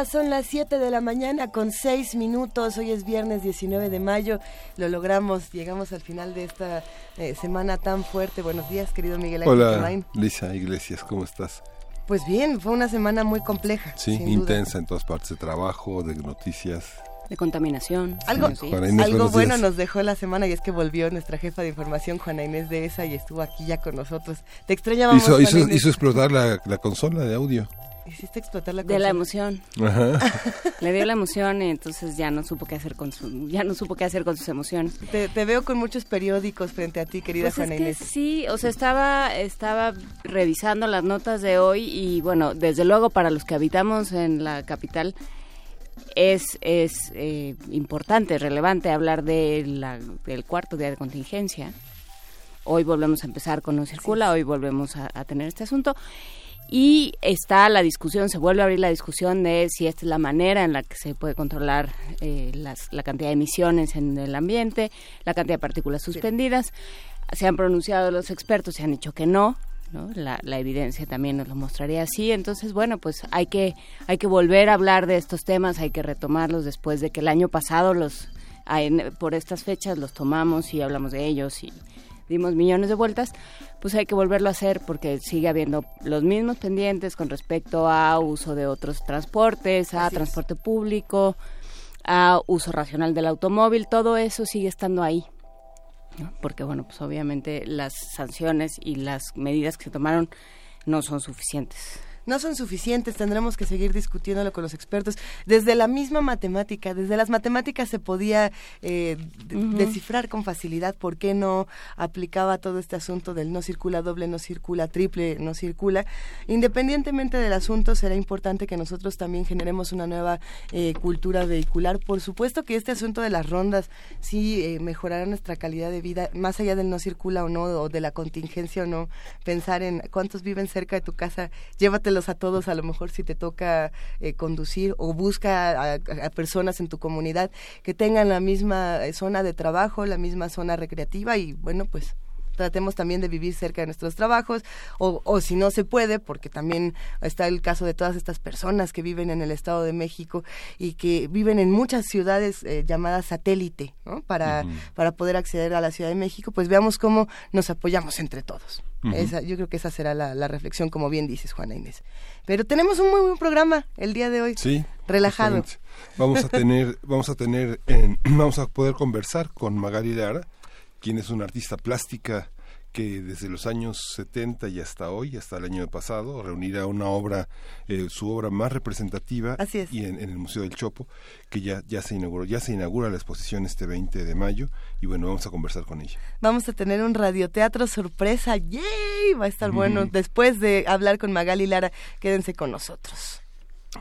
Días, son las 7 de la mañana con 6 minutos, hoy es viernes 19 de mayo, lo logramos, llegamos al final de esta eh, semana tan fuerte. Buenos días, querido Miguel Ángel Hola. Lisa Iglesias, ¿cómo estás? Pues bien, fue una semana muy compleja. Sí, duda. intensa en todas partes de trabajo, de noticias. de contaminación. Algo, Inés, algo bueno días. nos dejó la semana y es que volvió nuestra jefa de información, Juana Inés de ESA, y estuvo aquí ya con nosotros. Te extrañábamos, Hizo, explotar la, la consola de audio. Hiciste explotar la De la emoción. Ajá. Le dio la emoción y entonces ya no supo qué hacer con su, ya no supo qué hacer con sus emociones. Te, te veo con muchos periódicos frente a ti, querida Pues Juana es que Inés. sí, o sea, estaba, estaba revisando las notas de hoy y bueno, desde luego para los que habitamos en la capital es, es eh, importante, relevante hablar de la- del cuarto día de contingencia. Hoy volvemos a empezar con No Circula, hoy volvemos a, a tener este asunto. Y está la discusión, se vuelve a abrir la discusión de si esta es la manera en la que se puede controlar eh, las- la cantidad de emisiones en el ambiente, la cantidad de partículas suspendidas. Se han pronunciado los expertos, se han dicho que no, ¿no? La, la evidencia también nos lo mostraría así. Entonces, bueno, pues hay que, hay que volver a hablar de estos temas, hay que retomarlos después de que el año pasado los, por estas fechas los tomamos y hablamos de ellos y dimos millones de vueltas, pues hay que volverlo a hacer porque sigue habiendo los mismos pendientes con respecto a uso de otros transportes, a Así es. transporte público, a uso racional del automóvil, todo eso sigue estando ahí. ¿no? Porque, bueno, pues obviamente las sanciones y las medidas que se tomaron no son suficientes. No son suficientes, tendremos que seguir discutiéndolo con los expertos. Desde la misma matemática, desde las matemáticas se podía eh, descifrar con facilidad por qué no aplicaba todo este asunto del no circula doble, no circula triple, no circula. Independientemente del asunto, será importante que nosotros también generemos una nueva eh, cultura vehicular. Por supuesto que este asunto de las rondas sí eh, mejorará nuestra calidad de vida, más allá del no circula o no, o de la contingencia o no, pensar en cuántos viven cerca de tu casa, a todos, a lo mejor si te toca eh, conducir o busca a, a- a personas en tu comunidad que tengan la misma eh, zona de trabajo, la misma zona recreativa y bueno, pues tratemos también de vivir cerca de nuestros trabajos o, o si no se puede, porque también está el caso de todas estas personas que viven en el Estado de México y que viven en muchas ciudades eh, llamadas satélite, ¿no? Para, para poder acceder a la Ciudad de México, pues veamos cómo nos apoyamos entre todos. Esa- yo creo que esa será la, la reflexión, como bien dices, Juana Inés. Pero tenemos un muy buen programa el día de hoy. Sí. Relajado. Vamos a tener, vamos a tener, en- vamos a poder conversar con Magali Lara, quien es una artista plástica que desde los años 70 y hasta hoy, hasta el año pasado, reunirá una obra, eh, su obra más representativa Así es. y en, en el Museo del Chopo, que ya, ya se inauguró, ya se inaugura la exposición este 20 de mayo, y bueno, vamos a conversar con ella. Vamos a tener un radioteatro sorpresa. ¡Yay! Va a estar bueno. Después de hablar con Magali Lara, quédense con nosotros.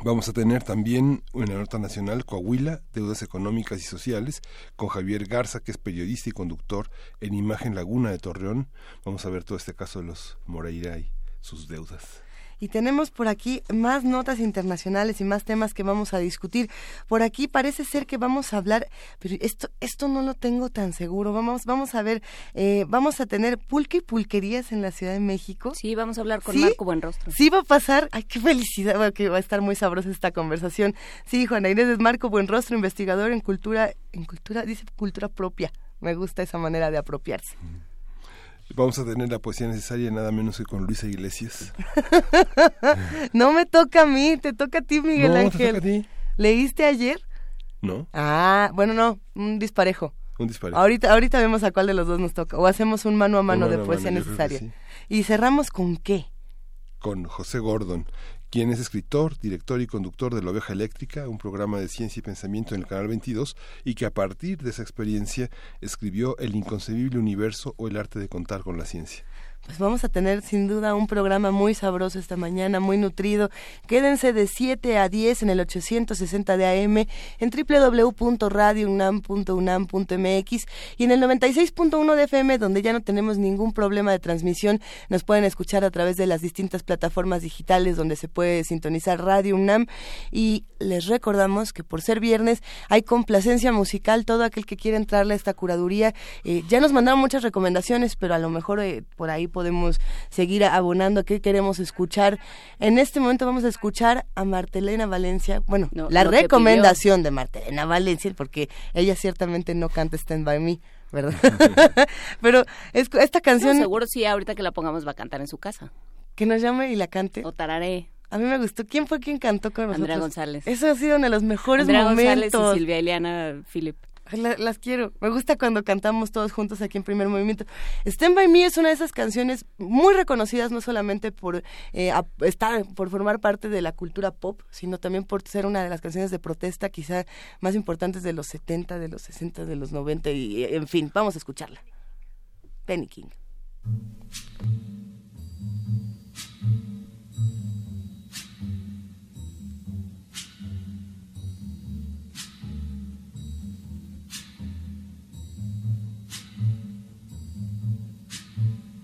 Vamos a tener también en la nota nacional Coahuila, deudas económicas y sociales, con Javier Garza, que es periodista y conductor en Imagen Laguna de Torreón. Vamos a ver todo este caso de los Moreira y sus deudas. Y tenemos por aquí más notas internacionales y más temas que vamos a discutir. Por aquí parece ser que vamos a hablar, pero esto esto no lo tengo tan seguro. Vamos vamos a ver, eh, vamos a tener pulque y pulquerías en la Ciudad de México. Sí, vamos a hablar con ¿Sí? Marco Buenrostro. Sí va a pasar. Ay, qué felicidad. Bueno, que va a estar muy sabrosa esta conversación. Sí, Juana Inés es Marco Buenrostro, investigador en cultura, en cultura, dice cultura propia. Me gusta esa manera de apropiarse. Vamos a tener la poesía necesaria nada menos que con Luisa Iglesias. No me toca a mí, te toca a ti, Miguel no, te Ángel. toca a ti. ¿Leíste ayer? No, Ah, bueno, no, un disparejo. un disparo. Ahorita, ahorita vemos a cuál de los dos nos toca. O hacemos un mano a mano de poesía mano, necesaria. sí. Y cerramos con qué? Con José Gordon, quien es escritor, director y conductor de La Oveja Eléctrica, un programa de ciencia y pensamiento en el Canal 22, y que a partir de esa experiencia escribió El inconcebible universo o el arte de contar con la ciencia. Pues vamos a tener sin duda un programa muy sabroso esta mañana, muy nutrido. Quédense de 7 a 10 en el 860 de AM, en www.radiounam.unam.mx y en el 96.1 de FM, donde ya no tenemos ningún problema de transmisión. Nos pueden escuchar a través de las distintas plataformas digitales donde se puede sintonizar Radio UNAM. Y les recordamos que por ser viernes hay complacencia musical. Todo aquel que quiera entrarle a esta curaduría, eh, ya nos mandaron muchas recomendaciones, pero a lo mejor eh, por ahí podemos seguir abonando qué queremos escuchar. En este momento vamos a escuchar a Martelena Valencia, bueno, la recomendación de Martelena Valencia, porque ella ciertamente no canta Stand By Me. ¿verdad? Pero es, esta canción... seguro sí, ahorita que la pongamos va a cantar en su casa. Que nos llame y la cante. O tararé. A mí me gustó. ¿Quién fue quien cantó con nosotros? Andrea González. Eso ha sido uno de los mejores Andrea momentos. González y Silvia Eliana Philip las quiero. Me gusta cuando cantamos todos juntos aquí en Primer Movimiento. Stand By Me es una de esas canciones muy reconocidas, no solamente por eh, estar, por formar parte de la cultura pop, sino también por ser una de las canciones de protesta quizá más importantes de los 70, de los 60, de los 90 y en fin, vamos a escucharla. Penny King.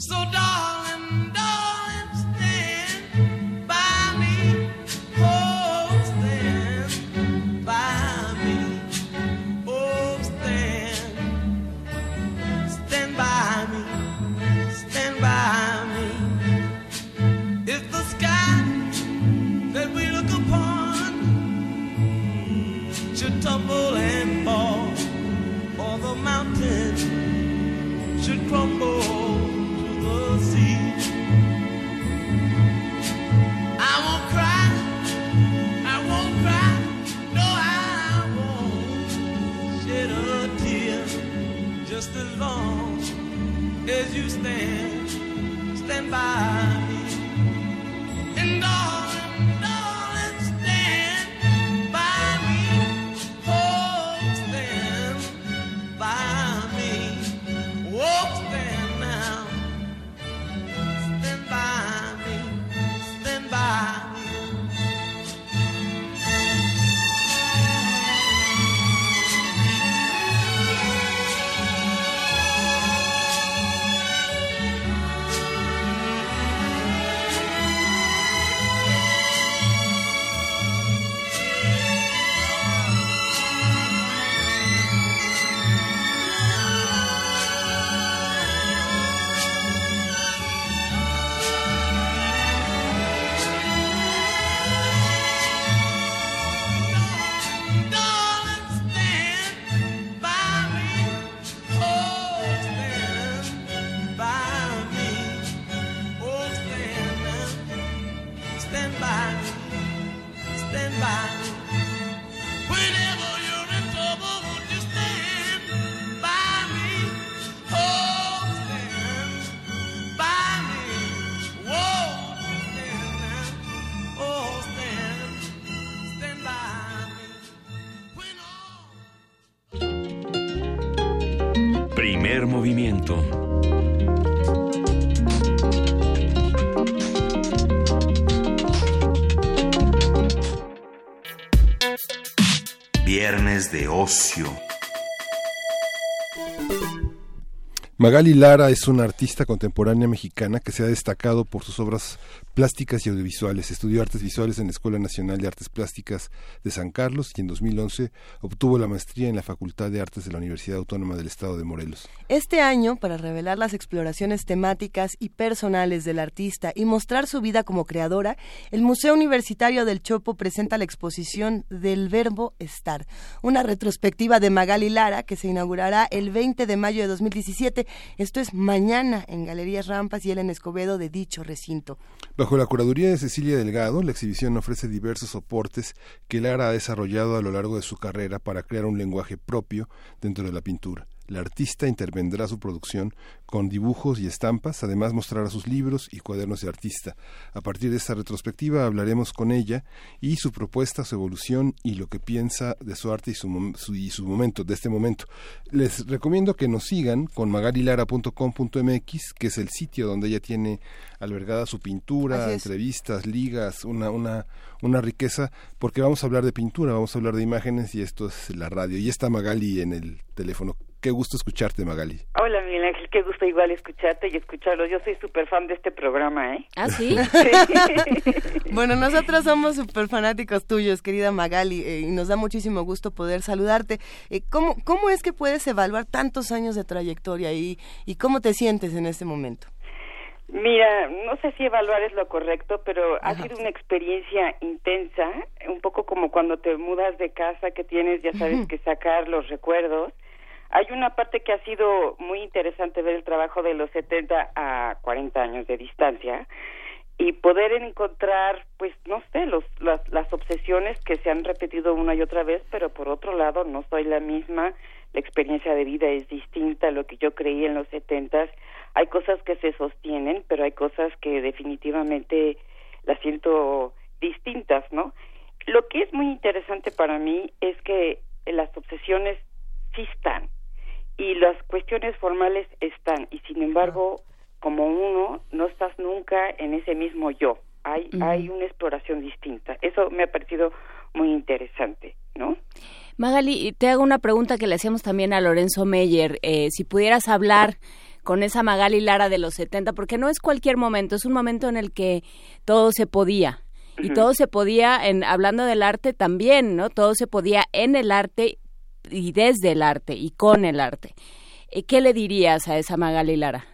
So, darling, darling, as you stand, stand by movimiento. Viernes de ocio. Magali Lara es una artista contemporánea mexicana que se ha destacado por sus obras plásticas y audiovisuales. Estudió artes visuales en la Escuela Nacional de Artes Plásticas de San Carlos y en 2011 obtuvo la maestría en la Facultad de Artes de la Universidad Autónoma del Estado de Morelos. Este año, para revelar las exploraciones temáticas y personales del artista y mostrar su vida como creadora, el Museo Universitario del Chopo presenta la exposición del verbo estar, una retrospectiva de Magali Lara que se inaugurará el 20 de mayo de 2017 Esto es mañana en Galerías Rampas y Ellen Escobedo de dicho recinto. Bajo la curaduría de Cecilia Delgado, la exhibición ofrece diversos soportes que Lara ha desarrollado a lo largo de su carrera para crear un lenguaje propio dentro de la pintura. La artista intervendrá su producción con dibujos y estampas, además mostrará sus libros y cuadernos de artista. A partir de esta retrospectiva hablaremos con ella y su propuesta, su evolución y lo que piensa de su arte y su, y su momento, de este momento. Les recomiendo que nos sigan con magalilara.com.mx, que es el sitio donde ella tiene albergada su pintura, entrevistas, ligas, una, una, una riqueza, porque vamos a hablar de pintura, vamos a hablar de imágenes y esto es la radio. Y está Magali en el teléfono. Qué gusto escucharte, Magali. Hola, Miguel Ángel, qué gusto igual escucharte y escucharlo. Yo soy súper fan de este programa, ¿eh? ¿Ah, sí? bueno, nosotros somos súper fanáticos tuyos, querida Magali, eh, y nos da muchísimo gusto poder saludarte. Eh, ¿cómo, ¿Cómo es que puedes evaluar tantos años de trayectoria y, y cómo te sientes en este momento? Mira, no sé si evaluar es lo correcto, pero ha sido una experiencia intensa, un poco como cuando te mudas de casa que tienes, ya sabes, que sacar los recuerdos. Hay una parte que ha sido muy interesante ver el trabajo de los 70 a 40 años de distancia y poder encontrar, pues, no sé, los, las, las obsesiones que se han repetido una y otra vez, pero por otro lado no soy la misma, la experiencia de vida es distinta a lo que yo creí en los 70 hay cosas que se sostienen, pero hay cosas que definitivamente las siento distintas, ¿no? Lo que es muy interesante para mí es que las obsesiones sí están y las cuestiones formales están y sin embargo como uno no estás nunca en ese mismo yo hay hay una exploración distinta eso me ha parecido muy interesante no Magali te hago una pregunta que le hacíamos también a Lorenzo Meyer eh, si pudieras hablar con esa Magali Lara de los 70, porque no es cualquier momento, es un momento en el que todo se podía. Y todo se podía, en, hablando del arte también, ¿no? Todo se podía en el arte y desde el arte y con el arte. Eh, ¿Qué le dirías a esa Magali Lara?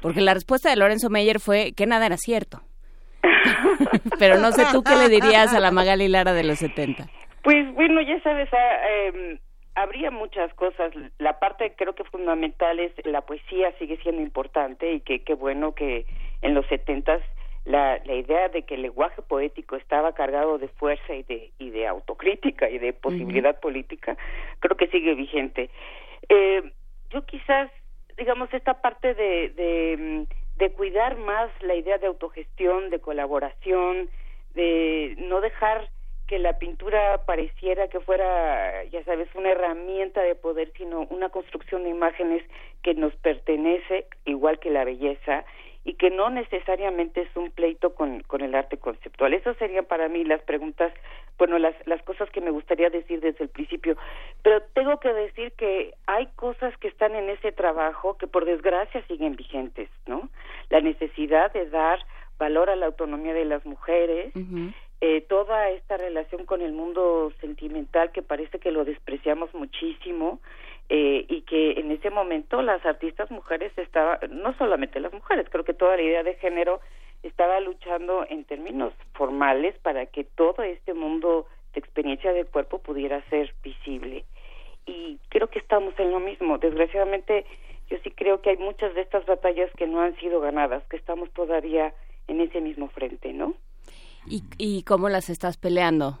Porque la respuesta de Lorenzo Meyer fue que nada era cierto. Pero no sé tú qué le dirías a la Magali Lara de los 70. Pues bueno, ya sabes, em, habría muchas cosas. La parte creo que fundamental es la poesía sigue siendo importante y que qué bueno que en los setentas la, la idea de que el lenguaje poético estaba cargado de fuerza y de, y de autocrítica y de posibilidad política, creo que sigue vigente. Eh, yo quizás, digamos, esta parte de, de, de cuidar más la idea de autogestión, de colaboración, de no dejar que la pintura pareciera que fuera, ya sabes, una herramienta de poder, sino una construcción de imágenes que nos pertenece, igual que la belleza, y que no necesariamente es un pleito con, con el arte conceptual. Esas serían para mí las preguntas, bueno, las, las cosas que me gustaría decir desde el principio. Pero tengo que decir que hay cosas que están en ese trabajo que por desgracia siguen vigentes, ¿no? La necesidad de dar valor a la autonomía de las mujeres, eh, toda esta relación con el mundo sentimental que parece que lo despreciamos muchísimo eh, y que en ese momento las artistas mujeres estaban, no solamente las mujeres, creo que toda la idea de género estaba luchando en términos formales para que todo este mundo de experiencia del cuerpo pudiera ser visible. Y creo que estamos en lo mismo. Desgraciadamente, yo sí creo que hay muchas de estas batallas que no han sido ganadas, que estamos todavía en ese mismo frente, ¿no? ¿Y, ¿Y cómo las estás peleando?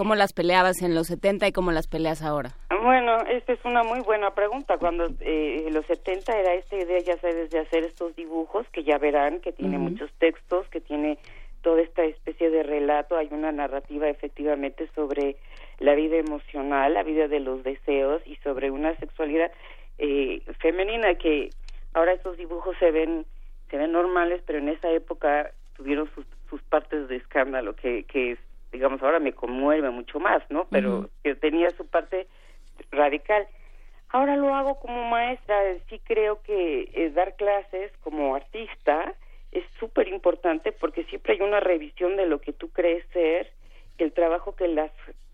¿Cómo las peleabas en los 70 y cómo las peleas ahora? Bueno, esta es una muy buena pregunta. Cuando eh, en los 70 era esta idea, ya sabes, de hacer estos dibujos que ya verán, que tiene muchos textos, que tiene toda esta especie de relato. Hay una narrativa efectivamente sobre la vida emocional, la vida de los deseos y sobre una sexualidad eh, femenina que ahora estos dibujos se ven se ven normales, pero en esa época tuvieron sus, sus partes de escándalo que, que digamos ahora me conmueve mucho más, ¿no? Pero que tenía su parte radical. Ahora lo hago como maestra, sí creo que eh, dar clases como artista es súper importante porque siempre hay una revisión de lo que tú crees ser, el trabajo que las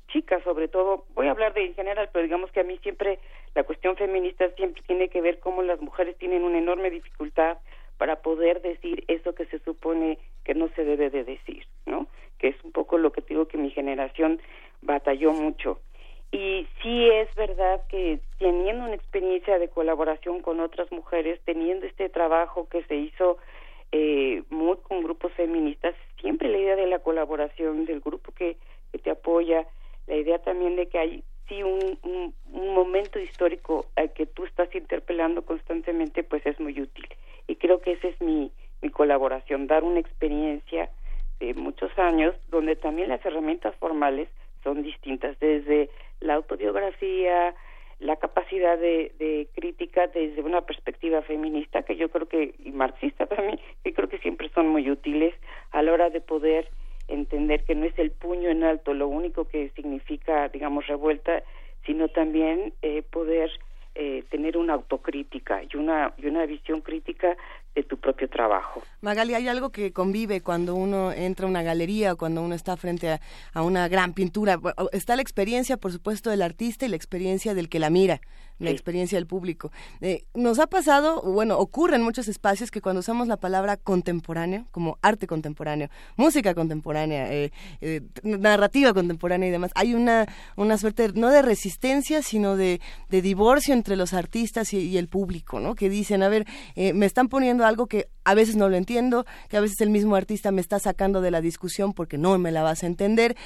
chicas sobre todo, voy a hablar de en general, pero digamos que a mí siempre la cuestión feminista siempre tiene que ver cómo las mujeres tienen una enorme dificultad para poder decir eso que se supone que no se debe de decir, ¿no? Que es un poco lo que digo que mi generación batalló mucho. y sí es verdad que teniendo una experiencia de colaboración con otras mujeres, teniendo este trabajo que se hizo eh, muy con grupos feministas, siempre la idea de la colaboración del grupo que, que te apoya, la idea también de que hay sí un, momento histórico al que tú estás interpelando constantemente, pues es muy útil. Y creo que esa es mi, mi colaboración, dar una experiencia de muchos años donde también las herramientas formales son distintas, desde la autobiografía, la capacidad de, de, crítica desde una perspectiva feminista, que yo creo que, y marxista también, que creo que siempre son muy útiles a la hora de poder entender que no es el puño en alto lo único que significa, digamos, revuelta, sino también eh, poder eh, tener una autocrítica y una, y una visión crítica de tu propio trabajo. Magali, hay algo que convive cuando uno entra a una galería o cuando uno está frente a, a, una gran pintura. Está la experiencia, por supuesto, del artista y la experiencia del que la mira la sí. experiencia del público. Eh, nos ha pasado, bueno, ocurre en muchos espacios que cuando usamos la palabra contemporáneo, como arte contemporáneo, música contemporánea, eh, eh, narrativa contemporánea y demás, hay una, una suerte no de resistencia, sino de, de divorcio entre los artistas y, y, el público, ¿no? Que dicen, a ver, me están poniendo algo que a veces no lo entiendo, que a veces el mismo artista me está sacando de la discusión porque no me la vas a entender.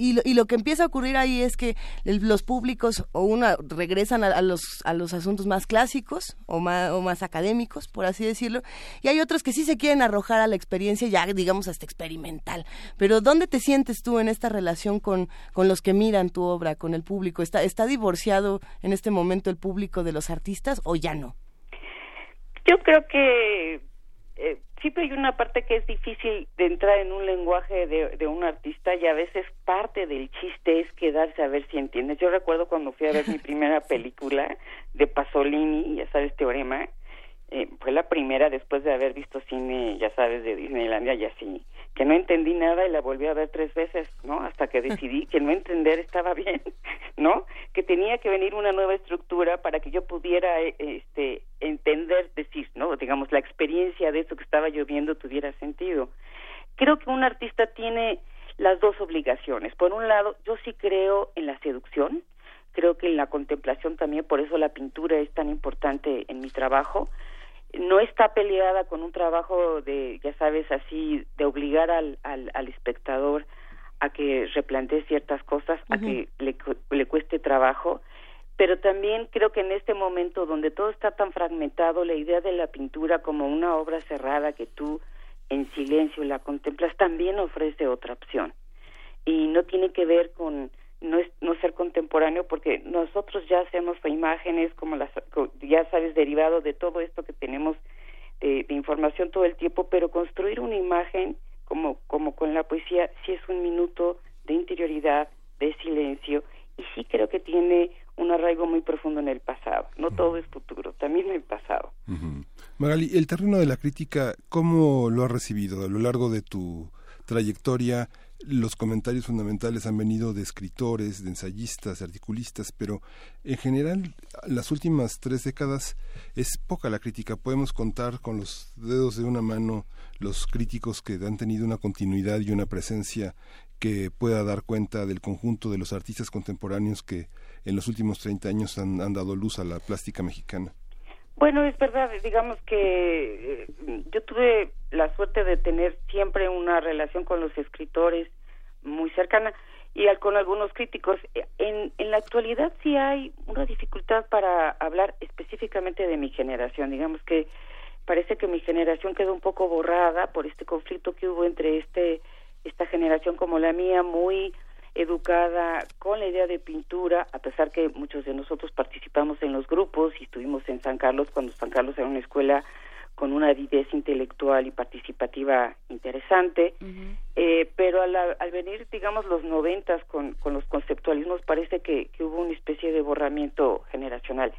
Y, lo, y, lo, que empieza a ocurrir ahí es que el, los públicos o una regresan a, a, los, a los asuntos más clásicos o más, o más académicos, por así decirlo, y hay otros que sí se quieren arrojar a la experiencia ya, digamos, hasta experimental. Pero ¿dónde te sientes tú en esta relación con, con los que miran tu obra, con el público? ¿Está, ¿Está divorciado en este momento el público de los artistas o ya no? Yo creo que eh, siempre hay una parte que es difícil de entrar en un lenguaje de, de, un artista y a veces parte del chiste es quedarse a ver si entiendes. Yo recuerdo cuando fui a ver mi primera película de Pasolini, ya sabes, Teorema, eh, fue la primera después de haber visto cine, ya sabes, de Disneylandia y así, que no entendí nada y la volví a ver tres veces, ¿no? Hasta que decidí que no entender estaba bien, ¿no? Que tenía que venir una nueva estructura para que yo pudiera, este, entender, decir, ¿no? Digamos, la experiencia de eso que estaba yo viendo tuviera sentido. Creo que un artista tiene las dos obligaciones. Por un lado, yo sí creo en la seducción, creo que en la contemplación también, por eso la pintura es tan importante en mi trabajo, no está peleada con un trabajo de, ya sabes, así, de obligar al, al, al espectador a que replantee ciertas cosas, uh -huh. a que le, le cueste trabajo, pero también creo que en este momento donde todo está tan fragmentado, la idea de la pintura como una obra cerrada que tú en silencio la contemplas también ofrece otra opción. Y no tiene que ver con no es no ser contemporáneo porque nosotros ya hacemos imágenes como las ya sabes derivado de todo esto que tenemos de, de, información todo el tiempo pero construir una imagen como como con la poesía sí es un minuto de interioridad de silencio y sí creo que tiene un arraigo muy profundo en el pasado. No todo es futuro también el pasado. Uh -huh. Magali el terreno de la crítica cómo lo has recibido a lo largo de tu trayectoria los comentarios fundamentales han venido de escritores, de ensayistas, de articulistas, pero en general las últimas tres décadas es poca la crítica. Podemos contar con los dedos de una mano los críticos que han tenido una continuidad y una presencia que pueda dar cuenta del conjunto de los artistas contemporáneos que en los últimos 30 años han, han dado luz a la plástica mexicana. Bueno, es verdad, digamos que eh, yo tuve la suerte de tener siempre una relación con los escritores muy cercana y con algunos críticos. En, en la actualidad sí hay una dificultad para hablar específicamente de mi generación. Digamos que parece que mi generación quedó un poco borrada por este conflicto que hubo entre este esta generación como la mía, muy educada con la idea de pintura, a pesar que muchos de nosotros participamos en los grupos y estuvimos en San Carlos cuando San Carlos era una escuela con una avidez intelectual y participativa interesante, uh -huh. eh, pero al, al, venir, digamos, los noventas con, con los conceptualismos parece que, que hubo una especie de borramiento generacional.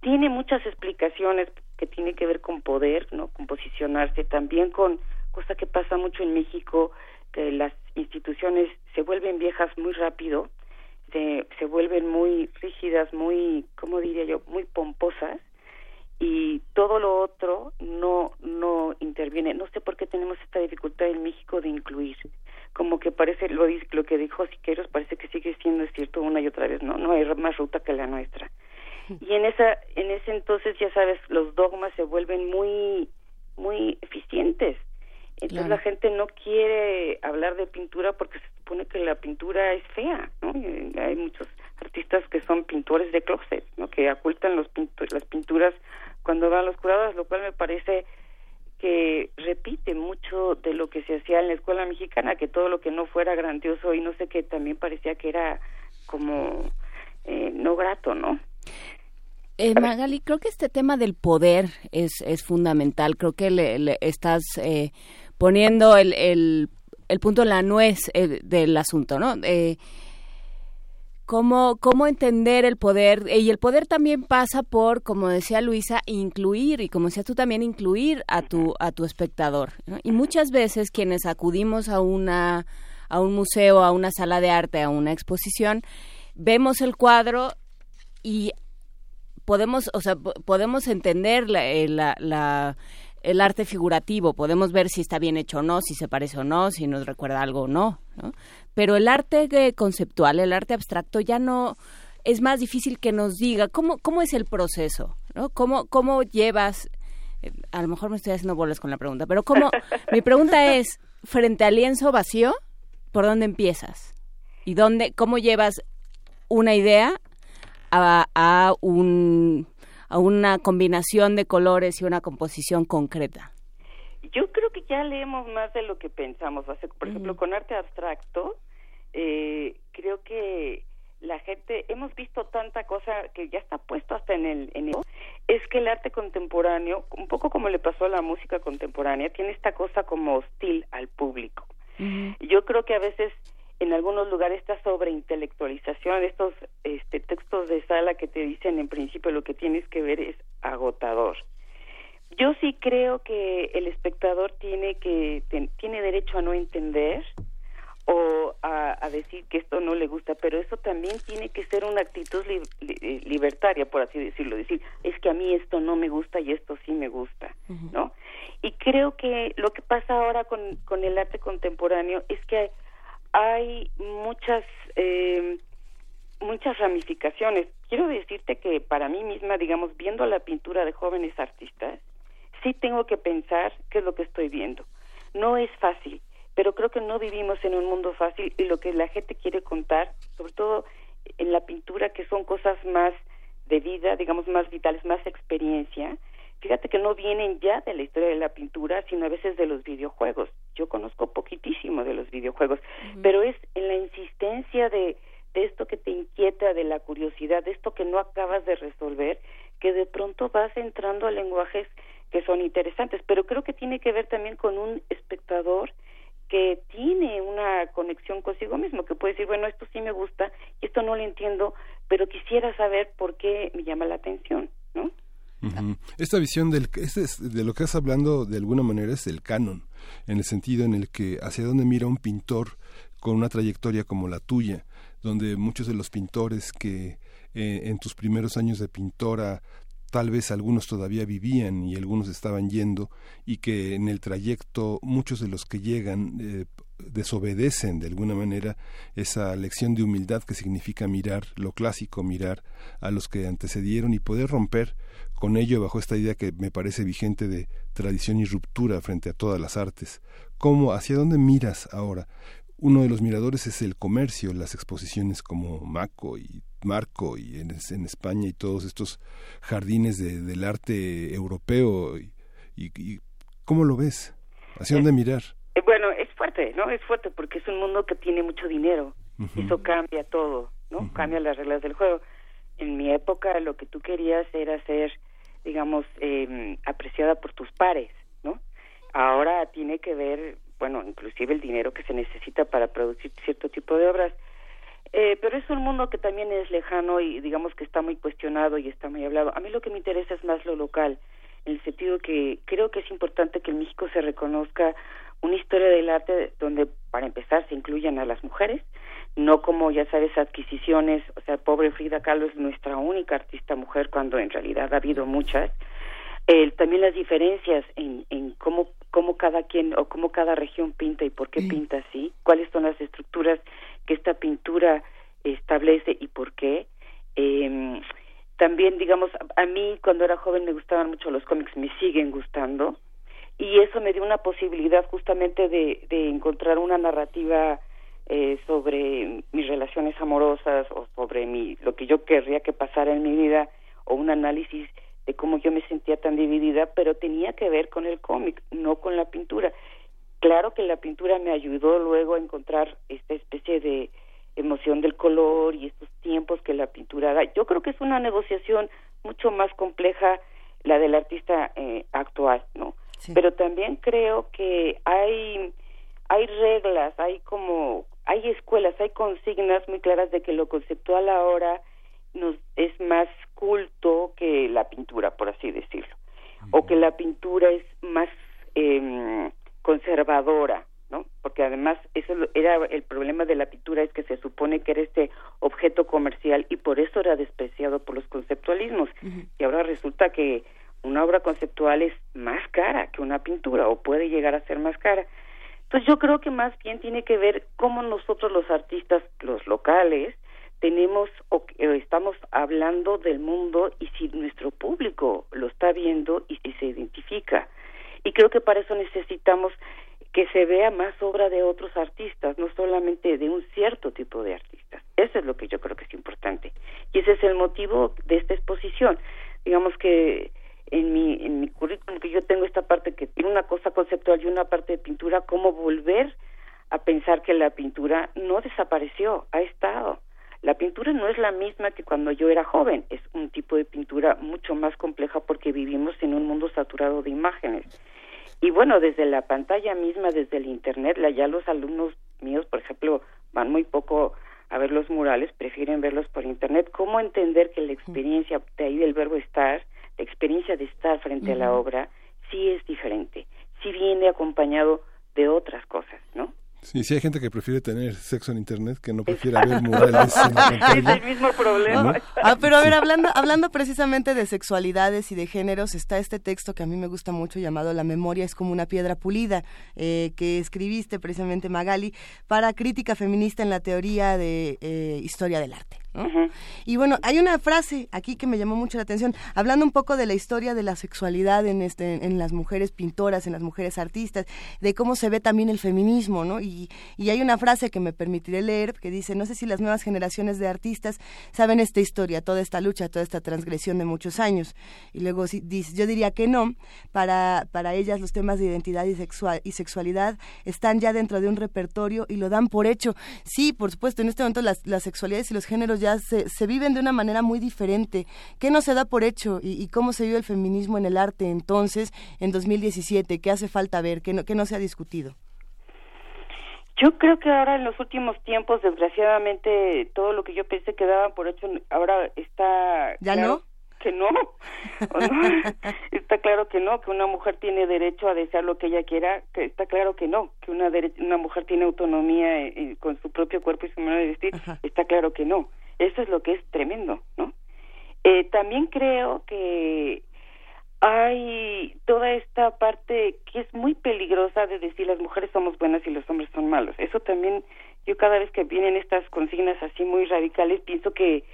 Tiene muchas explicaciones que tiene que ver con poder, no, con posicionarse, también con cosa que pasa mucho en México, que las instituciones se vuelven viejas muy rápido, se, se vuelven muy rígidas, muy, ¿cómo diría yo?, muy pomposas y todo lo otro no no interviene. No sé por qué tenemos esta dificultad en México de incluir. como que parece lo lo que dijo Siqueiros parece que sigue siendo cierto una y otra vez no no hay más ruta que la nuestra y en esa en ese entonces ya sabes los dogmas se vuelven muy muy eficientes entonces la gente no quiere hablar de pintura porque se supone que la pintura es fea no y hay muchos artistas que son pintores de closet no que ocultan los las pinturas cuando van los curados lo cual me parece que repite mucho de lo que se hacía en la escuela mexicana, que todo lo que no fuera grandioso y no sé qué también parecía que era como eh, no grato, ¿no? Eh, Magali, creo que este tema del poder es, es fundamental. Creo que le, estás eh, poniendo el, el, el, punto en la nuez eh, del asunto, ¿no? Eh, cómo, cómo entender el poder. Y el poder también pasa por, como decía Luisa, incluir, y como decías tú también, incluir a tu, a tu espectador. Y muchas veces quienes acudimos a una a un museo, a una sala de arte, a una exposición, vemos el cuadro y podemos, o sea, podemos entender eh, la, la, el arte figurativo, podemos ver si está bien hecho o no, si se parece o no, si nos recuerda algo o no, ¿no? pero el arte conceptual, el arte abstracto ya no es más difícil que nos diga cómo, cómo es el proceso, ¿no? ¿Cómo, cómo llevas, eh, a lo mejor me estoy haciendo bolas con la pregunta, pero cómo, mi pregunta es, frente al lienzo vacío, ¿por dónde empiezas? ¿Y dónde, cómo llevas una idea a, a, un, a una combinación de colores y una composición concreta? Yo creo que ya leemos más de lo que pensamos. Por ejemplo, con arte abstracto, eh, creo que la gente, hemos visto tanta cosa que ya está puesto hasta en el, en el, es que el arte contemporáneo, un poco como le pasó a la música contemporánea, tiene esta cosa como hostil al público. Yo creo que a veces en algunos lugares esta sobreintelectualización, estos este, textos de sala que te dicen en principio lo que tienes que ver es agotador. Yo sí creo que el espectador tiene que tiene derecho a no entender o a, decir que esto no le gusta, pero eso también tiene que ser una actitud eh, libertaria, por así decirlo, decir, es que a mí esto no me gusta y esto sí me gusta, ¿no? Y creo que lo que pasa ahora con, con el arte contemporáneo es que hay, muchas eh, muchas ramificaciones. Quiero decirte que para mí misma, digamos, viendo la pintura de jóvenes artistas, sí tengo que pensar qué es lo que estoy viendo. No es fácil, pero creo que no vivimos en un mundo fácil y lo que la gente quiere contar, sobre todo en la pintura, que son cosas más de vida, digamos, más vitales, más experiencia, fíjate que no vienen ya de la historia de la pintura, sino a veces de los videojuegos. Yo conozco poquitísimo de los videojuegos, pero es en la insistencia de, de esto que te inquieta, de la curiosidad, de esto que no acabas de resolver, que de pronto vas entrando a lenguajes que son interesantes, pero creo que tiene que ver también con un espectador que tiene una conexión consigo mismo, que puede decir, bueno, esto sí me gusta y esto no lo entiendo, pero quisiera saber por qué me llama la atención, ¿no? Esta visión del, este de lo que estás hablando de alguna manera es el canon, en el sentido en el que hacia dónde mira un pintor con una trayectoria como la tuya, donde muchos de los pintores que eh, en tus primeros años de pintora tal vez algunos todavía vivían y algunos estaban yendo y que en el trayecto muchos de los que llegan eh, desobedecen de alguna manera esa lección de humildad que significa mirar lo clásico, mirar a los que antecedieron y poder romper con ello bajo esta idea que me parece vigente de tradición y ruptura frente a todas las artes. ¿Cómo, hacia dónde miras ahora? Uno de los miradores es el comercio, las exposiciones como Maco y Marco y en, en España y todos estos jardines de, del arte europeo. Y, y, ¿Cómo lo ves? ¿Hacia dónde mirar? Eh, bueno, fuerte, ¿no? Es fuerte porque es un mundo que tiene mucho dinero. Eso cambia todo, ¿no? Cambia las reglas del juego. En mi época lo que tú querías era ser, digamos, eh, apreciada por tus pares, ¿no? Ahora tiene que ver, bueno, inclusive el dinero que se necesita para producir cierto tipo de obras eh, pero es un mundo que también es lejano y digamos que está muy cuestionado y está muy hablado. A mí lo que me interesa es más lo local, en el sentido que creo que es importante que en México se reconozca una historia del arte donde, para empezar, se incluyan a las mujeres, no como, ya sabes, adquisiciones, o sea, pobre Frida Kahlo es nuestra única artista mujer cuando en realidad ha habido muchas. Eh, también las diferencias en, en cómo cómo cada quien o cómo cada región pinta y por qué pinta así, cuáles son las estructuras que esta pintura establece y por qué. Eh, también, digamos, a mí cuando era joven me gustaban mucho los cómics, me siguen gustando y eso me dio una posibilidad justamente de, encontrar una narrativa eh, sobre mis relaciones amorosas o sobre mi, lo que yo querría que pasara en mi vida o un análisis de cómo yo me sentía tan dividida, pero tenía que ver con el cómic, no con la pintura. Claro que la pintura me ayudó luego a encontrar esta especie de emoción del color y estos tiempos que la pintura da. Yo creo que es una negociación mucho más compleja la del artista eh, actual, ¿no? Pero también creo que hay hay reglas, hay como hay escuelas, hay consignas muy claras de que lo conceptual ahora nos es más culto que la pintura, por así decirlo, o que la pintura es más eh, conservadora, ¿no? Porque además eso era el problema de la pintura es que se supone que era este objeto comercial y por eso era despreciado por los conceptualismos. Y ahora resulta que una obra conceptual es más cara que una pintura o puede llegar a ser más cara. Entonces yo creo que más bien tiene que ver cómo nosotros los artistas, los locales, tenemos o estamos hablando del mundo y si nuestro público lo está viendo y si se identifica. Y creo que para eso necesitamos que se vea más obra de otros artistas, no solamente de un cierto tipo de artistas. Eso es lo que yo creo que es importante. Y ese es el motivo de esta exposición. Digamos que en mi, en mi currículum que yo tengo esta parte que tiene una cosa conceptual y una parte de pintura, cómo volver a pensar que la pintura no desapareció, ha estado. La pintura no es la misma que cuando yo era joven, es un tipo de pintura mucho más compleja porque vivimos en un mundo saturado de imágenes y bueno, desde la pantalla misma, desde el Internet, ya los alumnos míos, por ejemplo, van muy poco a ver los murales, prefieren verlos por Internet. ¿Cómo entender que la experiencia, de ahí del verbo estar, experiencia de estar frente a la obra, sí es diferente, sí viene acompañado de otras cosas, ¿no? Sí, sí hay gente que prefiere tener sexo en internet que no prefiere ver murales en la Es el mismo problema. Ah, pero a ver, hablando, hablando precisamente de sexualidades y de géneros, está este texto que a mí me gusta mucho llamado La memoria es como una piedra pulida, eh, que escribiste precisamente Magali para crítica feminista en la teoría de eh, historia del arte. Y bueno, hay una frase aquí que me llamó mucho la atención, hablando un poco de la historia de la sexualidad en, este, en las mujeres pintoras, en las mujeres artistas, de cómo se ve también el feminismo, ¿no? Y, y hay una frase que me permitiré leer que dice, no sé si las nuevas generaciones de artistas saben esta historia, toda esta lucha, toda esta transgresión de muchos años. Y luego dice, yo diría que no, para, para ellas los temas de identidad y, sexual, y sexualidad están ya dentro de un repertorio y lo dan por hecho. Sí, por supuesto, en este momento las, las sexualidades y los géneros ya se, se, viven de una manera muy diferente. ¿Qué no se da por hecho y, cómo se vive el feminismo en el arte entonces, en 2017? ¿Qué hace falta ver? ¿Qué no, qué no se ha discutido? Yo creo que ahora en los últimos tiempos, desgraciadamente, todo lo que yo pensé que daba por hecho ahora está... ¿Ya no? Que no. está claro que no, que una mujer tiene derecho a desear lo que ella quiera, que está claro que no, que una, una mujer tiene autonomía eh, eh, con su propio cuerpo y su manera de vestir, está claro que no. Eso es lo que es tremendo, ¿no? Eh, también creo que hay toda esta parte que es muy peligrosa de decir las mujeres somos buenas y los hombres son malos. Eso también, yo cada vez que vienen estas consignas así muy radicales, pienso que,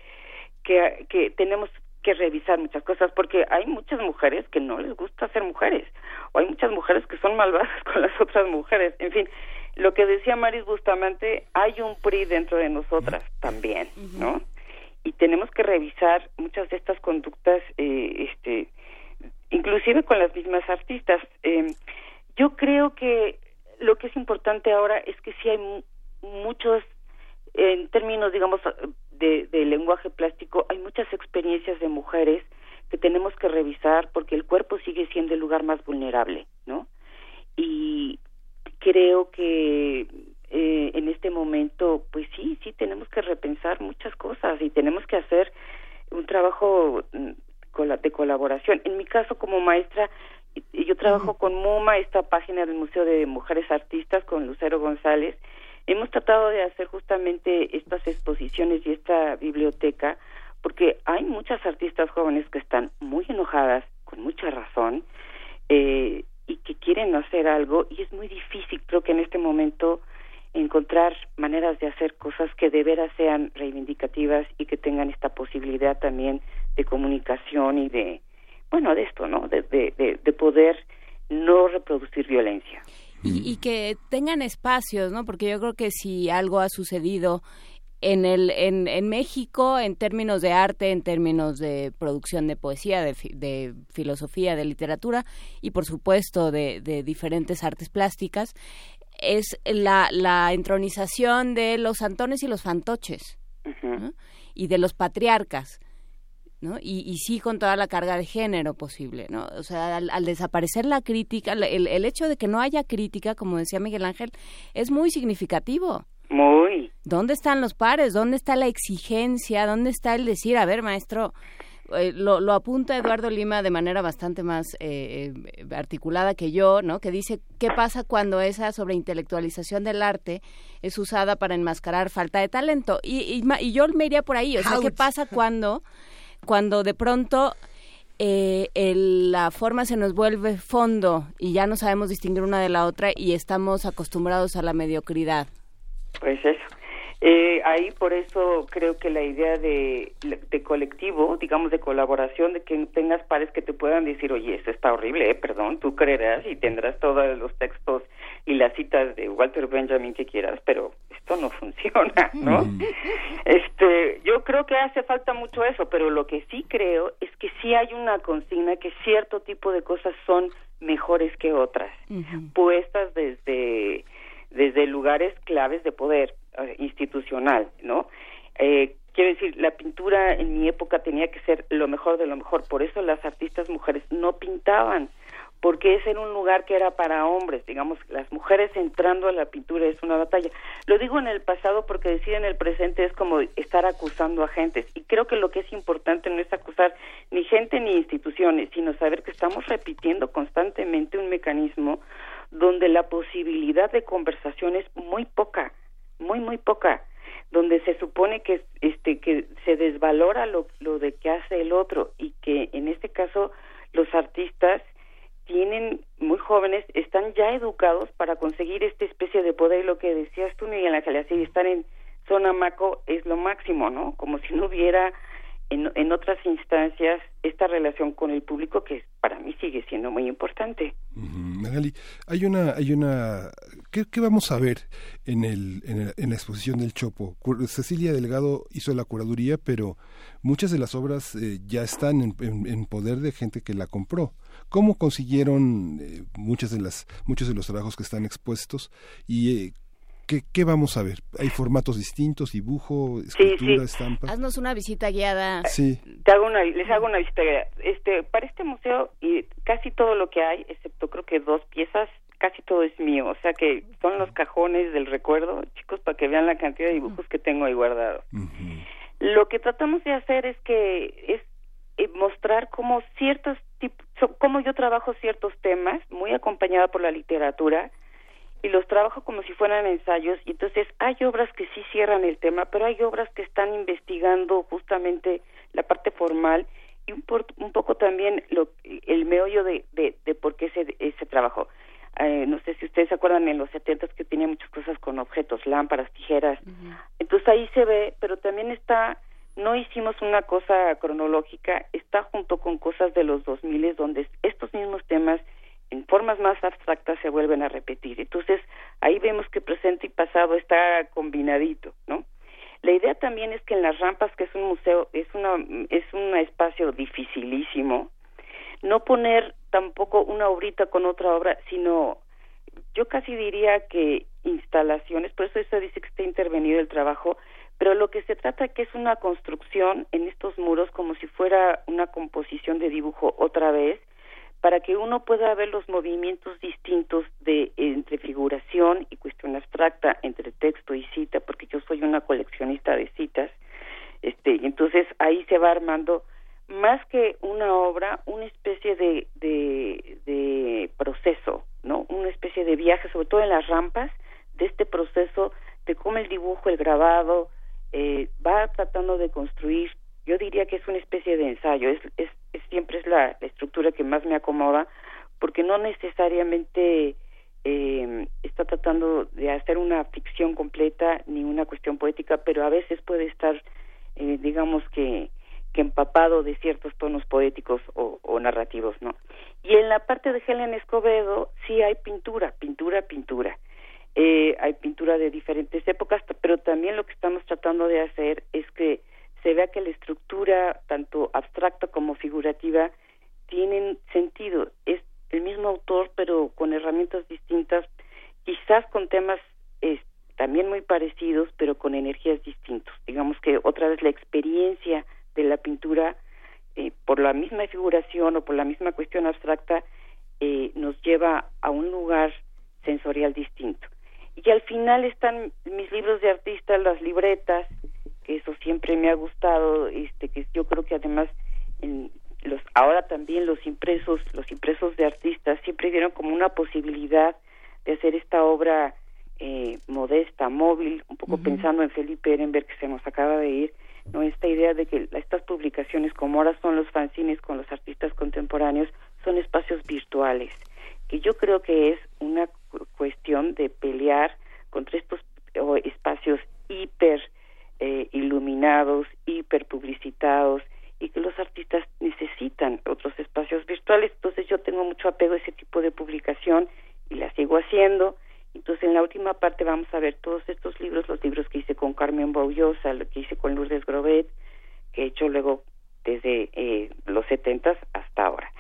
que, que tenemos que revisar muchas cosas porque hay muchas mujeres que no les gusta ser mujeres o hay muchas mujeres que son malvadas con las otras mujeres. En fin, lo que decía Maris Bustamante, hay un PRI dentro de nosotras también, ¿no? Y tenemos que revisar muchas de estas conductas, eh, este, inclusive con las mismas artistas. Eh, yo creo que lo que es importante ahora es que sí hay muchos, en términos, digamos, de, de lenguaje plástico, hay muchas experiencias de mujeres que tenemos que revisar porque el cuerpo sigue siendo el lugar más vulnerable, ¿no? Y creo que eh, en este momento, pues sí, sí tenemos que repensar muchas cosas y tenemos que hacer un trabajo mm, de colaboración. En mi caso, como maestra, yo trabajo con MUMA, esta página del Museo de Mujeres Artistas, con Lucero González. Hemos tratado de hacer justamente estas exposiciones y esta biblioteca, porque hay muchas artistas jóvenes que están muy enojadas, con mucha razón, eh, y que quieren hacer algo y es muy difícil, creo que en este momento encontrar maneras de hacer cosas que de veras sean reivindicativas y que tengan esta posibilidad también de comunicación y de, bueno, de esto, ¿no? De, de, de, poder no reproducir violencia. Y, y, que tengan espacios, ¿no? Porque yo creo que si algo ha sucedido en, el, en, en México, en términos de arte, en términos de producción de poesía, de, de filosofía, de literatura y, por supuesto, de, de diferentes artes plásticas, es la, la entronización de los santones y los fantoches y de los patriarcas. ¿no? Y, y, sí con toda la carga de género posible, ¿no? O sea, al, desaparecer la crítica, el, el, hecho de que no haya crítica, como decía Miguel Ángel, es muy significativo. Muy. ¿Dónde están los pares? ¿Dónde está la exigencia? ¿Dónde está el decir, a ver, maestro, eh, lo, lo, apunta Eduardo Lima de manera bastante más eh, eh, articulada que yo, ¿no? Que dice qué pasa cuando esa sobreintelectualización del arte es usada para enmascarar falta de talento y, y, yo me iría por ahí, o sea, qué pasa cuando cuando de pronto la forma se nos vuelve fondo y ya no sabemos distinguir una de la otra y estamos acostumbrados a la mediocridad. Pues eso. Eh, ahí por eso creo que la idea de, de, colectivo, digamos de colaboración, de que tengas pares que te puedan decir, oye, esto está horrible, eh, perdón, tú creerás y tendrás todos los textos y las citas de Walter Benjamin que quieras, pero esto no funciona, ¿no? Mm. Este, yo creo que hace falta mucho eso, pero lo que sí creo es que sí hay una consigna que cierto tipo de cosas son mejores que otras, puestas desde desde lugares claves de poder eh, institucional, ¿no? Eh, quiero decir, la pintura en mi época tenía que ser lo mejor de lo mejor, por eso las artistas mujeres no pintaban, porque ese era un lugar que era para hombres, digamos, las mujeres entrando a la pintura es una batalla. Lo digo en el pasado porque decir en el presente es como estar acusando a gentes, y creo que lo que es importante no es acusar ni gente ni instituciones, sino saber que estamos repitiendo constantemente un mecanismo donde la posibilidad de conversación es muy poca, muy muy poca, donde se supone que este que se desvalora lo, lo de que hace el otro y que en este caso los artistas tienen muy jóvenes están ya educados para conseguir esta especie de poder. Y lo que decías tú Miguel Ángel así estar en zona maco es lo máximo no como si no hubiera en, en otras instancias esta relación con el público que para mí sigue siendo muy importante. Magali, hay una, hay una, ¿qué, vamos a ver en, el, en, la exposición del Chopo? Cecilia Delgado hizo la curaduría, pero muchas de las obras eh, ya están en, poder de gente que la compró. ¿Cómo consiguieron eh, muchas de las, muchos de los trabajos que están expuestos y eh, ¿Qué, vamos a ver? ¿Hay formatos distintos, dibujo, escultura, estampa? Haznos una visita guiada. Sí. Te hago una, les hago una visita guiada. Este, para este museo, y casi todo lo que hay, excepto creo que dos piezas, casi todo es mío. O sea que son los cajones del recuerdo, chicos, para que vean la cantidad de dibujos que tengo ahí guardados. Lo que tratamos de hacer es que es eh, mostrar cómo ciertos tipos, cómo yo trabajo ciertos temas, muy acompañada por la literatura, y los trabajo como si fueran ensayos y entonces hay obras que sí cierran el tema, pero hay obras que están investigando justamente la parte formal y un, un poco también lo, el meollo de, de, de por qué se, ese trabajo. Eh, no sé si ustedes se acuerdan en los setentas que tenía muchas cosas con objetos, lámparas, tijeras. Entonces ahí se ve, pero también está, no hicimos una cosa cronológica, está junto con cosas de los 2000 donde estos mismos temas en formas más abstractas se vuelven a repetir. Entonces, ahí vemos que presente y pasado está combinadito, ¿no? La idea también es que en las rampas, que es un museo, es una es un espacio dificilísimo, no poner tampoco una obrita con otra obra, sino yo casi diría que instalaciones, por eso eso dice que está intervenido el trabajo, pero lo que se trata que es una construcción en estos muros como si fuera una composición de dibujo otra vez, para que uno pueda ver los movimientos distintos de entre figuración y cuestión abstracta, entre texto y cita, porque yo soy una coleccionista de citas, este, entonces ahí se va armando más que una obra, una especie de, de, proceso, ¿no? Una especie de viaje, sobre todo en las rampas, de este proceso de cómo el dibujo, el grabado, eh, va tratando de construir yo diría que es una especie de ensayo, es, es, siempre es la, estructura que más me acomoda porque no necesariamente eh, está tratando de hacer una ficción completa ni una cuestión poética, pero a veces puede estar, eh, digamos que, que empapado de ciertos tonos poéticos o, o, narrativos, ¿no? Y en la parte de Helen Escobedo sí hay pintura, pintura, pintura. Eh, hay pintura de diferentes épocas, pero también lo que estamos tratando de hacer es que se vea que la estructura, tanto abstracta como figurativa, tienen sentido. Es el mismo autor, pero con herramientas distintas, quizás con temas también muy parecidos, pero con energías distintas. Digamos que otra vez la experiencia de la pintura, eh, por la misma figuración o por la misma cuestión abstracta, eh, nos lleva a un lugar sensorial distinto. Y al final están mis libros de artistas, las libretas, que eso siempre me ha gustado, este, que yo creo que además en, los ahora también los impresos los impresos de artistas siempre vieron como una posibilidad de hacer esta obra eh, modesta móvil un poco pensando en Felipe Ehrenberg que se nos acaba de ir no esta idea de que estas publicaciones como ahora son los fanzines con los artistas contemporáneos son espacios virtuales que yo creo que es una cuestión de pelear contra estos espacios hiper eh, iluminados hiper publicitados y que los artistas necesitan otros espacios virtuales. Entonces yo tengo mucho apego a ese tipo de publicación y la sigo haciendo. Entonces en la última parte vamos a ver todos estos libros, los libros que hice con Carmen Baullosa, lo que hice con Lourdes Grobet, que he hecho luego desde eh, los setentas hasta ahora.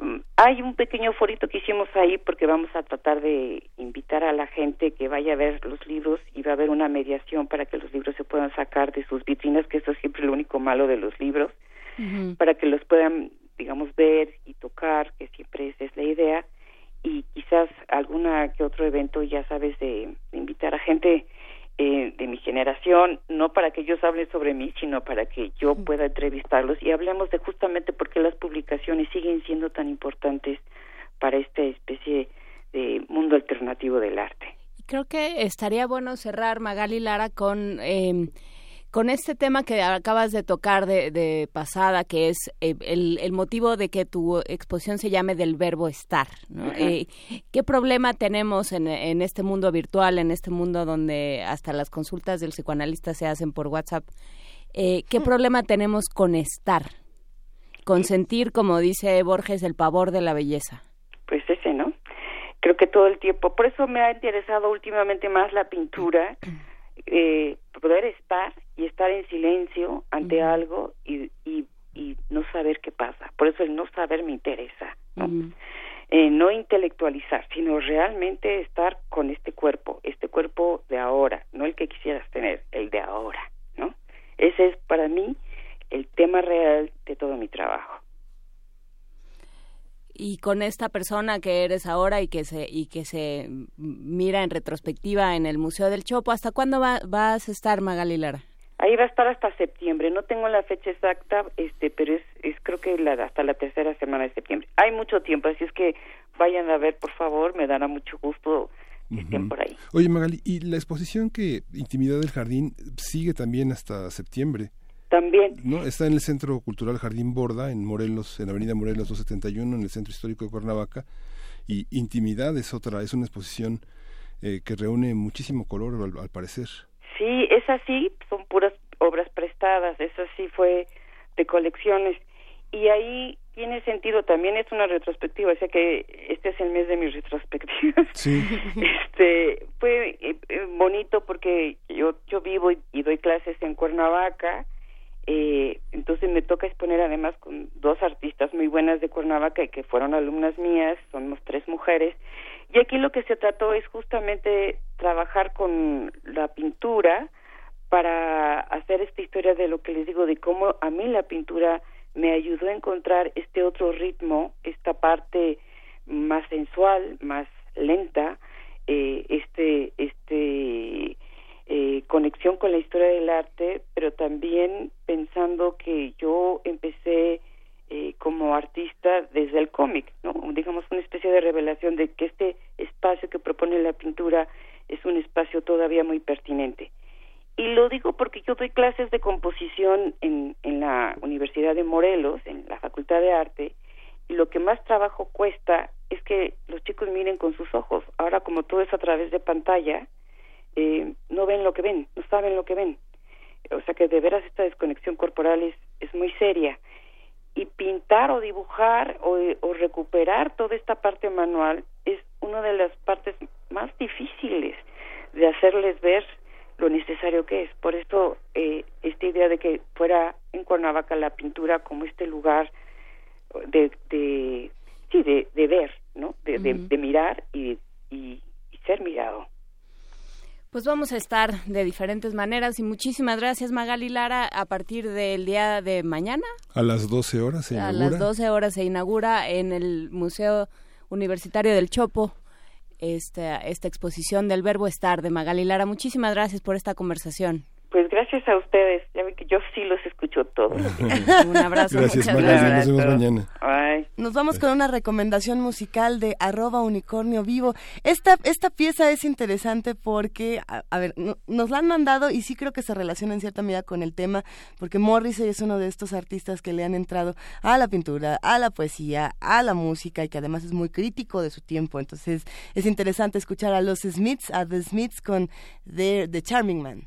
Mm, hay un pequeño forito que hicimos ahí porque vamos a tratar de invitar a la gente que vaya a ver los libros y va a haber una mediación para que los libros se puedan sacar de sus vitrinas, que eso es siempre lo único malo de los libros para que los puedan, digamos, ver y tocar, que siempre esa es la idea, y quizás alguna que otro evento, ya sabes, de, invitar a gente eh, de mi generación, no para que ellos hablen sobre mí, sino para que yo pueda entrevistarlos y hablemos de justamente por qué las publicaciones siguen siendo tan importantes para esta especie de mundo alternativo del arte. Creo que estaría bueno cerrar, Magali Lara, con... Eh, con este tema que acabas de tocar de, pasada, que es eh, el, motivo de que tu exposición se llame del verbo estar. Eh, ¿Qué problema tenemos en, este mundo virtual, en este mundo donde hasta las consultas del psicoanalista se hacen por WhatsApp? Eh, ¿Qué mm. problema tenemos con estar? Con sentir, como dice Borges, el pavor de la belleza. Pues ese, ¿no? Creo que todo el tiempo. Por eso me ha interesado últimamente más la pintura. Eh, poder estar y estar en silencio ante algo y, y, y, no saber qué pasa. Por eso el no saber me interesa. ¿no? eh, no intelectualizar, sino realmente estar con este cuerpo, este cuerpo de ahora, no el que quisieras tener, el de ahora. ¿no? Ese es para mí el tema real de todo mi trabajo y con esta persona que eres ahora y que se y que se mira en retrospectiva en el Museo del Chopo, ¿hasta cuándo va, vas a estar Magali Lara? Ahí va a estar hasta septiembre, no tengo la fecha exacta, este, pero es, es creo que la, hasta la tercera semana de septiembre. Hay mucho tiempo, así es que vayan a ver, por favor, me dará mucho gusto que estén por ahí. Oye Magali, y la exposición que Intimidad del Jardín sigue también hasta septiembre. También. No, está en el Centro Cultural Jardín Borda, en Morelos, en Avenida Morelos 271, en el Centro Histórico de Cuernavaca. Y Intimidad es otra, es una exposición eh, que reúne muchísimo color, al, parecer. Sí, es así, son puras obras prestadas, es así, fue de colecciones. Y ahí tiene sentido, también es una retrospectiva, o sea que este es el mes de mis retrospectivas. Sí. Este, fue eh, eh, bonito porque yo, yo vivo y doy clases en Cuernavaca eh, entonces me toca exponer además con dos artistas muy buenas de Cuernavaca que fueron alumnas mías, somos tres mujeres, y aquí lo que se trató es justamente trabajar con la pintura para hacer esta historia de lo que les digo, de cómo a mí la pintura me ayudó a encontrar este otro ritmo, esta parte más sensual, más lenta, eh, este, este eh, conexión con la historia del arte, pero también pensando que yo empecé eh, como artista desde el cómic, ¿no? Digamos una especie de revelación de que este espacio que propone la pintura es un espacio todavía muy pertinente. Y lo digo porque yo doy clases de composición en, en la Universidad de Morelos, en la Facultad de Arte, y lo que más trabajo cuesta es que los chicos miren con sus ojos. Ahora como todo es a través de pantalla, eh, no ven lo que ven, no saben lo que ven. O sea que de veras esta desconexión corporal es, es muy seria. Y pintar o dibujar o, o recuperar toda esta parte manual es una de las partes más difíciles de hacerles ver lo necesario que es. Por eso eh, esta idea de que fuera en Cuernavaca la pintura como este lugar de, de sí, de, de ver, ¿no? De, de, mirar y, y, y ser mirado. Pues vamos a estar de diferentes maneras y muchísimas gracias Magali Lara a partir del día de mañana A las 12 horas se a inaugura. las 12 horas se inaugura en el Museo Universitario del Chopo esta, esta exposición del verbo estar de Magali Lara. Muchísimas gracias por esta conversación. Pues gracias a ustedes. Ya que yo sí los escucho todos. Un abrazo. Gracias, muchas Magali. gracias. Nos vemos mañana. Ay. Nos vamos con una recomendación musical de arroba unicornio vivo. Esta, esta pieza es interesante porque, a, a ver, no- nos la han mandado y sí creo que se relaciona en cierta medida con el tema, porque Morrissey es uno de estos artistas que le han entrado a la pintura, a la poesía, a la música y que además es muy crítico de su tiempo. Entonces es interesante escuchar a los Smiths, a The Smiths con The, The Charming Man.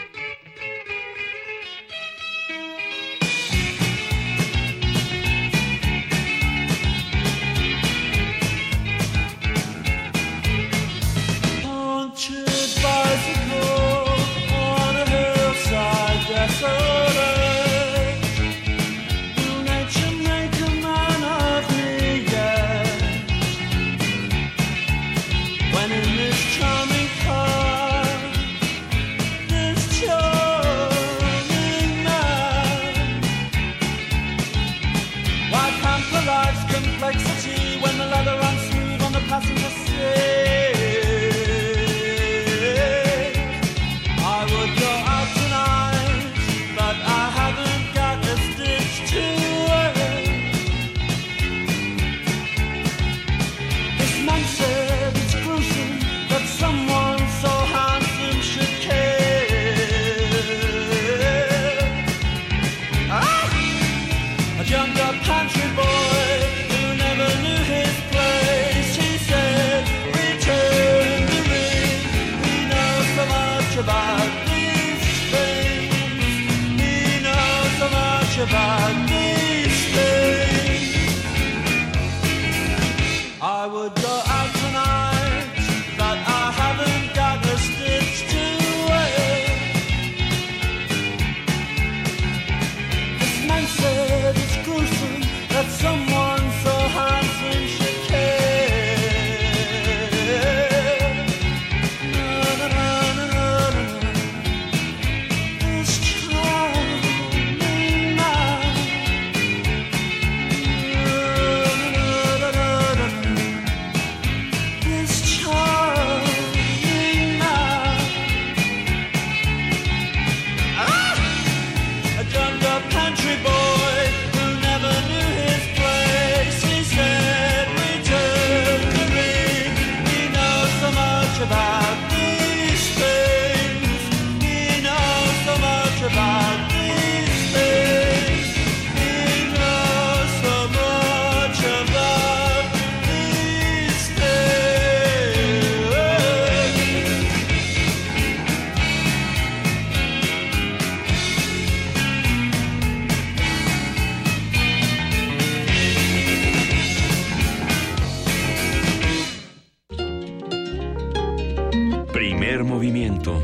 Primer movimiento.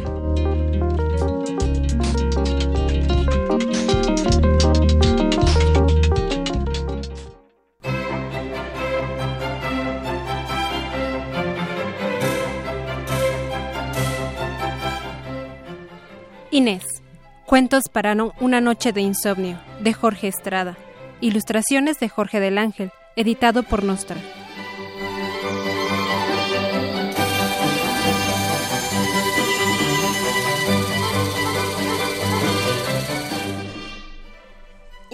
Inés. Cuentos para no- una noche de insomnio, de Jorge Estrada. Ilustraciones de Jorge del Ángel, editado por Nostra.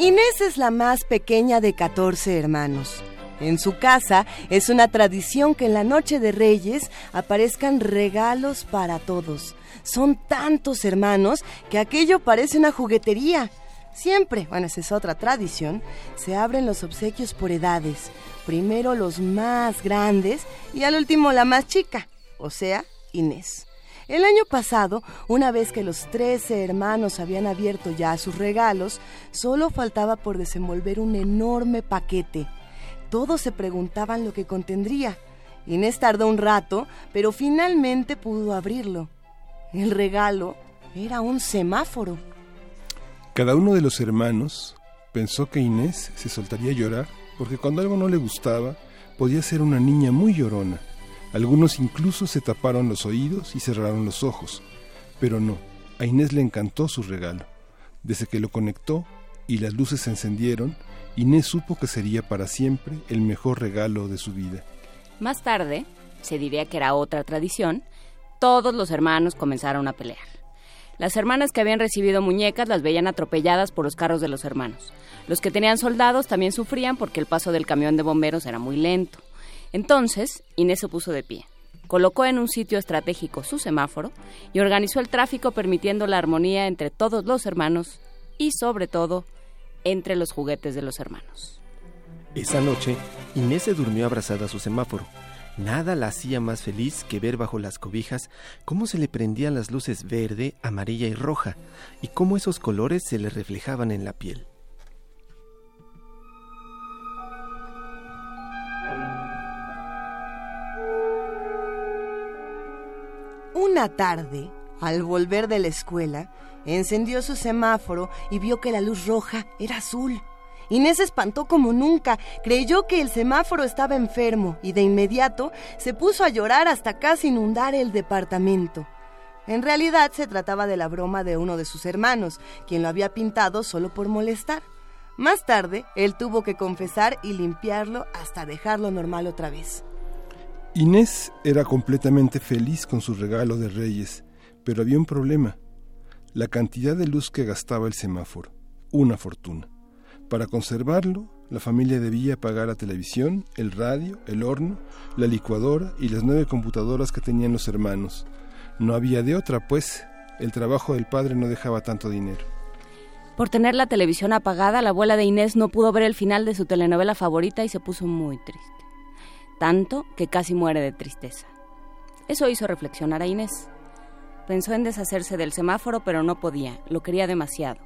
Inés es la más pequeña de 14 hermanos. En su casa es una tradición que en la noche de Reyes aparezcan regalos para todos. Son tantos hermanos que aquello parece una juguetería. Siempre, bueno, esa es otra tradición, se abren los obsequios por edades. Primero los más grandes y al último la más chica, o sea, Inés. El año pasado, una vez que los 13 hermanos habían abierto ya sus regalos, solo faltaba por desenvolver un enorme paquete. Todos se preguntaban lo que contendría. Inés tardó un rato, pero finalmente pudo abrirlo. El regalo era un semáforo. Cada uno de los hermanos pensó que Inés se soltaría a llorar porque cuando algo no le gustaba podía ser una niña muy llorona. Algunos incluso se taparon los oídos y cerraron los ojos. Pero no, a Inés le encantó su regalo. Desde que lo conectó y las luces se encendieron, Inés supo que sería para siempre el mejor regalo de su vida. Más tarde, se diría que era otra tradición, todos los hermanos comenzaron a pelear. Las hermanas que habían recibido muñecas las veían atropelladas por los carros de los hermanos. Los que tenían soldados también sufrían porque el paso del camión de bomberos era muy lento. Entonces, Inés se puso de pie. Colocó en un sitio estratégico su semáforo y organizó el tráfico permitiendo la armonía entre todos los hermanos y, sobre todo, entre los juguetes de los hermanos. Esa noche, Inés se durmió abrazada a su semáforo. Nada la hacía más feliz que ver bajo las cobijas cómo se le prendían las luces verde, amarilla y roja, y cómo esos colores se le reflejaban en la piel. Una tarde, al volver de la escuela, encendió su semáforo y vio que la luz roja era azul. Inés se espantó como nunca, creyó que el semáforo estaba enfermo y de inmediato se puso a llorar hasta casi inundar el departamento. En realidad se trataba de la broma de uno de sus hermanos, quien lo había pintado solo por molestar. Más tarde, él tuvo que confesar y limpiarlo hasta dejarlo normal otra vez. Inés era completamente feliz con su regalo de Reyes, pero había un problema. La cantidad de luz que gastaba el semáforo. Una fortuna. Para conservarlo, la familia debía pagar la televisión, el radio, el horno, la licuadora y las nueve computadoras que tenían los hermanos. No había de otra, pues el trabajo del padre no dejaba tanto dinero. Por tener la televisión apagada, la abuela de Inés no pudo ver el final de su telenovela favorita y se puso muy triste. Tanto que casi muere de tristeza. Eso hizo reflexionar a Inés. Pensó en deshacerse del semáforo, pero no podía, lo quería demasiado.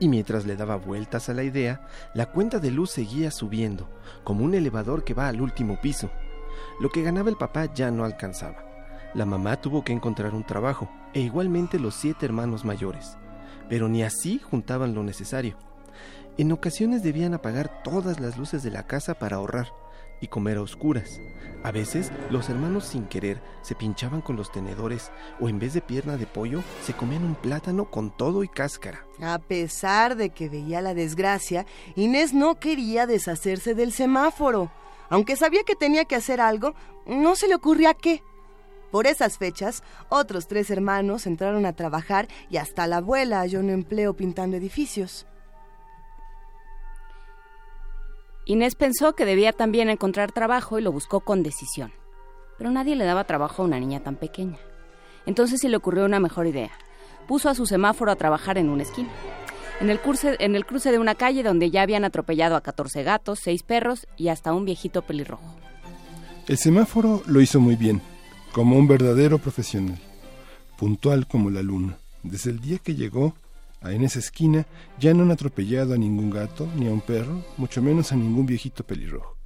Y mientras le daba vueltas a la idea, la cuenta de luz seguía subiendo, como un elevador que va al último piso. Lo que ganaba el papá ya no alcanzaba. La mamá tuvo que encontrar un trabajo, e igualmente los siete hermanos mayores. Pero ni así juntaban lo necesario. En ocasiones debían apagar todas las luces de la casa para ahorrar y comer a oscuras. A veces los hermanos sin querer se pinchaban con los tenedores o en vez de pierna de pollo se comían un plátano con todo y cáscara. A pesar de que veía la desgracia, Inés no quería deshacerse del semáforo. Aunque sabía que tenía que hacer algo, no se le ocurría qué. Por esas fechas, otros tres hermanos entraron a trabajar y hasta la abuela halló un empleo pintando edificios. Inés pensó que debía también encontrar trabajo y lo buscó con decisión. Pero nadie le daba trabajo a una niña tan pequeña. Entonces se le ocurrió una mejor idea. Puso a su semáforo a trabajar en una esquina. En el, cruce, de una calle donde ya habían atropellado a 14 gatos, 6 perros y hasta un viejito pelirrojo. El semáforo lo hizo muy bien, como un verdadero profesional, puntual como la luna. Desde el día que llegó, en esa esquina ya no han atropellado a ningún gato, ni a un perro, mucho menos a ningún viejito pelirrojo.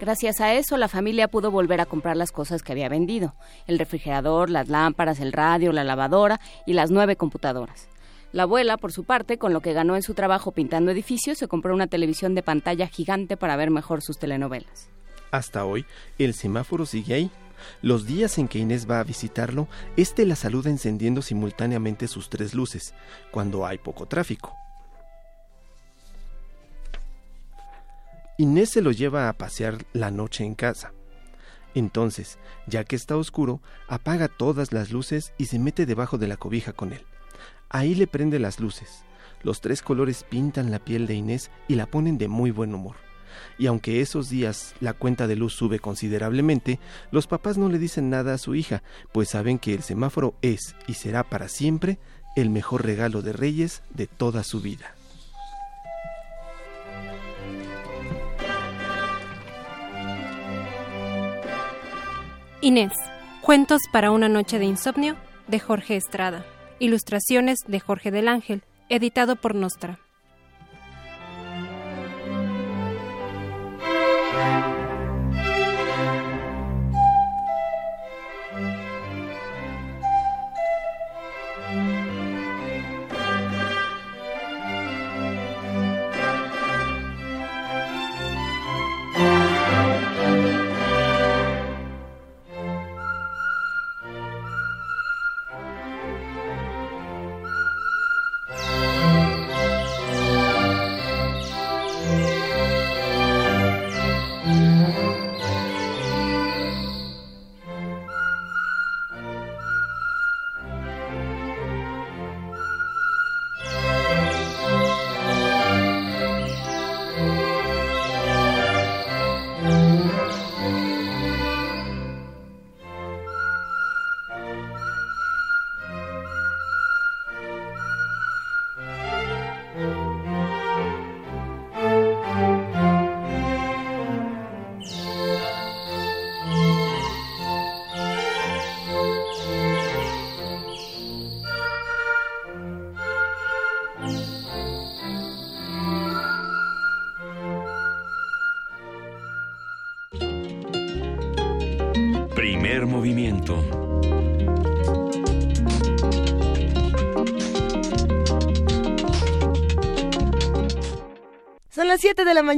Gracias a eso, la familia pudo volver a comprar las cosas que había vendido, el refrigerador, las lámparas, el radio, la lavadora y las nueve computadoras. La abuela, por su parte, con lo que ganó en su trabajo pintando edificios, se compró una televisión de pantalla gigante para ver mejor sus telenovelas. Hasta hoy, el semáforo sigue ahí. Los días en que Inés va a visitarlo, éste la saluda encendiendo simultáneamente sus tres luces, cuando hay poco tráfico. Inés se lo lleva a pasear la noche en casa. Entonces, ya que está oscuro, apaga todas las luces y se mete debajo de la cobija con él. Ahí le prende las luces. Los tres colores pintan la piel de Inés y la ponen de muy buen humor. Y aunque esos días la cuenta de luz sube considerablemente, los papás no le dicen nada a su hija, pues saben que el semáforo es y será para siempre el mejor regalo de Reyes de toda su vida. Inés, Cuentos para una noche de insomnio de Jorge Estrada. Ilustraciones de Jorge del Ángel, editado por Nostra.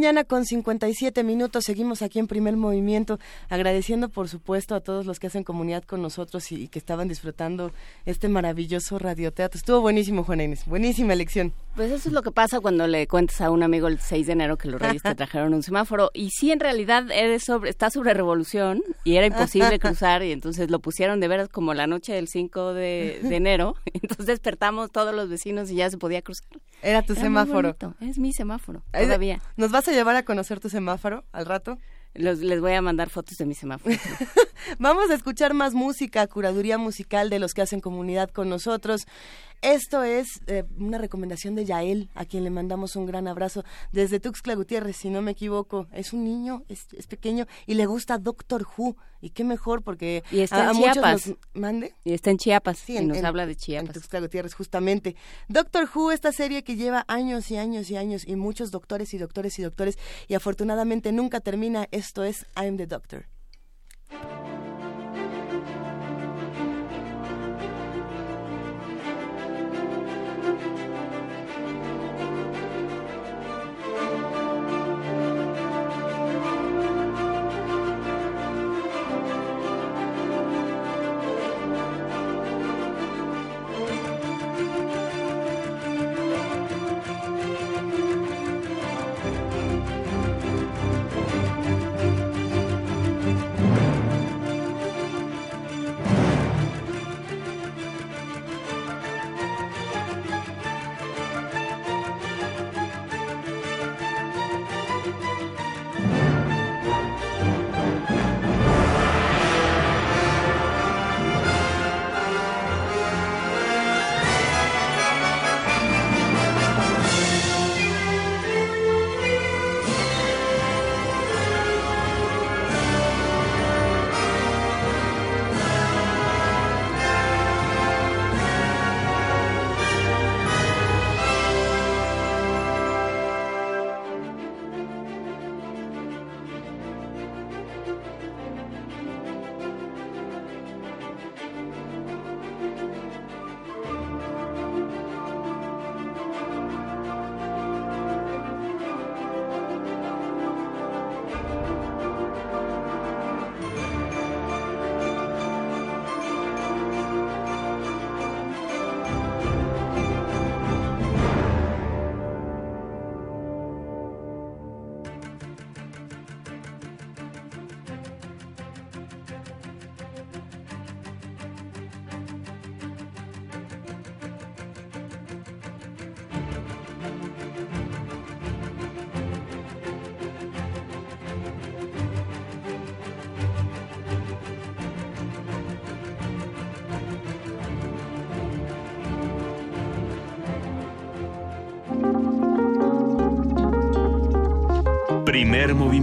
Mañana con 57 minutos. Seguimos aquí en primer movimiento, agradeciendo por supuesto a todos los que hacen comunidad con nosotros y, y que estaban disfrutando este maravilloso radioteatro. Estuvo buenísimo, Juana Inés. Buenísima elección. Pues eso es lo que pasa cuando le cuentas a un amigo el 6 de enero que los reyes te trajeron un semáforo. Y sí, en realidad eres sobre, está sobre revolución y era imposible cruzar y entonces lo pusieron de veras como la noche del 5 de, de enero. Entonces despertamos todos los vecinos y ya se podía cruzar. Era tu Era semáforo. Es mi semáforo, todavía. ¿Nos vas a llevar a conocer tu semáforo al rato? Los- les voy a mandar fotos de mi semáforo. Vamos a escuchar más música, curaduría musical de los que hacen comunidad con nosotros. Esto es eh, una recomendación de Yael, a quien le mandamos un gran abrazo desde Tuxtla Gutiérrez, si no me equivoco. Es un niño, es, es pequeño y le gusta Doctor Who. Y qué mejor porque Y está a, en a Chiapas. nos mande. Y está en Chiapas Sí, y en- nos en- habla de En Chiapas. Tuxtla Gutiérrez, justamente. Doctor Who, esta serie que lleva años y años y años y muchos doctores y doctores y doctores y afortunadamente nunca termina. Esto es I'm the Doctor.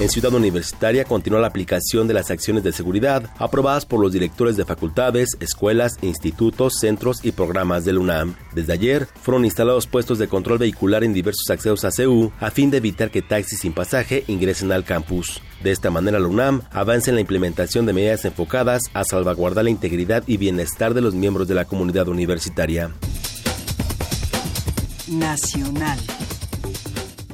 En Ciudad Universitaria continúa la aplicación de las acciones de seguridad aprobadas por los directores de facultades, escuelas, institutos, centros y programas del UNAM. Desde ayer fueron instalados puestos de control vehicular en diversos accesos a CEU a fin de evitar que taxis sin pasaje ingresen al campus. De esta manera, la UNAM avanza en la implementación de medidas enfocadas a salvaguardar la integridad y bienestar de los miembros de la comunidad universitaria. Nacional.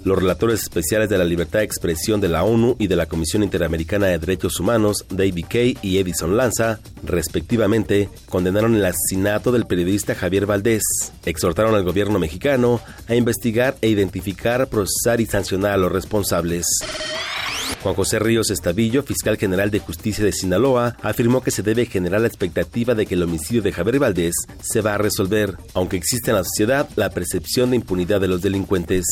Los relatores especiales de la libertad de expresión de la ONU y de la Comisión Interamericana de Derechos Humanos, David Kay y Edison Lanza, respectivamente, condenaron el asesinato del periodista Javier Valdés. Exhortaron al gobierno mexicano a investigar e identificar, procesar y sancionar a los responsables. Juan José Ríos Estavillo, fiscal general de justicia de Sinaloa, afirmó que se debe generar la expectativa de que el homicidio de Javier Valdés se va a resolver, aunque existe en la sociedad la percepción de impunidad de los delincuentes.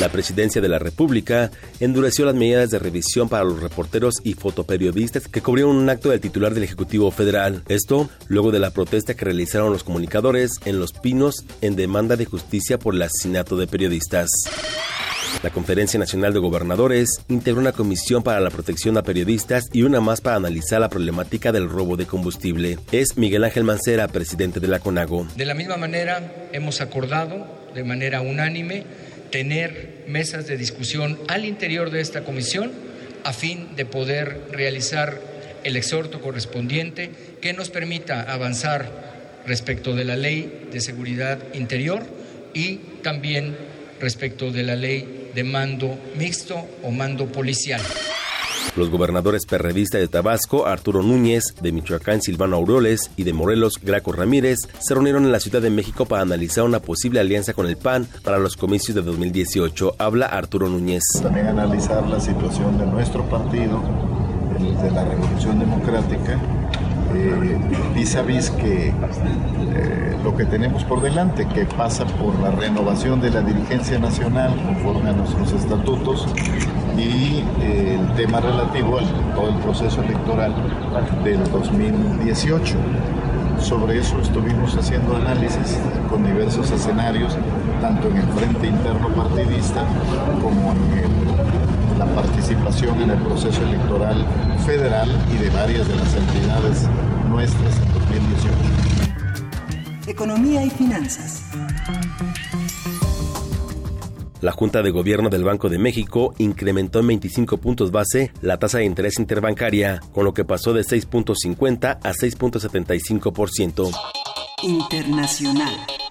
La presidencia de la República endureció las medidas de revisión para los reporteros y fotoperiodistas que cubrieron un acto del titular del Ejecutivo Federal. Esto luego de la protesta que realizaron los comunicadores en Los Pinos en demanda de justicia por el asesinato de periodistas. La Conferencia Nacional de Gobernadores integró una comisión para la protección a periodistas y una más para analizar la problemática del robo de combustible. Es Miguel Ángel Mancera, presidente de la CONAGO. De la misma manera, hemos acordado de manera unánime tener mesas de discusión al interior de esta comisión a fin de poder realizar el exhorto correspondiente que nos permita avanzar respecto de la ley de seguridad interior y también respecto de la ley de mando mixto o mando policial. Los gobernadores perredistas de Tabasco, Arturo Núñez, de Michoacán, Silvano Aureoles y de Morelos, Graco Ramírez, se reunieron en la Ciudad de México para analizar una posible alianza con el PAN para los comicios de 2018. Habla Arturo Núñez. También analizar la situación de nuestro partido, el de la Revolución Democrática, vis a vis que eh, lo que tenemos por delante, que pasa por la renovación de la dirigencia nacional conforme a nuestros estatutos y eh, el tema relativo a todo el proceso electoral del 2018. Sobre eso estuvimos haciendo análisis con diversos escenarios, tanto en el frente interno partidista como en la participación en el proceso electoral federal y de varias de las entidades nuestras en 2018. Economía y finanzas. La Junta de Gobierno del Banco de México incrementó en 25 puntos base la tasa de interés interbancaria, con lo que pasó de 6.50 a 6.75%. Internacional.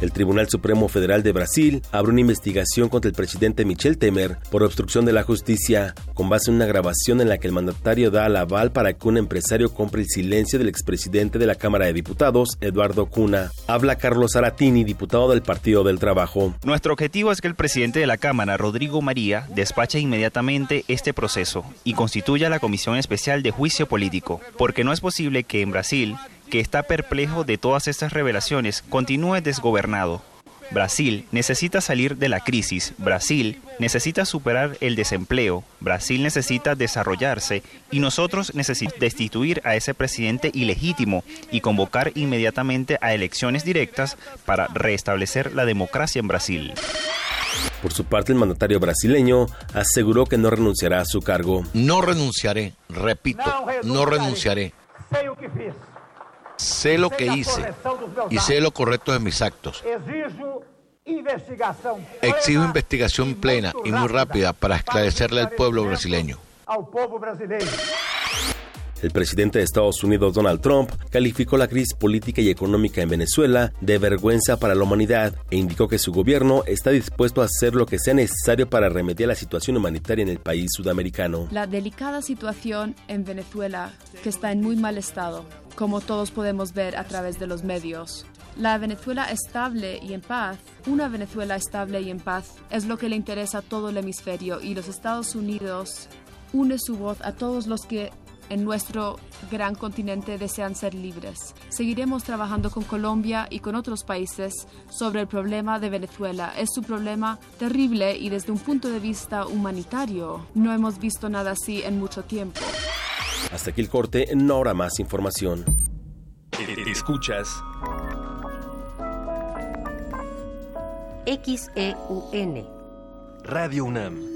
El Tribunal Supremo Federal de Brasil abrió una investigación contra el presidente Michel Temer por obstrucción de la justicia, con base en una grabación en la que el mandatario da el aval para que un empresario compre el silencio del expresidente de la Cámara de Diputados, Eduardo Cuna. Habla Carlos Aratini, diputado del Partido del Trabajo. Nuestro objetivo es que el presidente de la Cámara, Rodrigo María, despache inmediatamente este proceso y constituya la Comisión Especial de Juicio Político, porque no es posible que en Brasil, que está perplejo de todas estas revelaciones, continúe desgobernado. Brasil necesita salir de la crisis, Brasil necesita superar el desempleo, Brasil necesita desarrollarse y nosotros necesitamos destituir a ese presidente ilegítimo y convocar inmediatamente a elecciones directas para restablecer la democracia en Brasil. Por su parte, el mandatario brasileño aseguró que no renunciará a su cargo. No renunciaré, repito, no renunciaré. Sei o que. Sé lo que hice y sé lo correcto de mis actos. Exijo investigación plena y muy rápida para esclarecerle al pueblo brasileño. El presidente de Estados Unidos, Donald Trump, calificó la crisis política y económica en Venezuela de vergüenza para la humanidad e indicó que su gobierno está dispuesto a hacer lo que sea necesario para remediar la situación humanitaria en el país sudamericano. La delicada situación en Venezuela, que está en muy mal estado, como todos podemos ver a través de los medios. La Venezuela estable y en paz, una Venezuela estable y en paz, es lo que le interesa a todo el hemisferio y los Estados Unidos une su voz a todos los que en nuestro gran continente desean ser libres. Seguiremos trabajando con Colombia y con otros países sobre el problema de Venezuela. Es un problema terrible y desde un punto de vista humanitario no hemos visto nada así en mucho tiempo. Hasta aquí el corte, no habrá más información. Escuchas XEUN Radio UNAM.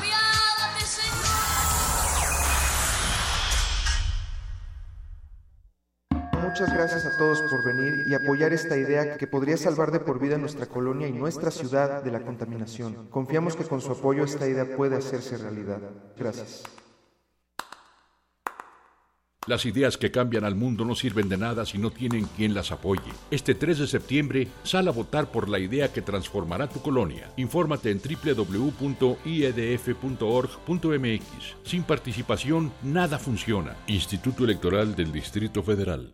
Muchas gracias a todos por venir y apoyar esta idea que podría salvar de por vida nuestra colonia y nuestra ciudad de la contaminación. Confiamos que con su apoyo esta idea puede hacerse realidad. Gracias. Las ideas que cambian al mundo no sirven de nada si no tienen quien las apoye. Este 3 de septiembre, sal a votar por la idea que transformará tu colonia. Infórmate en www.iedf.org.mx. Sin participación, nada funciona. Instituto Electoral del Distrito Federal.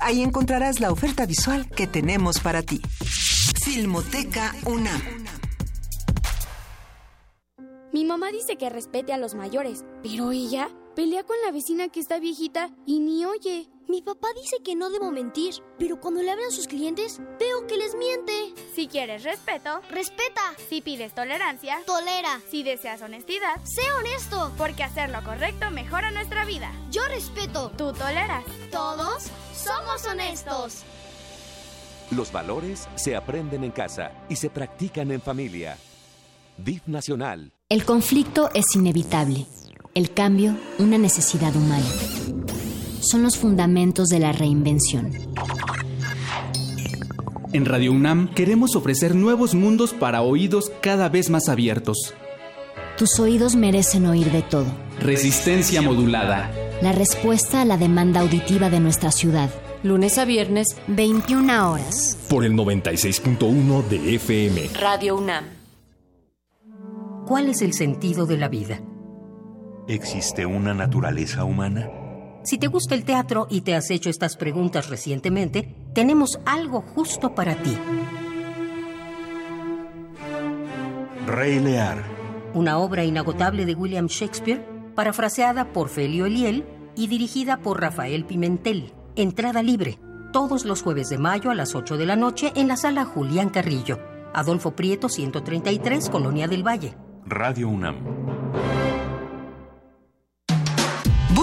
Ahí encontrarás la oferta visual que tenemos para ti. Filmoteca UNAM. Mi mamá dice que respete a los mayores, pero ella pelea con la vecina que está viejita y ni oye. Mi papá dice que no debo mentir, pero cuando le hablan sus clientes, veo que les miente. Si quieres respeto, respeta. Si pides tolerancia, tolera. Si deseas honestidad, sé honesto. Porque hacer lo correcto mejora nuestra vida. Yo respeto. Tú toleras. Todos somos honestos. Los valores se aprenden en casa y se practican en familia. DIF Nacional. El conflicto es inevitable. El cambio, una necesidad humana. Son los fundamentos de la reinvención. En Radio UNAM queremos ofrecer nuevos mundos para oídos cada vez más abiertos. Tus oídos merecen oír de todo. Resistencia modulada. La respuesta a la demanda auditiva de nuestra ciudad. Lunes a viernes, 21 horas. Por el 96.1 de FM. Radio UNAM. ¿Cuál es el sentido de la vida? ¿Existe una naturaleza humana? Si te gusta el teatro y te has hecho estas preguntas recientemente, tenemos algo justo para ti. Rey Lear. Una obra inagotable de William Shakespeare, parafraseada por Felio Eliel y dirigida por Rafael Pimentel. Entrada libre, todos los jueves de mayo a las 8 de la noche en la sala Julián Carrillo. Adolfo Prieto 133, Colonia del Valle. Radio UNAM.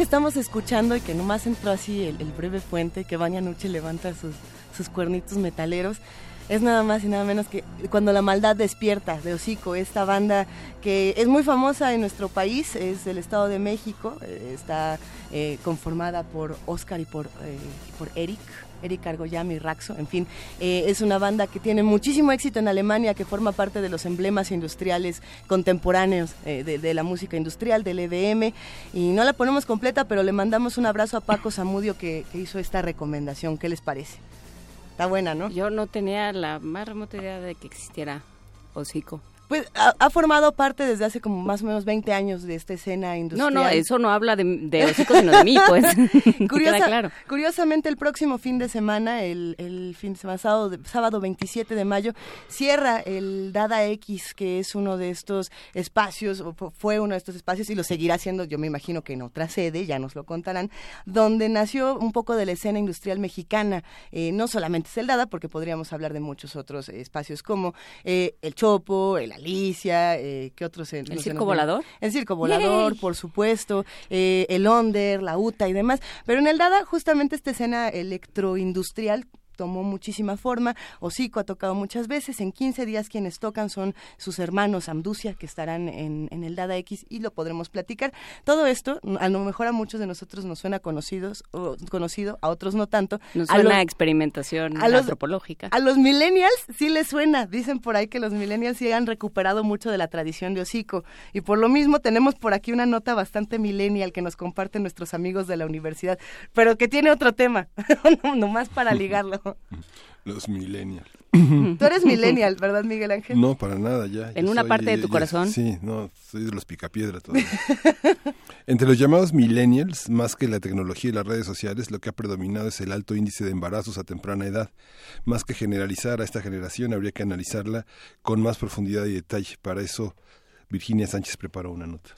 Que estamos escuchando y que nomás entró así el, breve puente que Baña Noche levanta sus, sus cuernitos metaleros, es nada más y nada menos que Cuando la maldad despierta de Hocico, esta banda que es muy famosa en nuestro país, es del Estado de México, eh, está eh, conformada por Oscar y por, eh, por Eric. Eric Argoyami, Raxo, en fin, eh, es una banda que tiene muchísimo éxito en Alemania, que forma parte de los emblemas industriales contemporáneos eh, de, la música industrial, del EBM, y no la ponemos completa, pero le mandamos un abrazo a Paco Zamudio que, que hizo esta recomendación. ¿Qué les parece? Está buena, ¿no? Yo no tenía la más remota idea de que existiera Hocico. Pues ha, ha, formado parte desde hace como más o menos 20 años de esta escena industrial. No, no, eso no habla de, de hocico, sino de mí, pues. Curiosa, claro. Curiosamente, el próximo fin de semana, el, el fin de semana, sábado, sábado 27 de mayo, cierra el Dada X, que es uno de estos espacios, o fue uno de estos espacios y lo seguirá siendo, yo me imagino que en otra sede, ya nos lo contarán, donde nació un poco de la escena industrial mexicana. Eh, no solamente es el Dada, porque podríamos hablar de muchos otros espacios como eh, el Chopo, el Alicia, eh, ¿qué otros? ¿El Circo Volador? El Circo Volador, Yay. por supuesto, eh, el Onder, la UTA y demás. Pero en el Dada, justamente esta escena electroindustrial tomó muchísima forma. Hocico ha tocado muchas veces. En 15 días quienes tocan son sus hermanos Amducia, que estarán en, en, el Dada X y lo podremos platicar. Todo esto, a lo mejor a muchos de nosotros nos suena conocidos, o conocido, a otros no tanto. Nos suena a, lo, experimentación a los, antropológica. A los millennials sí les suena. Dicen por ahí que los millennials sí han recuperado mucho de la tradición de Hocico. Y por lo mismo tenemos por aquí una nota bastante millennial que nos comparten nuestros amigos de la universidad, pero que tiene otro tema, nomás para ligarlo. Los millennials. Tú eres millennial, ¿verdad, Miguel Ángel? No, para nada, ya. ¿En una soy, parte de tu ya, corazón? Sí, no, soy de los picapiedra todavía. Entre los llamados millennials, más que la tecnología y las redes sociales, lo que ha predominado es el alto índice de embarazos a temprana edad. Más que generalizar a esta generación, habría que analizarla con más profundidad y detalle. Para eso, Virginia Sánchez preparó una nota.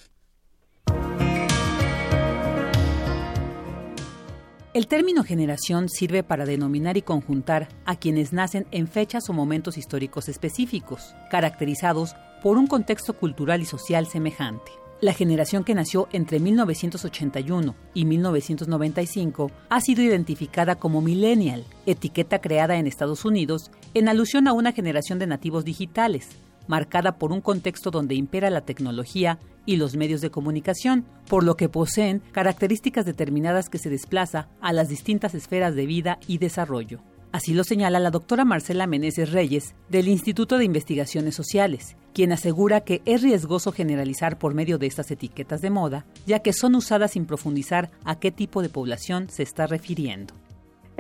El término generación sirve para denominar y conjuntar a quienes nacen en fechas o momentos históricos específicos, caracterizados por un contexto cultural y social semejante. La generación que nació entre 1981 y 1995 ha sido identificada como millennial, etiqueta creada en Estados Unidos en alusión a una generación de nativos digitales, marcada por un contexto donde impera la tecnología y los medios de comunicación, por lo que poseen características determinadas que se desplaza a las distintas esferas de vida y desarrollo. Así lo señala la doctora Marcela Meneses Reyes del Instituto de Investigaciones Sociales, quien asegura que es riesgoso generalizar por medio de estas etiquetas de moda, ya que son usadas sin profundizar a qué tipo de población se está refiriendo.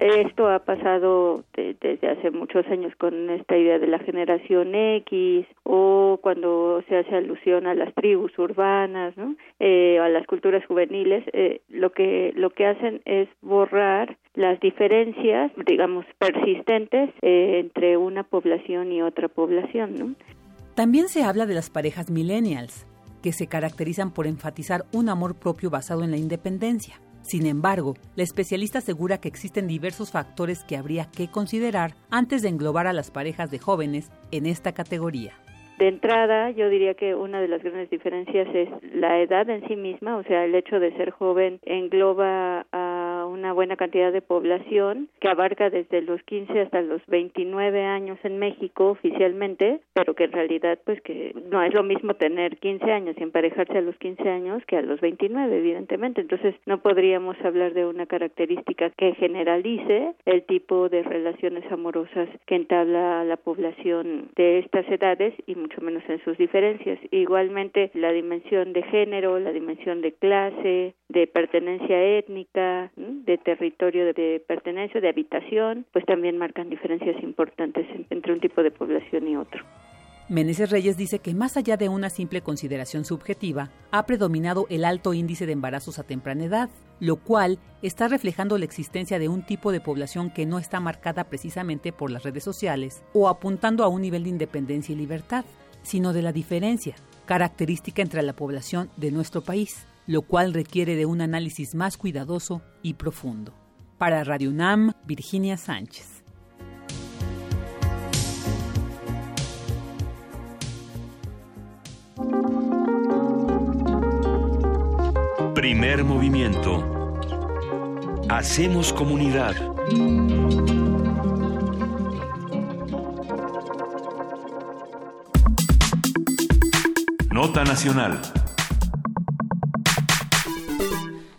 Esto ha pasado de, desde hace muchos años con esta idea de la generación X o cuando se hace alusión a las tribus urbanas, ¿no? Eh, a las culturas juveniles, eh, lo que lo que hacen es borrar las diferencias, digamos, persistentes eh, entre una población y otra población, ¿no? También se habla de las parejas millennials, que se caracterizan por enfatizar un amor propio basado en la independencia. Sin embargo, la especialista asegura que existen diversos factores que habría que considerar antes de englobar a las parejas de jóvenes en esta categoría. De entrada, yo diría que una de las grandes diferencias es la edad en sí misma, o sea, el hecho de ser joven engloba a una buena cantidad de población que abarca desde los 15 hasta los 29 años en México oficialmente, pero que en realidad pues que no es lo mismo tener 15 años y emparejarse a los 15 años que a los 29, evidentemente. Entonces, no podríamos hablar de una característica que generalice el tipo de relaciones amorosas que entabla la población de estas edades y mucho menos en sus diferencias. Igualmente, la dimensión de género, la dimensión de clase, de pertenencia étnica, de territorio de pertenencia, de habitación, pues también marcan diferencias importantes entre un tipo de población y otro. Meneses Reyes dice que más allá de una simple consideración subjetiva, ha predominado el alto índice de embarazos a temprana edad, lo cual está reflejando la existencia de un tipo de población que no está marcada precisamente por las redes sociales o apuntando a un nivel de independencia y libertad, sino de la diferencia, característica entre la población de nuestro país, lo cual requiere de un análisis más cuidadoso y profundo. Para Radio UNAM, Virginia Sánchez. Primer movimiento. Hacemos comunidad. Nota Nacional.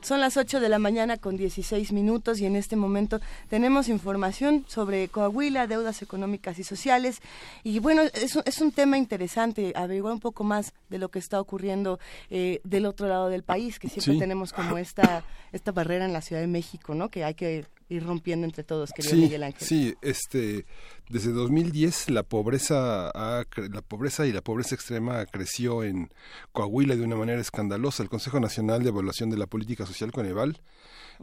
Son las 8 de la mañana con 16 minutos y en este momento tenemos información sobre Coahuila, deudas económicas y sociales. Y bueno, es, es un tema interesante, averiguar un poco más de lo que está ocurriendo eh, del otro lado del país, que siempre Sí. tenemos como esta, esta barrera en la Ciudad de México, ¿no? Que hay que ir rompiendo entre todos, querido Sí, Miguel Ángel. sí, este, desde 2010 la pobreza, ha la pobreza y la pobreza extrema creció en Coahuila de una manera escandalosa. El Consejo Nacional de Evaluación de la Política Social Coneval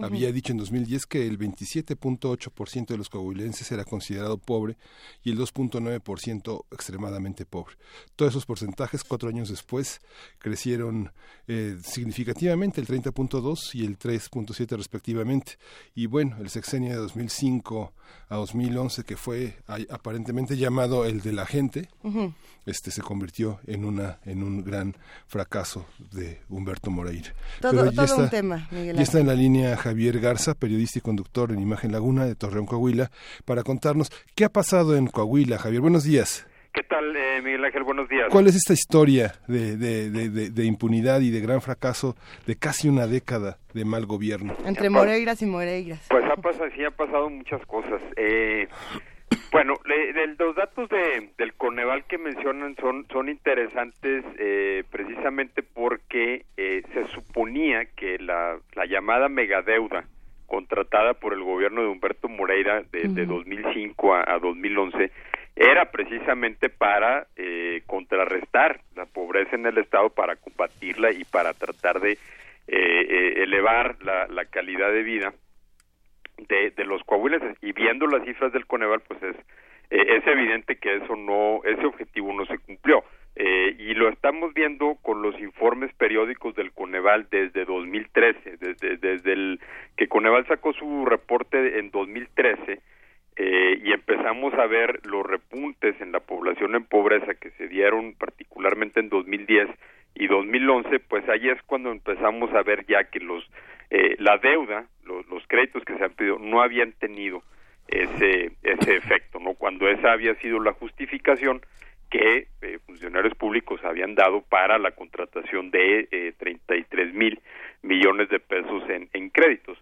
Había dicho en 2010 que el 27.8% de los coahuilenses era considerado pobre y el 2.9% extremadamente pobre. Todos esos porcentajes, cuatro años después, crecieron eh, significativamente, el 30.2 y el 3.7 respectivamente. Y bueno, el sexenio de 2005 a 2011, que fue aparentemente llamado el de la gente, este se convirtió en una en un gran fracaso de Humberto Moreira. Todo- Pero ya todo un está- tema, Miguel Ya está en la línea Javier Garza, periodista y conductor en Imagen Laguna de Torreón, Coahuila, para contarnos qué ha pasado en Coahuila. Javier, buenos días. ¿Qué tal, eh, Miguel Ángel? Buenos días. ¿Cuál es esta historia de, de, de- de- de impunidad y de gran fracaso de casi una década de mal gobierno? Entre Moreiras y Moreiras. Pues ha pasado, sí, ha pasado muchas cosas. Eh, bueno, le- de- los datos de, del Coneval que mencionan son, son interesantes eh, precisamente porque eh, se suponía que la, la llamada megadeuda contratada por el gobierno de Humberto Moreira de, de Ujú. 2005 a, a 2011 era precisamente para eh, contrarrestar la pobreza en el Estado, para combatirla y para tratar de eh, eh, elevar la, la calidad de vida de, de los coahuilenses y viendo las cifras del Coneval pues es eh, es evidente que eso no ese objetivo no se cumplió. Eh, y lo estamos viendo con los informes periódicos del Coneval desde 2013 desde desde el que Coneval sacó su reporte en 2013 eh, y empezamos a ver los repuntes en la población en pobreza que se dieron particularmente en 2010 y 2011, pues ahí es cuando empezamos a ver ya que los eh, la deuda, los, créditos que se han pedido no habían tenido ese ese efecto, no cuando esa había sido la justificación que eh, funcionarios públicos habían dado para la contratación de eh, 33 mil millones de pesos en, en créditos.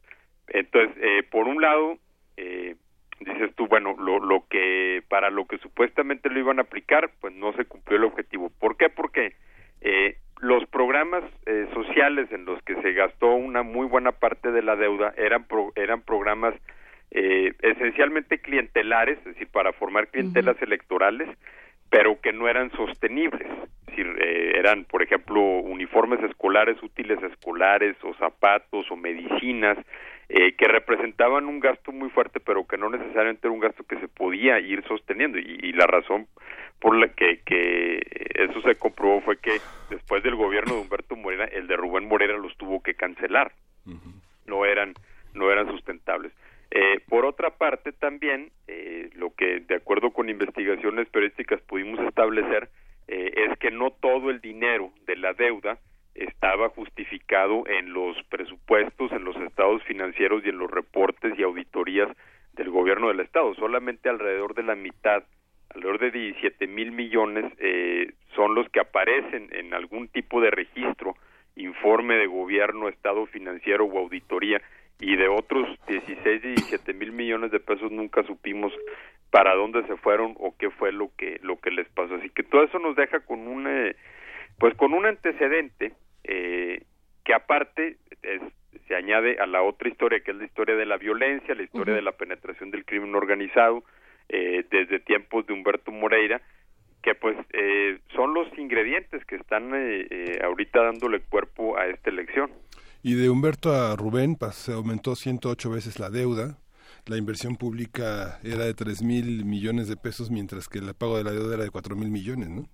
Entonces, eh, por un lado, eh, dices tú, bueno, lo, lo que para lo que supuestamente lo iban a aplicar, pues no se cumplió el objetivo. ¿Por qué? Porque eh, los programas eh, sociales en los que se gastó una muy buena parte de la deuda eran pro- eran programas eh, esencialmente clientelares, es decir, para formar clientelas electorales, pero que no eran sostenibles. Es decir, eh, eran, por ejemplo, uniformes escolares, útiles escolares, o zapatos, o medicinas, eh, que representaban un gasto muy fuerte, pero que no necesariamente era un gasto que se podía ir sosteniendo. Y, y la razón por la que, que eso se comprobó fue que después del gobierno de Humberto Morena, el de Rubén Morera los tuvo que cancelar. No eran, no eran sustentables. Eh, por otra parte, también eh, lo que, de acuerdo con investigaciones periodísticas, pudimos establecer eh, es que no todo el dinero de la deuda estaba justificado en los presupuestos, en los estados financieros y en los reportes y auditorías del gobierno del estado. Solamente alrededor de la mitad, alrededor de 17 mil millones, eh, son los que aparecen en algún tipo de registro, informe de gobierno, estado financiero o auditoría y de otros 16 y 17 mil millones de pesos nunca supimos para dónde se fueron o qué fue lo que lo que les pasó así que todo eso nos deja con un eh, pues con un antecedente eh, que aparte es, se añade a la otra historia, que es la historia de la violencia, la historia de la penetración del crimen organizado, eh, desde tiempos de Humberto Moreira, que pues eh, son los ingredientes que están eh, ahorita dándole cuerpo a esta elección. Y de Humberto a Rubén pues, se aumentó 108 veces la deuda, la inversión pública era de 3 mil millones de pesos, mientras que el pago de la deuda era de 4 mil millones, ¿no?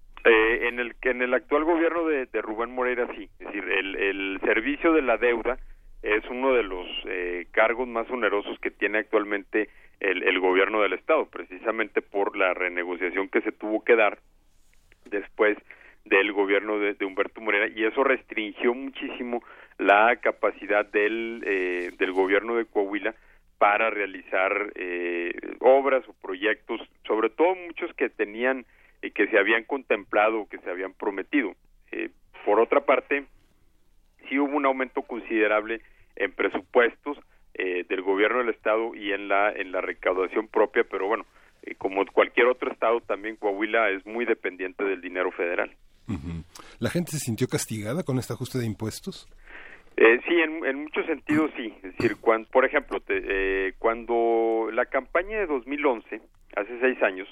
Eh, en el en el actual gobierno de, Rubén Moreira sí, es decir, el, el servicio de la deuda es uno de los eh, cargos más onerosos que tiene actualmente el, el gobierno del estado, precisamente por la renegociación que se tuvo que dar después del gobierno de, Humberto Moreira y eso restringió muchísimo la capacidad del, eh, del gobierno de Coahuila para realizar eh, obras o proyectos, sobre todo muchos que tenían y que se habían contemplado que se habían prometido. Eh, por otra parte, sí hubo un aumento considerable en presupuestos eh, del gobierno del estado y en la en la recaudación propia, pero bueno, eh, como cualquier otro estado, también Coahuila es muy dependiente del dinero federal. ¿La gente se sintió castigada con este ajuste de impuestos? Eh, sí, en, en, muchos sentidos sí. Es decir, cuando, por ejemplo, te, cuando la campaña de 2011, hace seis años,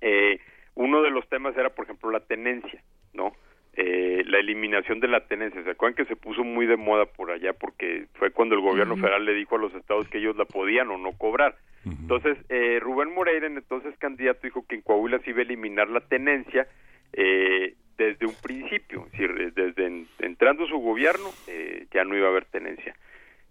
eh, uno de los temas era, por ejemplo, la tenencia, ¿no? Eh, la eliminación de la tenencia. ¿Se acuerdan que se puso muy de moda por allá? Porque fue cuando el gobierno federal le dijo a los estados que ellos la podían o no cobrar. Entonces, eh, Rubén Moreira, entonces candidato, dijo que en Coahuila se iba a eliminar la tenencia eh, desde un principio. Es decir, desde entrando su gobierno eh, ya no iba a haber tenencia.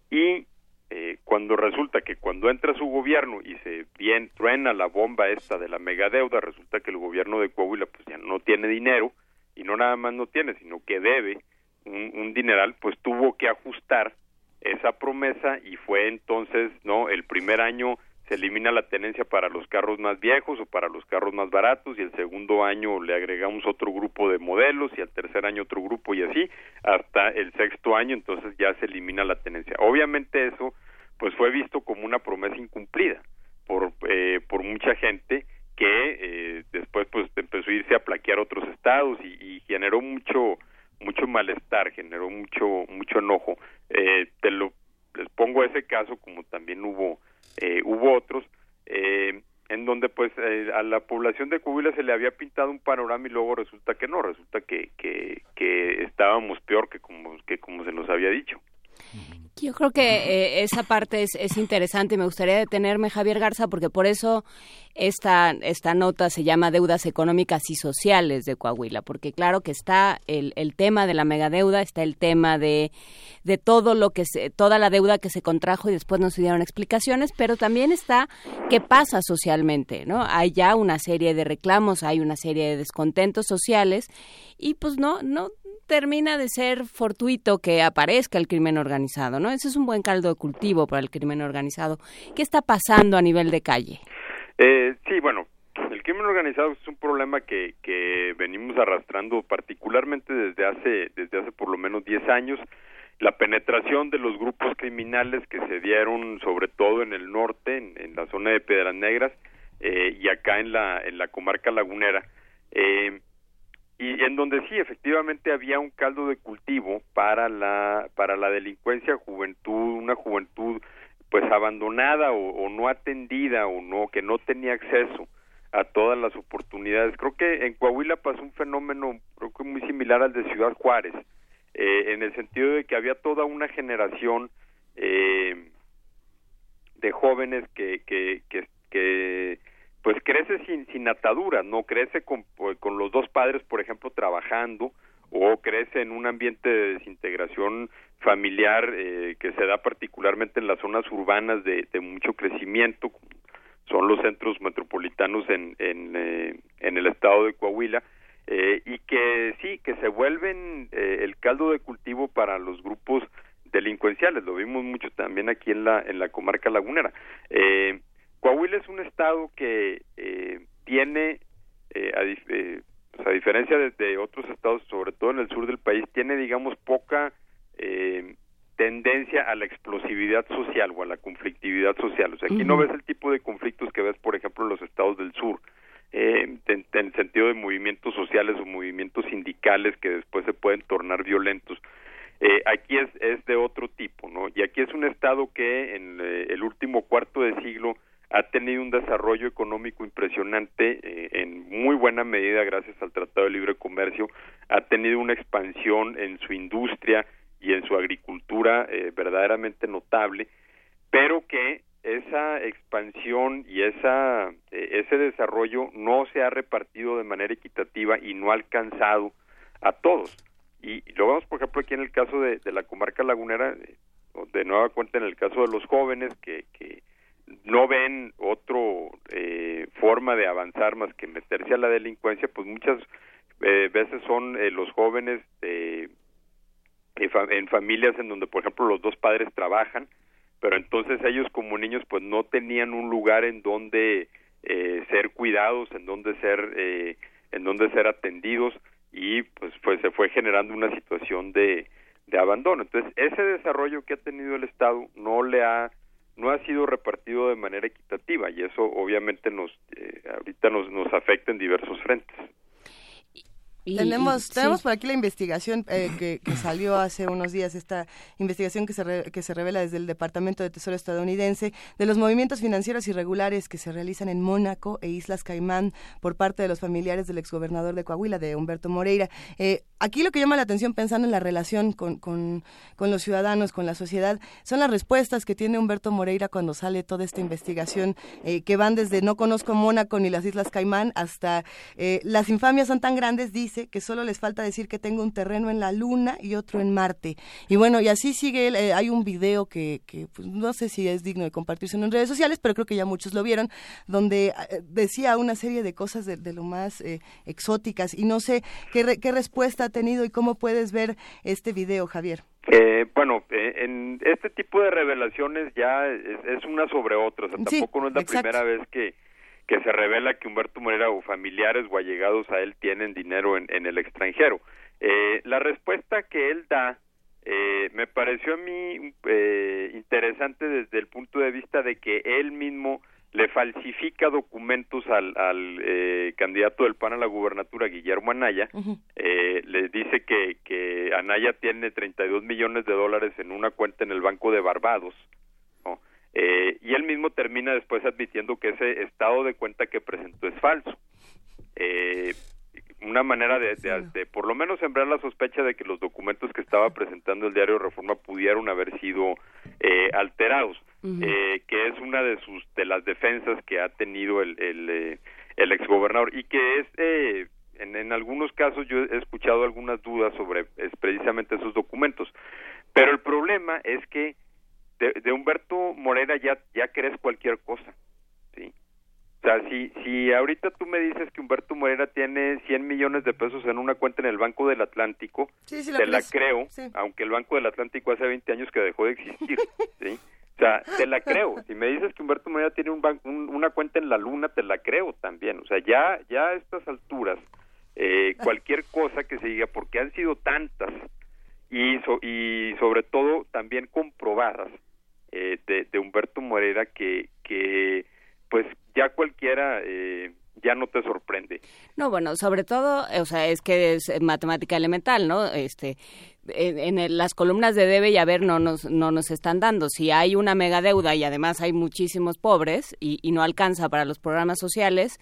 Y eh, cuando resulta que cuando entra su gobierno y se bien truena la bomba esta de la megadeuda, resulta que el gobierno de Coahuila pues ya no tiene dinero y no nada más no tiene, sino que debe un, un dineral, pues tuvo que ajustar esa promesa y fue entonces, ¿no? El primer año se elimina la tenencia para los carros más viejos o para los carros más baratos y el segundo año le agregamos otro grupo de modelos y al tercer año otro grupo y así hasta el sexto año entonces ya se elimina la tenencia. Obviamente eso pues fue visto como una promesa incumplida por eh, por mucha gente que eh, después pues empezó a irse a plaquear otros estados y, generó mucho mucho malestar, generó mucho mucho enojo. Eh, te lo les pongo ese caso como también hubo eh, hubo otros eh, en donde pues eh, a la población de Coahuila se le había pintado un panorama y luego resulta que no, resulta que, que, que estábamos peor que como, que como se nos había dicho. Yo creo que eh, esa parte es, es, interesante y me gustaría detenerme, Javier Garza, porque por eso esta, esta nota se llama Deudas Económicas y Sociales de Coahuila, porque claro que está el, el tema de la megadeuda, está el tema de, de todo lo que se, toda la deuda que se contrajo y después no se dieron explicaciones, pero también está qué pasa socialmente, ¿no? Hay ya una serie de reclamos, hay una serie de descontentos sociales y pues no, no termina de ser fortuito que aparezca el crimen organizado, ¿no? Ese es un buen caldo de cultivo para el crimen organizado. ¿Qué está pasando a nivel de calle? Eh, sí, bueno, el crimen organizado es un problema que, que venimos arrastrando particularmente desde hace, desde hace por lo menos 10 años. La penetración de los grupos criminales que se dieron sobre todo en el norte, en, la zona de Piedras Negras eh, y acá en la, en la comarca lagunera. Eh, y en donde sí efectivamente había un caldo de cultivo para la para la delincuencia juventud una juventud pues abandonada o, no atendida o no que no tenía acceso a todas las oportunidades. Creo que en Coahuila pasó un fenómeno creo que muy similar al de Ciudad Juárez eh, en el sentido de que había toda una generación eh, de jóvenes que que, que, que pues crece sin, sin atadura, no crece con, pues, con los dos padres, por ejemplo, trabajando o crece en un ambiente de desintegración familiar eh, que se da particularmente en las zonas urbanas de, de mucho crecimiento, son los centros metropolitanos en, en, eh, en el estado de Coahuila, eh, y que sí, que se vuelven eh, el caldo de cultivo para los grupos delincuenciales, lo vimos mucho también aquí en la, en la comarca lagunera. Eh, Coahuila es un estado que eh, tiene, eh, a, eh, pues, a, diferencia de, otros estados, sobre todo en el sur del país, tiene, digamos, poca eh, tendencia a la explosividad social o a la conflictividad social. O sea, aquí no ves el tipo de conflictos que ves, por ejemplo, en los estados del sur, eh, en, en el sentido de movimientos sociales o movimientos sindicales que después se pueden tornar violentos. aquí es, es de otro tipo, ¿no? Y aquí es un Estado que en eh, el último cuarto de siglo ha tenido un desarrollo económico impresionante eh, en muy buena medida gracias al Tratado de Libre Comercio, ha tenido una expansión en su industria y en su agricultura eh, verdaderamente notable, pero que esa expansión y esa eh, ese desarrollo no se ha repartido de manera equitativa y no ha alcanzado a todos. Y, lo vemos, por ejemplo, aquí en el caso de, de la comarca lagunera, de nueva cuenta en el caso de los jóvenes que, que no ven otro eh, forma de avanzar más que meterse a la delincuencia, pues muchas eh, veces son eh, los jóvenes eh, en familias en donde, por ejemplo, los dos padres trabajan, pero entonces ellos como niños pues no tenían un lugar en donde eh, ser cuidados, en donde ser, en donde ser atendidos y pues, pues se fue generando una situación de, de abandono. Entonces ese desarrollo que ha tenido el Estado no le ha no ha sido repartido de manera equitativa y eso obviamente nos eh, ahorita nos, nos afecta en diversos frentes. Tenemos tenemos por aquí la investigación eh, que, que, salió hace unos días, esta investigación que se, re, que se revela desde el Departamento de Tesoro estadounidense de los movimientos financieros irregulares que se realizan en Mónaco e Islas Caimán por parte de los familiares del exgobernador de Coahuila, de Humberto Moreira. Eh, aquí lo que llama la atención pensando en la relación con, con, con, los ciudadanos, con la sociedad, son las respuestas que tiene Humberto Moreira cuando sale toda esta investigación, eh, que van desde no conozco Mónaco ni las Islas Caimán hasta eh, las infamias son tan grandes, dice, que solo les falta decir que tengo un terreno en la Luna y otro en Marte. Y bueno, y así sigue, eh, hay un video que, que pues, no sé si es digno de compartirse en redes sociales, pero creo que ya muchos lo vieron, donde eh, decía una serie de cosas de, de lo más eh, exóticas y no sé qué, re, qué respuesta ha tenido y cómo puedes ver este video, Javier. Eh, bueno, eh, en este tipo de revelaciones ya es, es una sobre otra, o sea, Sí, tampoco no es la exacto. primera vez que, que se revela que Humberto Moreira o familiares o allegados a él tienen dinero en, en el extranjero. Eh, la respuesta que él da eh, me pareció a mí eh, interesante desde el punto de vista de que él mismo le falsifica documentos al, al eh, candidato del PAN a la gubernatura, Guillermo Anaya, eh, le dice que, que Anaya tiene 32 millones de dólares en una cuenta en el Banco de Barbados. Eh, y él mismo termina después admitiendo que ese estado de cuenta que presentó es falso. Eh, una manera de, de, de, por lo menos sembrar la sospecha de que los documentos que estaba presentando el diario Reforma pudieron haber sido eh, alterados, eh, que es una de sus de las defensas que ha tenido el el, eh, el exgobernador y que es eh, en, en algunos casos yo he escuchado algunas dudas sobre es precisamente esos documentos, pero el problema es que de, de Humberto Morera ya ya crees cualquier cosa, sí. O sea, si, si ahorita tú me dices que Humberto Morera tiene 100 millones de pesos en una cuenta en el Banco del Atlántico, Sí, sí te la creo, Sí. aunque el Banco del Atlántico hace 20 años que dejó de existir, ¿sí? O sea, te la creo. Si me dices que Humberto Morera tiene un ban- un- una cuenta en la Luna, te la creo también. O sea, ya, ya a estas alturas, eh, cualquier cosa que se diga, porque han sido tantas y, so- y sobre todo también comprobadas eh, de, de Humberto Morera que, que pues ya cualquiera eh, ya no te sorprende. No, bueno, sobre todo, o sea, es que es eh, matemática elemental, ¿no? Este, en, en el- las columnas de debe y haber no nos, no nos están dando. Si hay una mega deuda y además hay muchísimos pobres y, y no alcanza para los programas sociales,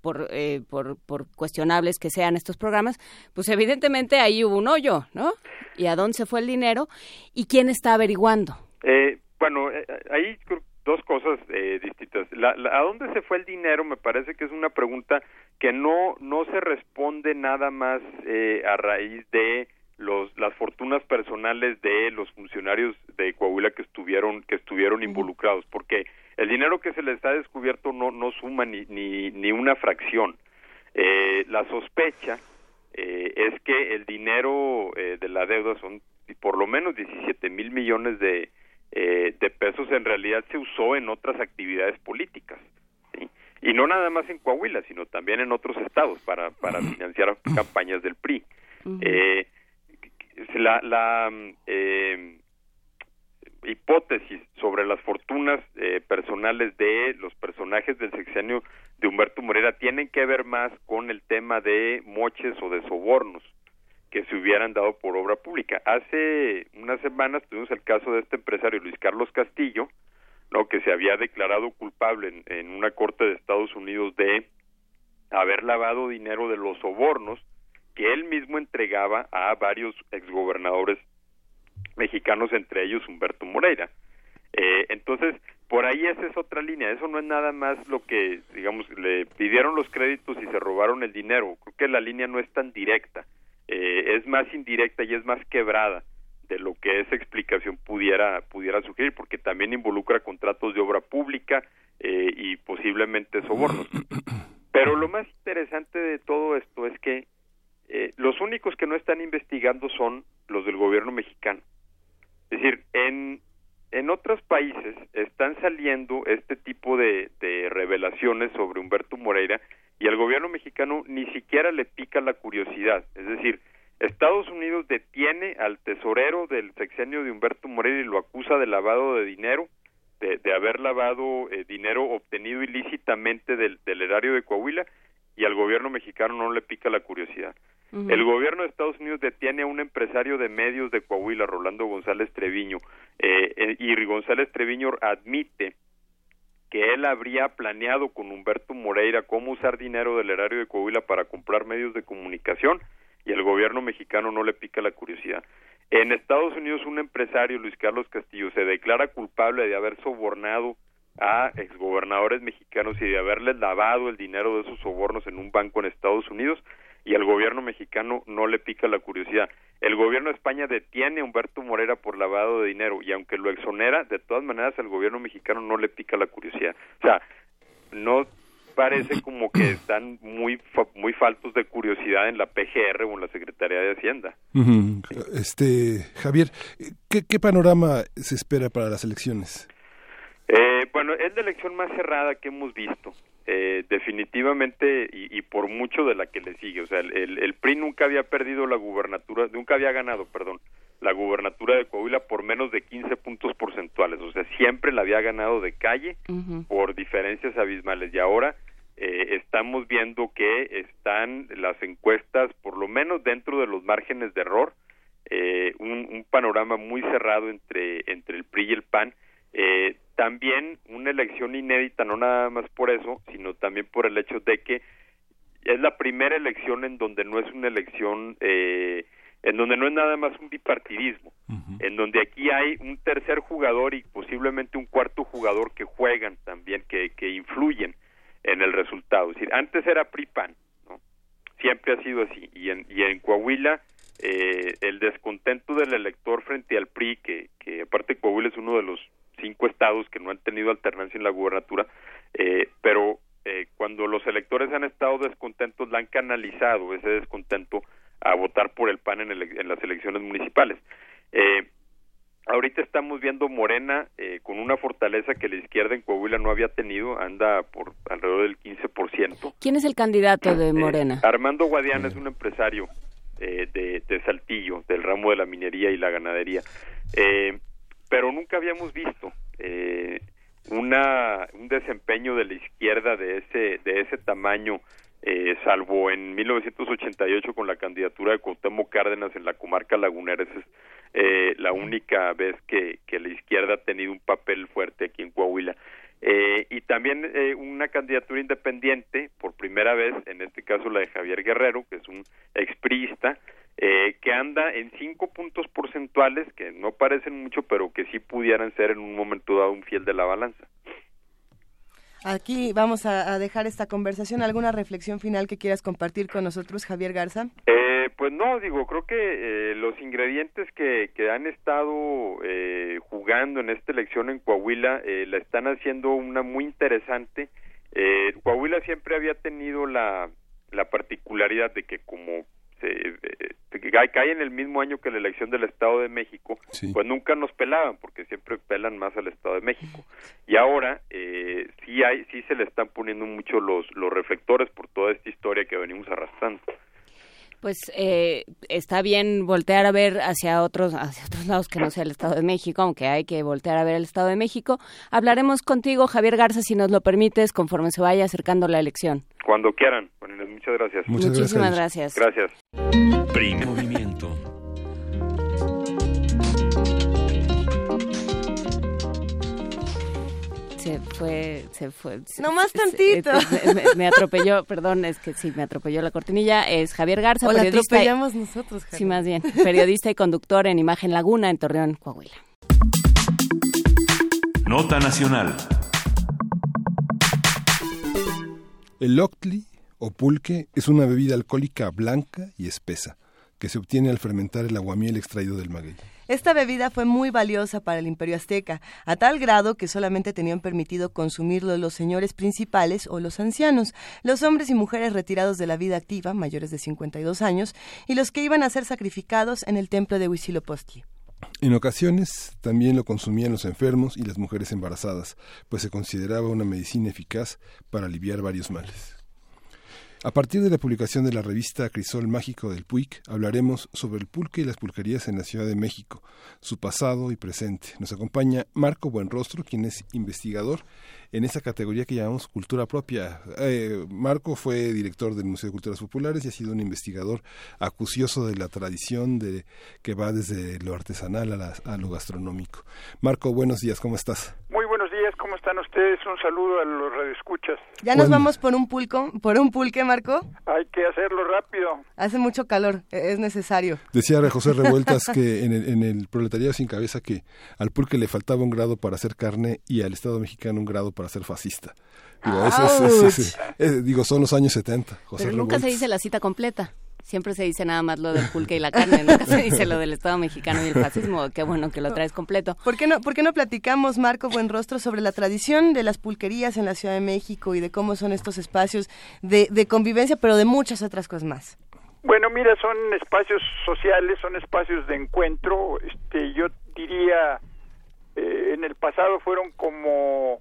por, eh, por, por cuestionables que sean estos programas, pues evidentemente ahí hubo un hoyo, ¿no? ¿Y a dónde se fue el dinero? ¿Y quién está averiguando? Eh, bueno, eh, hay creo, dos cosas eh, distintas. La, la- ¿A dónde se fue el dinero? Me parece que es una pregunta que no no se responde nada más eh, a raíz de los las fortunas personales de los funcionarios de Coahuila que estuvieron que estuvieron involucrados, porque el dinero que se les ha descubierto no no suma ni ni, ni una fracción. Eh, la sospecha eh, es que el dinero eh, de la deuda son por lo menos 17 mil millones de, eh, de pesos en realidad se usó en otras actividades políticas ¿sí? y no nada más en Coahuila sino también en otros estados para para financiar campañas del PRI eh, la, la eh, hipótesis sobre las fortunas eh, personales de los personajes del sexenio de Humberto Morera tienen que ver más con el tema de moches o de sobornos que se hubieran dado por obra pública. Hace unas semanas tuvimos el caso de este empresario Luis Carlos Castillo, ¿no? que se había declarado culpable en, en una corte de Estados Unidos de haber lavado dinero de los sobornos que él mismo entregaba a varios exgobernadores mexicanos, entre ellos Humberto Moreira. Eh, entonces, por ahí esa es otra línea. Eso no es nada más lo que, digamos, le pidieron los créditos y se robaron el dinero. Creo que la línea no es tan directa. Eh, es más indirecta y es más quebrada de lo que esa explicación pudiera pudiera sugerir, porque también involucra contratos de obra pública eh, y posiblemente sobornos. Pero lo más interesante de todo esto es que eh, los únicos que no están investigando son los del gobierno mexicano. Es decir, en, en otros países están saliendo este tipo de, de revelaciones sobre Humberto Moreira y al gobierno mexicano ni siquiera le pica la curiosidad. Es decir, Estados Unidos detiene al tesorero del sexenio de Humberto Moreira y lo acusa de lavado de dinero, de, de haber lavado eh, dinero obtenido ilícitamente del, del erario de Coahuila y al gobierno mexicano no le pica la curiosidad. El gobierno de Estados Unidos detiene a un empresario de medios de Coahuila, Rolando González Treviño, eh, eh, y González Treviño admite que él habría planeado con Humberto Moreira cómo usar dinero del erario de Coahuila para comprar medios de comunicación y el gobierno mexicano no le pica la curiosidad. En Estados Unidos un empresario, Luis Carlos Castillo, se declara culpable de haber sobornado a exgobernadores mexicanos y de haberles lavado el dinero de esos sobornos en un banco en Estados Unidos y al gobierno mexicano no le pica la curiosidad. El gobierno de España detiene a Humberto Moreira por lavado de dinero y aunque lo exonera, de todas maneras al gobierno mexicano no le pica la curiosidad. O sea, no parece como que están muy muy faltos de curiosidad en la PGR o en la Secretaría de Hacienda. Este Javier, ¿qué, ¿qué panorama se espera para las elecciones? Eh, bueno, es la elección más cerrada que hemos visto, eh, definitivamente, y, y, por mucho de la que le sigue. O sea, el, el, PRI nunca había perdido la gubernatura, nunca había ganado, perdón, la gubernatura de Coahuila por menos de 15 puntos porcentuales. O sea, siempre la había ganado de calle uh -huh. por diferencias abismales. Y ahora eh, estamos viendo que están las encuestas, por lo menos dentro de los márgenes de error, eh, un, un panorama muy cerrado entre, entre el PRI y el PAN. Eh, también una elección inédita, no nada más por eso, sino también por el hecho de que es la primera elección en donde no es una elección, eh, en donde no es nada más un bipartidismo, uh -huh. en donde aquí hay un tercer jugador y posiblemente un cuarto jugador que juegan también, que, que influyen en el resultado. Es decir, antes era PRI-PAN, ¿no? siempre ha sido así, y en, y en Coahuila eh, el descontento del elector frente al PRI, que, que aparte Coahuila es uno de los cinco estados que no han tenido alternancia en la gubernatura, eh, pero eh, cuando los electores han estado descontentos, la han canalizado ese descontento a votar por el PAN en, el, en las elecciones municipales. Eh, ahorita estamos viendo Morena eh, con una fortaleza que la izquierda en Coahuila no había tenido, anda por alrededor del 15%. ¿Quién es el candidato de Morena? Eh, Armando Guadiana es un empresario eh, de, de, Saltillo, del ramo de la minería y la ganadería. Eh, pero nunca habíamos visto eh, una un desempeño de la izquierda de ese de ese tamaño eh, salvo en 1988 con la candidatura de Cuauhtémoc Cárdenas en la comarca lagunera esa es eh, la única vez que, que la izquierda ha tenido un papel fuerte aquí en Coahuila. Eh, y también eh, una candidatura independiente por primera vez en este caso la de Javier Guerrero que es un expriista eh, que anda en cinco puntos porcentuales que no parecen mucho pero que sí pudieran ser en un momento dado un fiel de la balanza. Aquí vamos a, a dejar esta conversación. ¿Alguna reflexión final que quieras compartir con nosotros, Javier Garza? Eh, pues no, digo, creo que eh, los ingredientes que, que han estado eh, jugando en esta elección en Coahuila eh, la están haciendo una muy interesante. Eh, Coahuila siempre había tenido la, la particularidad de que como se, eh, cae en el mismo año que la elección del Estado de México, sí. pues nunca nos pelaban, porque siempre pelan más al Estado de México. Y ahora eh, sí hay, sí se le están poniendo mucho los, los reflectores por toda esta historia que venimos arrastrando. Pues eh, está bien voltear a ver hacia otros, hacia otros lados que no sea el Estado de México, aunque hay que voltear a ver el Estado de México. Hablaremos contigo, Javier Garza, si nos lo permites, conforme se vaya acercando la elección. Cuando quieran. Bueno, muchas gracias. Muchas Muchísimas gracias. Gracias. Primer movimiento fue, se fue. No más tantito. me, atropelló, perdón, es que sí, me atropelló la cortinilla. Es Javier Garza, o periodista. La atropellamos nosotros, Javier. Sí, más bien. Periodista y conductor en Imagen Laguna, en Torreón, Coahuila. Nota Nacional. El octli o pulque es una bebida alcohólica blanca y espesa que se obtiene al fermentar el aguamiel extraído del maguey. Esta bebida fue muy valiosa para el imperio azteca, a tal grado que solamente tenían permitido consumirlo los señores principales o los ancianos, los hombres y mujeres retirados de la vida activa, mayores de 52 años, y los que iban a ser sacrificados en el templo de Huitzilopochtli. En ocasiones también lo consumían los enfermos y las mujeres embarazadas, pues se consideraba una medicina eficaz para aliviar varios males. A partir de la publicación de la revista Crisol Mágico del Puig, hablaremos sobre el pulque y las pulquerías en la Ciudad de México, su pasado y presente. Nos acompaña Marco Buenrostro, quien es investigador en esa categoría que llamamos cultura propia. Eh, Marco fue director del Museo de Culturas Populares y ha sido un investigador acucioso de la tradición de que va desde lo artesanal a, lo gastronómico. Marco, buenos días, ¿cómo estás? Muy buenos días, ¿cómo están ustedes? Un saludo a los radioescuchas. ¿Ya nos vamos por un pulco, por un pulque, Marco? Hay que hacerlo rápido. Hace mucho calor, e-, es necesario. Decía José Revueltas que en el, en el proletariado sin cabeza que al pulque le faltaba un grado para hacer carne y al Estado mexicano un grado para ser fascista. Digo, son los años 70. José Pero nunca se dice la cita completa. Siempre se dice nada más lo del pulque y la carne, nunca se dice lo del Estado mexicano y el fascismo. Qué bueno que lo traes completo. ¿Por qué no, por qué no platicamos, Marco Buenrostro, sobre la tradición de las pulquerías en la Ciudad de México y de cómo son estos espacios de, de convivencia, pero de muchas otras cosas más? Bueno, mira, son espacios sociales, son espacios de encuentro. Este, yo diría, eh, en el pasado fueron como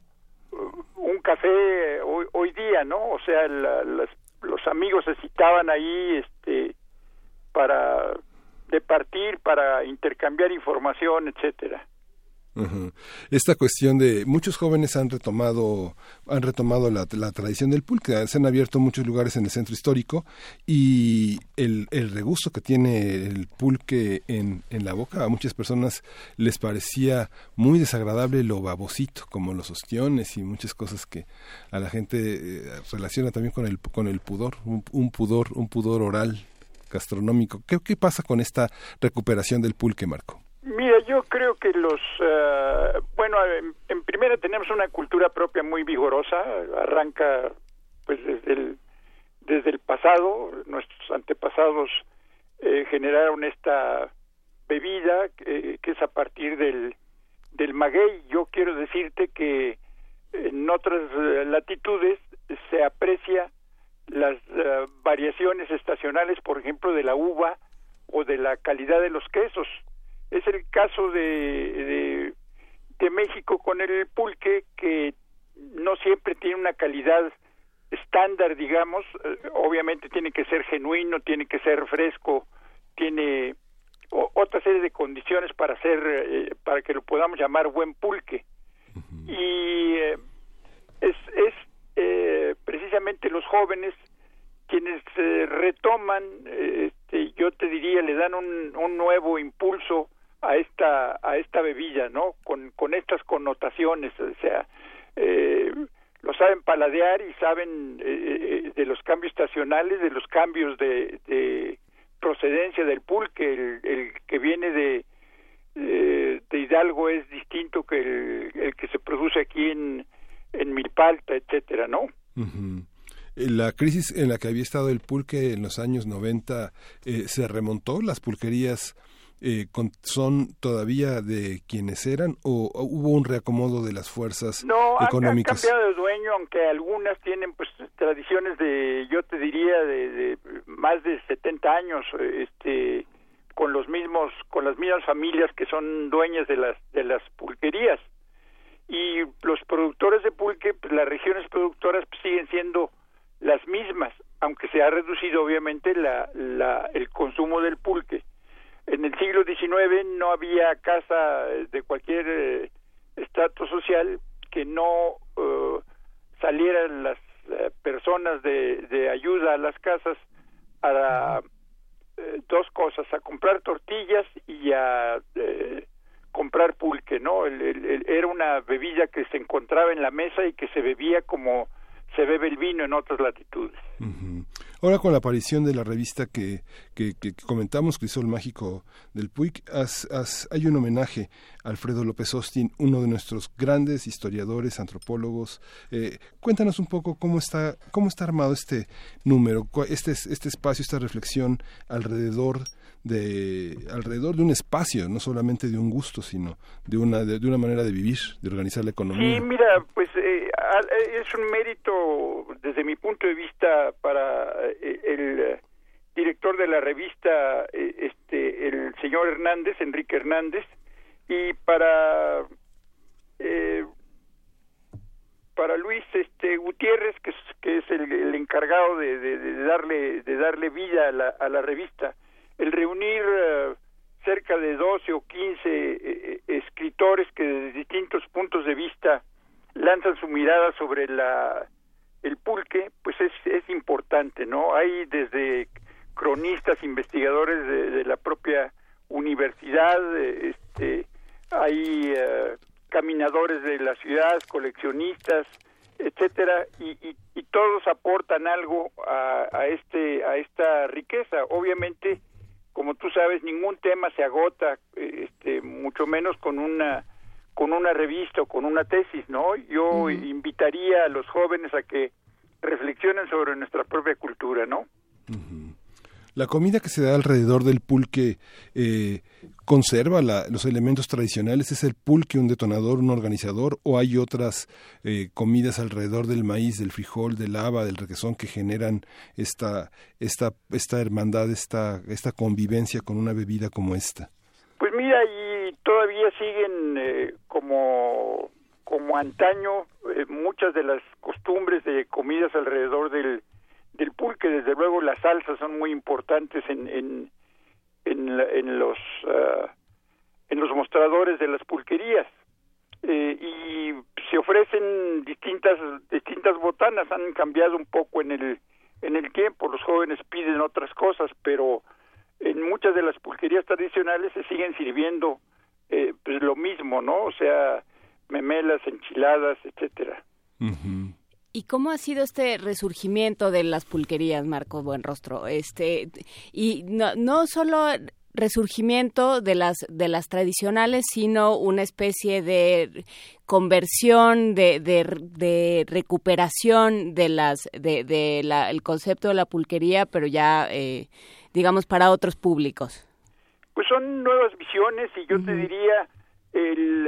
un café hoy, hoy día, ¿no? O sea, los amigos se citaban ahí este, para departir, para intercambiar información, etcétera. Esta cuestión de muchos jóvenes han retomado han retomado la, tradición del pulque, se han abierto muchos lugares en el centro histórico y el, el regusto que tiene el pulque en, en, la boca a muchas personas les parecía muy desagradable lo babosito, como los ostiones y muchas cosas que a la gente eh, relaciona también con el con el pudor, un, un pudor, un pudor oral gastronómico. ¿Qué, ¿Qué pasa con esta recuperación del pulque, Marco? Mira, yo creo que los, eh, bueno, en, primera tenemos una cultura propia muy vigorosa, arranca pues desde el, desde el pasado, nuestros antepasados eh, generaron esta bebida que es a partir del, del maguey. Yo quiero decirte que en otras eh, latitudes se aprecia las variaciones estacionales, por ejemplo, de la uva o de la calidad de los quesos es el caso de, de, México con el pulque, que no siempre tiene una calidad estándar, digamos, eh, obviamente tiene que ser genuino, tiene que ser fresco, tiene otra serie de condiciones para hacer, eh, para que lo podamos llamar buen pulque. Y eh, es, es precisamente los jóvenes quienes retoman, este, yo te diría, le dan un, un nuevo impulso a esta a esta bebida no con con estas connotaciones o sea eh, lo saben paladear y saben eh, eh, de los cambios estacionales de los cambios de, de procedencia del pulque. El, el que viene de de Hidalgo es distinto que el, que se produce aquí en en Milpalta etcétera no la crisis en la que había estado el pulque en los años 90 se remontó las pulquerías eh, son todavía de quienes eran o, hubo un reacomodo de las fuerzas económicas? No, han, cambiado de dueño, aunque algunas tienen pues tradiciones de, yo te diría, de, más de 70 años, este con los mismos con las mismas familias que son dueñas de las de las pulquerías y los productores de pulque pues las regiones productoras pues, siguen siendo las mismas aunque se ha reducido obviamente la, la el consumo del pulque en el siglo XIX no había casa de cualquier eh, estrato social que no uh, salieran las eh, personas de, de, ayuda a las casas a dos cosas, a comprar tortillas y a comprar pulque, ¿no? El- el- era una bebida que se encontraba en la mesa y que se bebía como se bebe el vino en otras latitudes. Ujú. Ahora con la aparición de la revista que, que, que comentamos, Crisol Mágico del Puig, has- has- hay un homenaje a Alfredo López Austin, uno de nuestros grandes historiadores, antropólogos. Eh, cuéntanos un poco cómo está, cómo está armado este número, este, este espacio, esta reflexión alrededor de, alrededor de un espacio, no solamente de un gusto, sino de una, de, una manera de vivir, de organizar la economía. Sí, mira, pues eh, es un mérito desde mi punto de vista para eh, el eh, director de la revista, eh, este, el señor Hernández, Enrique Hernández, y para eh, para Luis este Gutiérrez, que es, el, el encargado de, de- darle de darle vida a la, a la revista, el reunir eh, cerca de 12 o 15 eh, eh, escritores que desde distintos puntos de vista lanzan su mirada sobre la el pulque, pues es, es importante, ¿no? Hay desde cronistas, investigadores de, la propia universidad, este, hay eh, caminadores de la ciudad, coleccionistas, etcétera, y, y, y todos aportan algo a, a este a esta riqueza. Obviamente, como tú sabes, ningún tema se agota, eh, este, mucho menos con una con una revista o con una tesis, ¿no? Yo invitaría a los jóvenes a que reflexionen sobre nuestra propia cultura, ¿no? La comida que se da alrededor del pulque eh, conserva la- los elementos tradicionales. ¿Es el pulque un detonador, un organizador? ¿O hay otras eh, comidas alrededor del maíz, del frijol, del haba, del requesón que generan esta, esta, esta hermandad, esta, esta convivencia con una bebida como esta? Pues mira, y siguen eh, como como antaño eh, muchas de las costumbres de comidas alrededor del del pulque. Desde luego las salsas son muy importantes en en en, en los ah, en los mostradores de las pulquerías Eh, y se ofrecen distintas distintas botanas. Han cambiado un poco en el en el tiempo. Los jóvenes piden otras cosas, pero en muchas de las pulquerías tradicionales se siguen sirviendo eh, pues lo mismo, ¿no? O sea, memelas, enchiladas, etcétera. ¿Y cómo ha sido este resurgimiento de las pulquerías, Marcos Buenrostro? Este, y no, no solo resurgimiento de las de las tradicionales, sino una especie de conversión, de, de, de recuperación de las de, de la, el concepto de la pulquería, pero ya eh, digamos para otros públicos. Pues son nuevas visiones y yo te diría el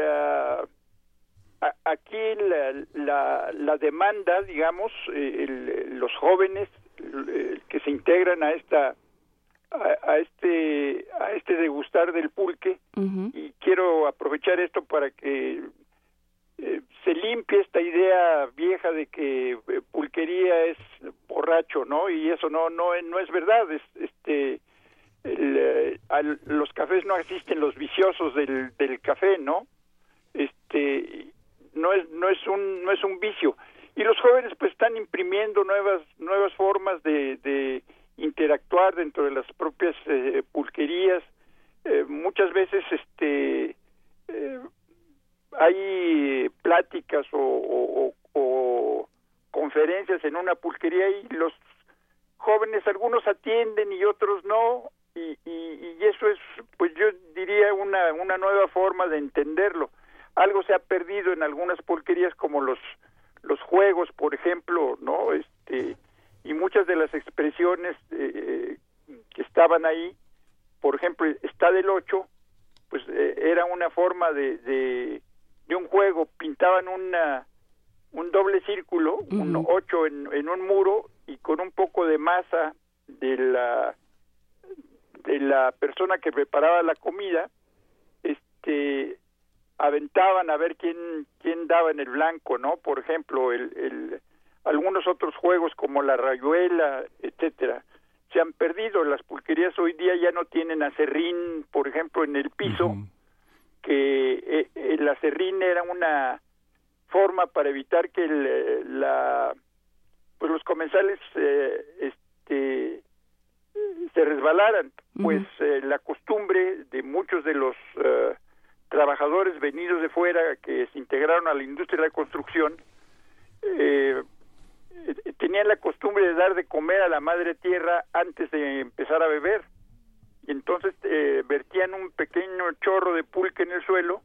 a- aquí la, la, la demanda, digamos, eh, el- los jóvenes eh, que se integran a esta a, a este a este degustar del pulque y quiero aprovechar esto para que eh, se limpie esta idea vieja de que eh, pulquería es borracho, ¿no? Y eso no no es- no es verdad. Es, este el, al- los cafés no existen los viciosos del, del café, ¿no? Este no es no es un no es un vicio. Y los jóvenes pues están imprimiendo nuevas nuevas formas de, de interactuar dentro de las propias eh, pulquerías. Eh, muchas veces este eh, hay pláticas o conferencias en una pulquería y los jóvenes algunos atienden y otros no y, y, y eso es pues yo diría una una nueva forma de entenderlo. Algo se ha perdido en algunas pulquerías como los los juegos por ejemplo no este y muchas de las expresiones eh, que estaban ahí por ejemplo está del 8 pues eh, era una forma de, de de un juego. Pintaban una un doble círculo, un ocho en, en un muro y con un poco de masa de la la persona que preparaba la comida, este aventaban a ver quién quién daba en el blanco, ¿no? Por ejemplo, el, el algunos otros juegos como la rayuela, etcétera, se han perdido. Las pulquerías hoy día ya no tienen acerrín, por ejemplo, en el piso, que eh, el acerrín era una forma para evitar que el, eh, la pues los comensales eh, este se resbalaran. Pues eh, la costumbre de muchos de los eh, trabajadores venidos de fuera que se integraron a la industria de la construcción eh, eh, tenían la costumbre de dar de comer a la madre tierra antes de empezar a beber. Y entonces eh, vertían un pequeño chorro de pulque en el suelo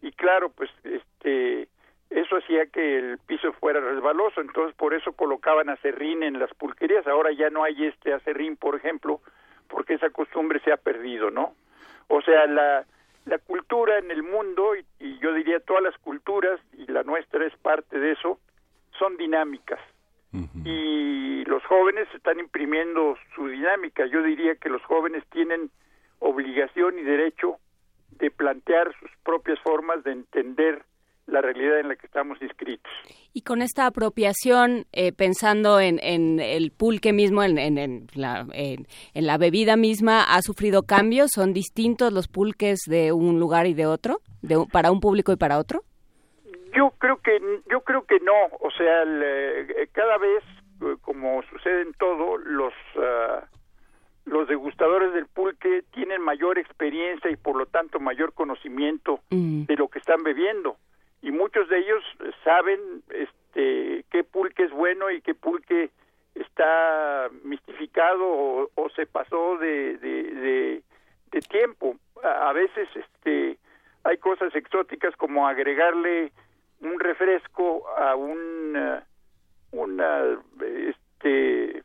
y claro pues este eso hacía que el piso fuera resbaloso entonces por eso colocaban acerrín en las pulquerías. Ahora ya no hay este acerrín por ejemplo porque esa costumbre se ha perdido no o sea la la cultura en el mundo y, y yo diría todas las culturas y la nuestra es parte de eso son dinámicas. Y los jóvenes están imprimiendo su dinámica. Yo diría que los jóvenes tienen obligación y derecho de plantear sus propias formas de entender la realidad en la que estamos inscritos. Y con esta apropiación, eh, pensando en, en, el pulque mismo, en, en la, en, la bebida misma, ¿ha sufrido cambios? ¿Son distintos los pulques de un lugar y de otro? De, ¿Para un público y para otro? Yo creo que yo creo que no, o sea, el, eh, cada vez eh, como sucede en todo, los uh, los degustadores del pulque tienen mayor experiencia y por lo tanto mayor conocimiento mm. de lo que están bebiendo y muchos de ellos saben este qué pulque es bueno y qué pulque está mistificado o, se pasó de, de, de, tiempo. A, veces este hay cosas exóticas como agregarle un refresco a un uh, una este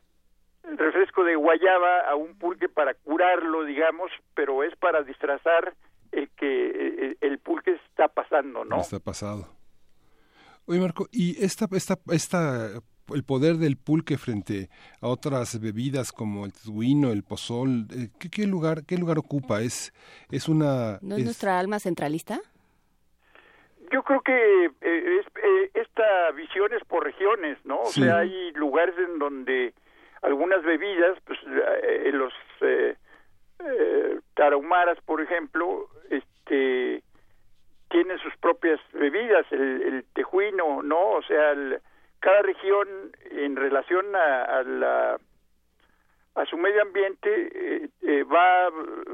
refresco de guayaba a un pulque para curarlo digamos pero es para disfrazar el que el, el pulque está pasando no está pasado oye Marco y esta esta esta el poder del pulque frente a otras bebidas como el tejuino, el pozol, eh, ¿qué, qué lugar qué lugar ocupa? Es es una ¿No es, es nuestra alma centralista? yo creo que eh, es, eh, esta visión es por regiones, ¿no? O Sí. sea, hay lugares en donde algunas bebidas, pues eh, los eh, eh, tarahumaras, por ejemplo, este tienen sus propias bebidas, el, el tejuino, ¿no? O sea, el- cada región en relación a, la a su medio ambiente eh, eh, va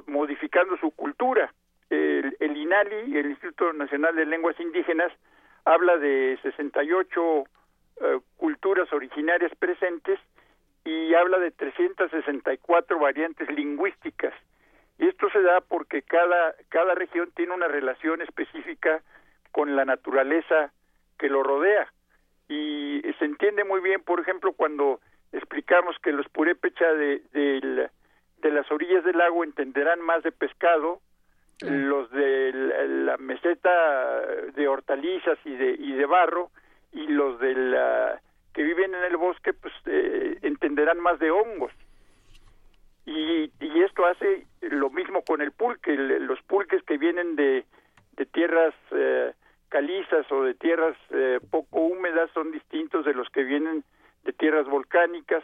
modificando su cultura. El, el INALI, el Instituto Nacional de Lenguas Indígenas, habla de 68 eh, culturas originarias presentes y habla de 364 variantes lingüísticas. Y esto se da porque cada, cada región tiene una relación específica con la naturaleza que lo rodea. Y se entiende muy bien, por ejemplo, cuando explicamos que los purépecha de, del- de las orillas del lago entenderán más de pescado, los de la, la meseta de hortalizas y de, y de barro, y los de la, que viven en el bosque, pues eh, entenderán más de hongos. Y, y esto hace lo mismo con el pulque. Los pulques que vienen de, de tierras eh, calizas o de tierras eh, poco húmedas son distintos de los que vienen de tierras volcánicas.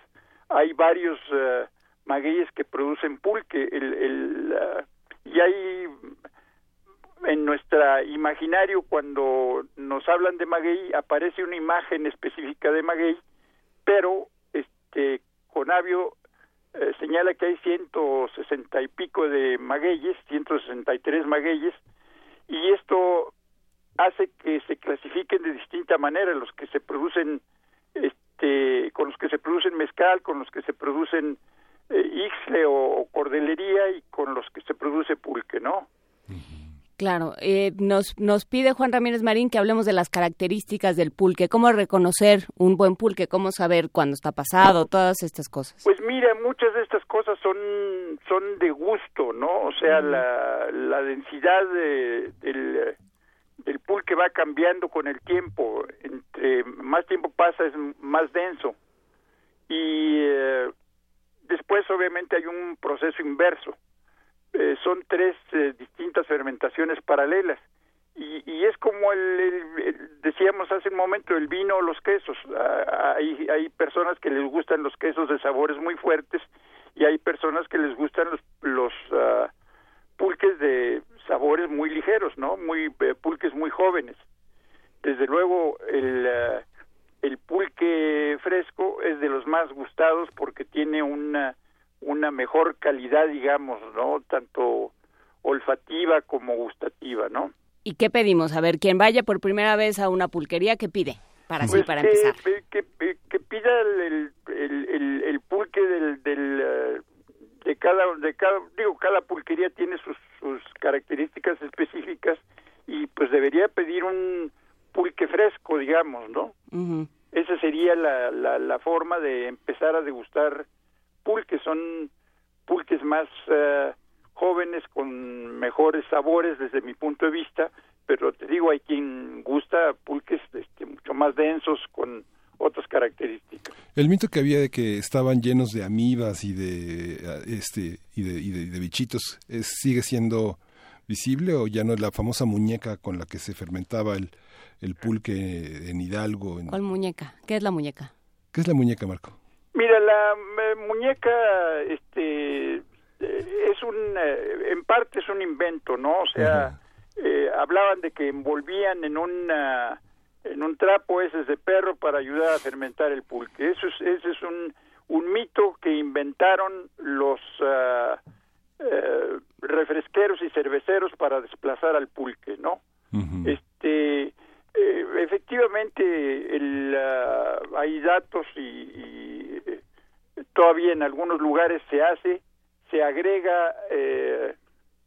Hay varios eh, magueyes que producen pulque. El, el, ah, y hay en nuestra imaginario cuando nos hablan de maguey aparece una imagen específica de maguey, pero este Conavio eh, señala que hay 160 y pico de magueyes, 163 magueyes, y esto hace que se clasifiquen de distinta manera los que se producen este con los que se producen mezcal, con los que se producen eh, ixle o, o cordelería y con los que se produce pulque, ¿no? Claro, eh, nos, nos pide Juan Ramírez Marín que hablemos de las características del pulque, cómo reconocer un buen pulque, cómo saber cuándo está pasado, todas estas cosas. Pues mira, muchas de estas cosas son son de gusto, ¿no? O sea, la, la densidad de- del, del pulque va cambiando con el tiempo. Entre más tiempo pasa es más denso. Y eh, después obviamente hay un proceso inverso. Eh, son tres eh, distintas fermentaciones paralelas. Y, y es como el, decíamos hace un momento, el vino o los quesos. Ah, hay, hay personas que les gustan los quesos de sabores muy fuertes y hay personas que les gustan los, los ah, pulques de sabores muy ligeros, ¿no? Muy eh, pulques muy jóvenes. Desde luego el ah, el pulque fresco es de los más gustados porque tiene una una mejor calidad, digamos, ¿no? Tanto olfativa como gustativa, ¿no? ¿Y qué pedimos? A ver, quien vaya por primera vez a una pulquería, ¿qué pide? Para, Pues para que, empezar. Que, que- que pida el, el, el, el pulque del, del eh, de cada de cada digo cada pulquería tiene sus, sus características específicas y pues debería pedir un pulque fresco digamos no esa sería la, la, la forma de empezar a degustar pulques son pulques más eh, jóvenes con mejores sabores desde mi punto de vista pero te digo hay quien gusta pulques este, mucho más densos con otras características El mito que había de que estaban llenos de amibas y de ah, este y de, y de- y de bichitos es, sigue siendo visible o ya no es la famosa muñeca con la que se fermentaba el, el pulque en Hidalgo. en- ¿Cuál muñeca? ¿Qué es la muñeca? ¿Qué es la muñeca, Marco? Mira, la eh, muñeca, este, eh, es un, eh, en parte es un invento, ¿no? O sea, eh, hablaban de que envolvían en una, en un trapo heces de perro para ayudar a fermentar el pulque. Eso es, ese es un, un mito que inventaron los ah, eh, refresqueros y cerveceros para desplazar al pulque, ¿no? Este, eh, efectivamente, el, ah, hay datos y, y, todavía en algunos lugares se hace, se agrega eh,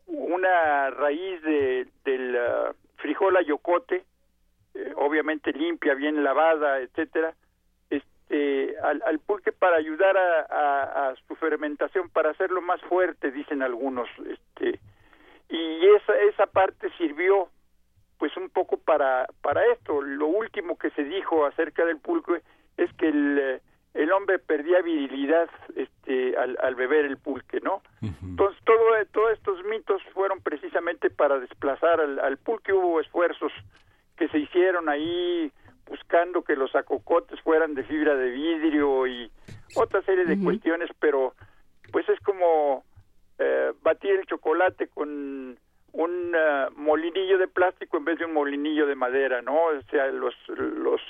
una raíz de, del ah, frijol ayocote, eh, obviamente limpia, bien lavada, etcétera, este, al, al pulque para ayudar a, a- a su fermentación, para hacerlo más fuerte, dicen algunos, este, y esa esa parte sirvió pues un poco para para esto. Lo último que se dijo acerca del pulque es que el, eh, el hombre perdía virilidad este al, al beber el pulque no entonces todo todos estos mitos fueron precisamente para desplazar al, al pulque. Hubo esfuerzos que se hicieron ahí buscando que los acocotes fueran de fibra de vidrio y otra serie de cuestiones pero pues es como eh, batir el chocolate con un eh, molinillo de plástico en vez de un molinillo de madera, ¿no? O sea, los los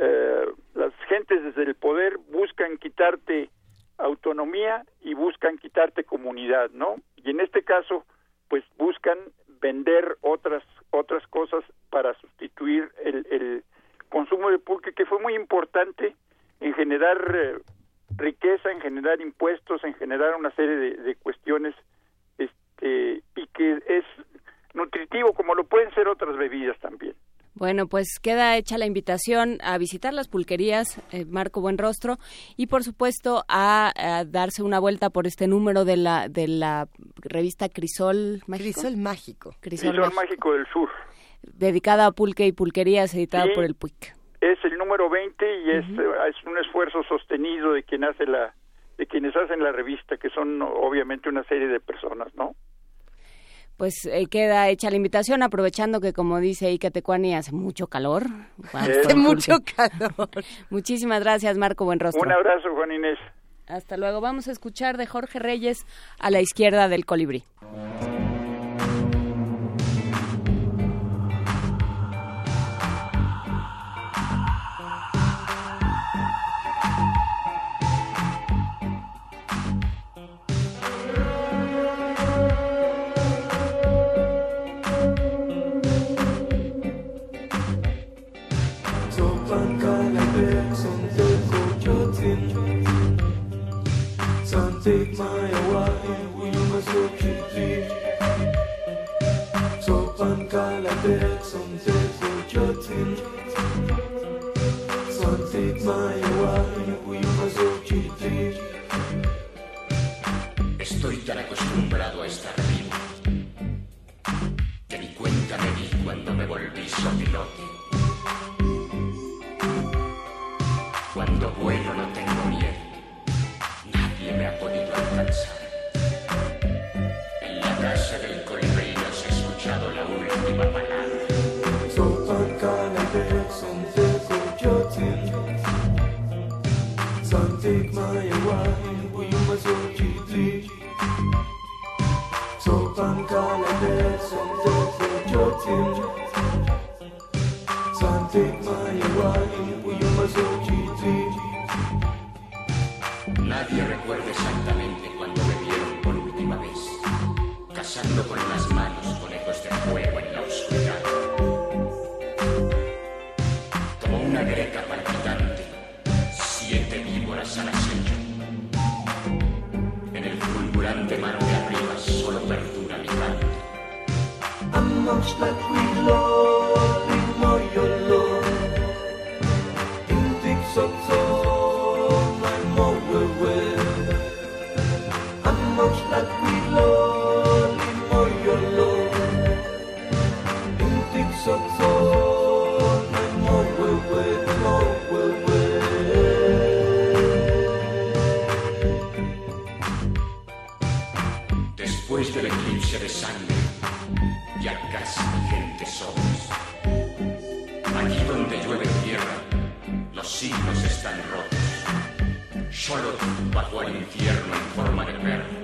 eh, las gentes desde el poder buscan quitarte autonomía y buscan quitarte comunidad, ¿no? Y en este caso, pues buscan vender otras otras cosas para sustituir el, el consumo de pulque que fue muy importante en generar eh, riqueza, en generar impuestos, en generar una serie de, de cuestiones este, y que es nutritivo como lo pueden ser otras bebidas también. Bueno, pues queda hecha la invitación a visitar las pulquerías, eh, Marco Buenrostro, y por supuesto a, a darse una vuelta por este número de la de la revista Crisol Mágico. Crisol Mágico. Crisol Crisol Mágico, Mágico del Sur. dedicada a pulque y pulquerías, editada Sí. por el PUIC. Es el número 20 y es, eh, es un esfuerzo sostenido de quien hace la de quienes hacen la revista, que son obviamente una serie de personas, ¿no? Pues eh, queda hecha la invitación, aprovechando que, como dice Ika Tecuani, hace mucho calor. Hace mucho pulque. Muchísimas gracias, Marco Buenrostro. Un abrazo, Juan Inés. Hasta luego. Vamos a escuchar de Jorge Reyes a la izquierda del colibrí. take my away We must so keep deep So pankala the hex Nadie recuerda exactamente cuando me vieron por última vez, cazando con las manos conejos de fuego en la oscuridad. Como una greca palpitante, siete víboras a la much that we love. y gente somos. Aquí donde llueve tierra, los signos están rotos. Solo bajó al infierno en forma de perro.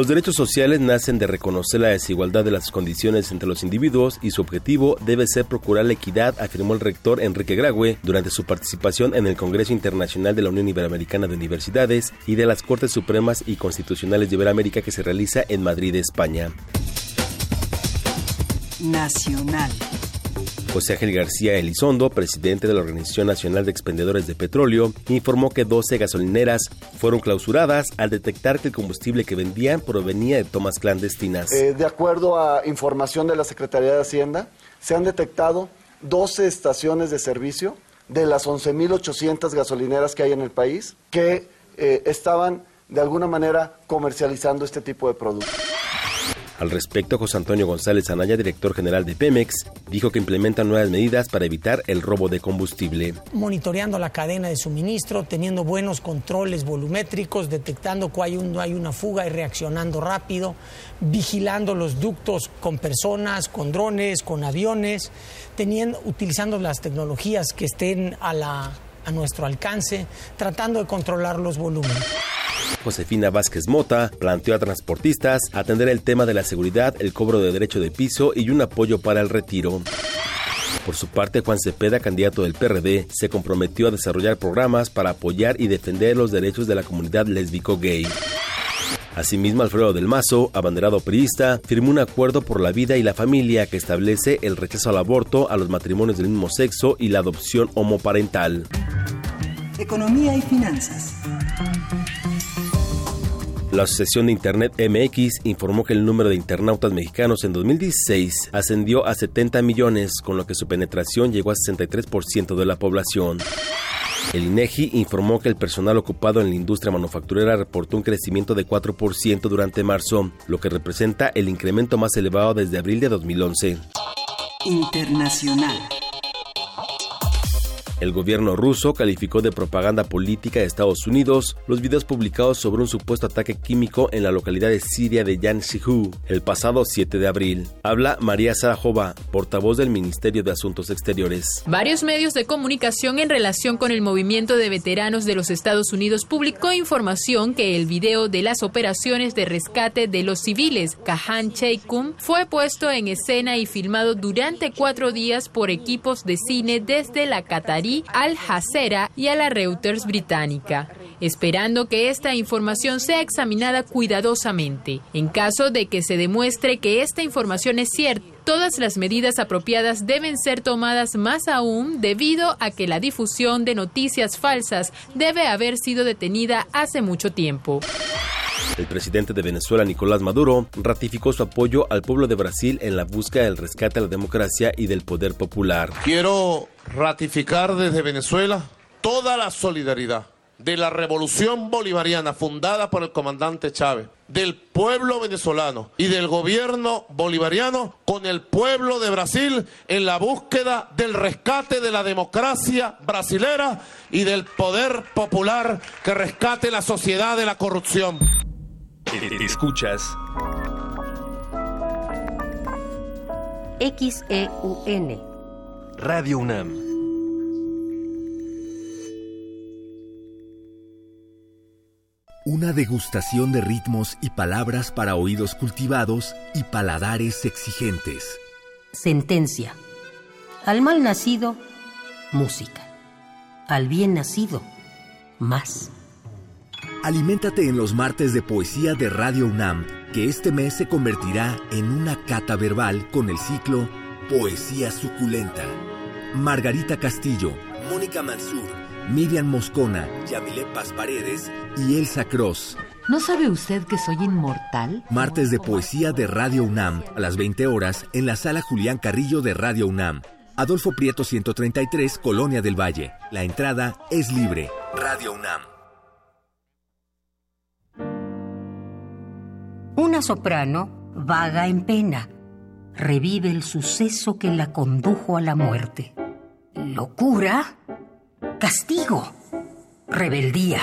los derechos sociales nacen de reconocer la desigualdad de las condiciones entre los individuos y su objetivo debe ser procurar la equidad, afirmó el rector Enrique Graue durante su participación en el Congreso Internacional de la Unión Iberoamericana de Universidades y de las Cortes Supremas y Constitucionales de Iberoamérica que se realiza en Madrid, España. Nacional. José Ángel García Elizondo, presidente de la Organización Nacional de Expendedores de Petróleo, informó que 12 gasolineras fueron clausuradas al detectar que el combustible que vendían provenía de tomas clandestinas. Eh, de acuerdo a información de la Secretaría de Hacienda, se han detectado 12 estaciones de servicio de las 11.800 gasolineras que hay en el país que eh, estaban de alguna manera comercializando este tipo de productos. Al respecto, José Antonio González Anaya, director general de Pemex, dijo que implementan nuevas medidas para evitar el robo de combustible. monitoreando la cadena de suministro, teniendo buenos controles volumétricos, detectando cuando hay una fuga y reaccionando rápido, vigilando los ductos con personas, con drones, con aviones, teniendo, utilizando las tecnologías que estén a, la, a nuestro alcance, tratando de controlar los volúmenes. Josefina Vázquez Mota planteó a transportistas atender el tema de la seguridad, el cobro de derecho de piso y un apoyo para el retiro. Por su parte, Juan Cepeda, candidato del PRD, se comprometió a desarrollar programas para apoyar y defender los derechos de la comunidad lésbico-gay. Asimismo, Alfredo del Mazo, abanderado priista, firmó un acuerdo por la vida y la familia que establece el rechazo al aborto, a los matrimonios del mismo sexo y la adopción homoparental. Economía y finanzas. La Asociación de Internet MX informó que el número de internautas mexicanos en 2016 ascendió a 70 millones, con lo que su penetración llegó a 63% de la población. El INEGI informó que el personal ocupado en la industria manufacturera reportó un crecimiento de 4% durante marzo, lo que representa el incremento más elevado desde abril de 2011. Internacional. El gobierno ruso calificó de propaganda política de Estados Unidos los videos publicados sobre un supuesto ataque químico en la localidad de Siria de Yanshihu el pasado 7 de abril. Habla María Sarajova, portavoz del Ministerio de Asuntos Exteriores. Varios medios de comunicación en relación con el movimiento de veteranos de los Estados Unidos publicó información que el video de las operaciones de rescate de los civiles Kahan Cheikum fue puesto en escena y filmado durante cuatro días por equipos de cine desde la Al Jazeera y a la Reuters británica, esperando que esta información sea examinada cuidadosamente. En caso de que se demuestre que esta información es cierta, todas las medidas apropiadas deben ser tomadas más aún debido a que la difusión de noticias falsas debe haber sido detenida hace mucho tiempo. El presidente de Venezuela, Nicolás Maduro, ratificó su apoyo al pueblo de Brasil en la búsqueda del rescate a la democracia y del poder popular. Quiero ratificar desde Venezuela toda la solidaridad de la revolución bolivariana fundada por el comandante Chávez, del pueblo venezolano y del gobierno bolivariano con el pueblo de Brasil en la búsqueda del rescate de la democracia brasilera y del poder popular que rescate la sociedad de la corrupción. Escuchas XEUN. Radio UNAM. Una degustación de ritmos y palabras para oídos cultivados y paladares exigentes. Sentencia. Al mal nacido, música. Al bien nacido, más. Aliméntate en los martes de poesía de Radio UNAM, que este mes se convertirá en una cata verbal con el ciclo Poesía Suculenta. Margarita Castillo, Mónica Mansur, Miriam Moscona, Yamile Paz Paredes y Elsa Cross. ¿No sabe usted que soy inmortal? Martes de poesía de Radio UNAM, a las 20 horas, en la sala Julián Carrillo de Radio UNAM. Adolfo Prieto 133, Colonia del Valle. La entrada es libre. Radio UNAM. Una soprano vaga en pena. Revive el suceso que la condujo a la muerte. Locura, castigo, rebeldía.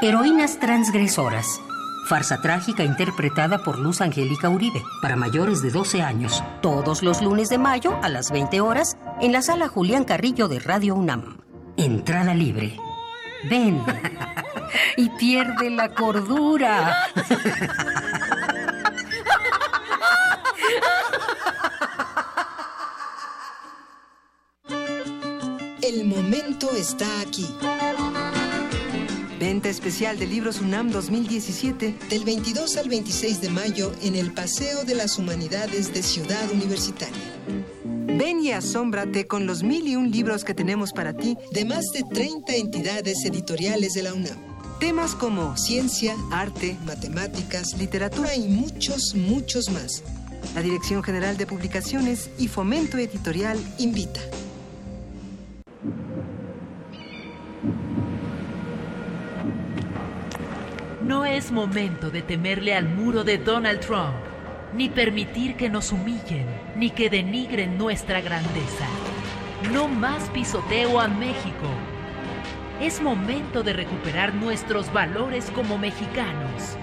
Heroínas transgresoras. Farsa trágica interpretada por Luz Angélica Uribe para mayores de 12 años. Todos los lunes de mayo a las 20 horas en la sala Julián Carrillo de Radio UNAM. Entrada libre. Ven y pierde la cordura. El momento está aquí. Venta especial de libros UNAM 2017 del 22 al 26 de mayo en el Paseo de las Humanidades de Ciudad Universitaria. Ven y asómbrate con los mil y un libros que tenemos para ti de más de 30 entidades editoriales de la UNAM. Temas como ciencia, arte, matemáticas, literatura y muchos, muchos más. La Dirección General de Publicaciones y Fomento Editorial invita. No es momento de temerle al muro de Donald Trump, ni permitir que nos humillen, ni que denigren nuestra grandeza. No más pisoteo a México. Es momento de recuperar nuestros valores como mexicanos.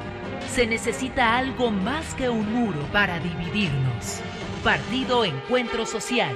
Se necesita algo más que un muro para dividirnos. Partido Encuentro Social.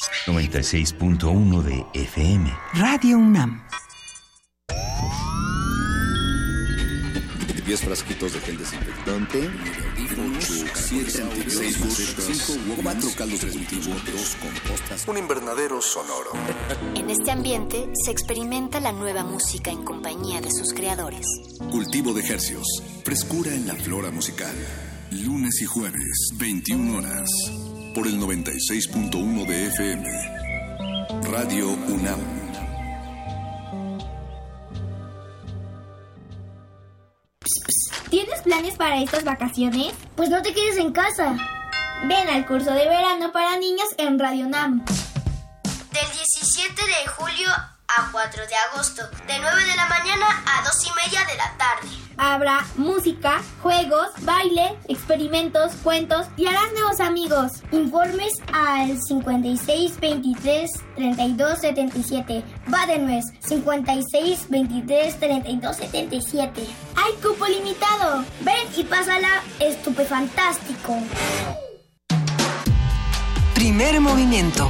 96.1 de FM. Radio UNAM. 10 frasquitos de gel desinfectante, 8, 7, 6, 5, 4 caldos de cultivo, 2 compostas, un invernadero sonoro. En este ambiente se experimenta la nueva música en compañía de sus creadores. Cultivo de hercios, frescura en la flora musical. Lunes y jueves, 21 horas, por el 96.1 de FM. Radio UNAM. ¿Tienes planes para estas vacaciones? Pues no te quedes en casa. Ven al curso de verano para niños en Radio NAM. Del 17 de julio a 4 de agosto, de 9 de la mañana a 2 y media de la tarde. Habrá música, juegos, baile, experimentos, cuentos y harás nuevos amigos. Informes al 56 23 32 77. Va de nuez, 56 23 32 77. ¡Hay cupo limitado! Ven y pásala estupefantástico. Primer movimiento.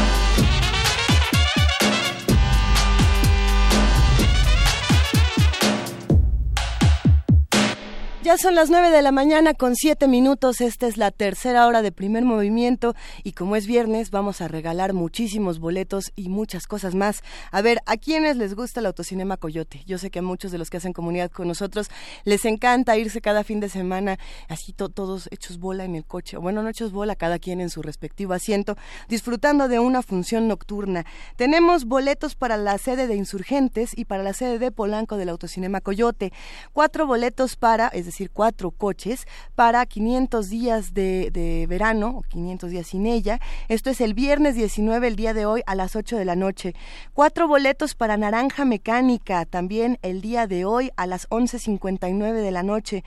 Ya son las 9 de la mañana con 7 minutos. Esta es la tercera hora de primer movimiento y como es viernes vamos a regalar muchísimos boletos y muchas cosas más. A ver, ¿a quiénes les gusta el autocinema Coyote? Yo sé que a muchos de los que hacen comunidad con nosotros les encanta irse cada fin de semana así to- todos hechos bola en el coche. O Bueno, no hechos bola, cada quien en su respectivo asiento, disfrutando de una función nocturna. Tenemos boletos para la sede de Insurgentes y para la sede de Polanco del autocinema Coyote. Cuatro boletos para, decir, cuatro coches para 500 días de, verano, o 500 días sin ella. Esto es el viernes 19, el día de hoy, a las 8 de la noche. Cuatro boletos para Naranja Mecánica, también el día de hoy, a las 11.59 de la noche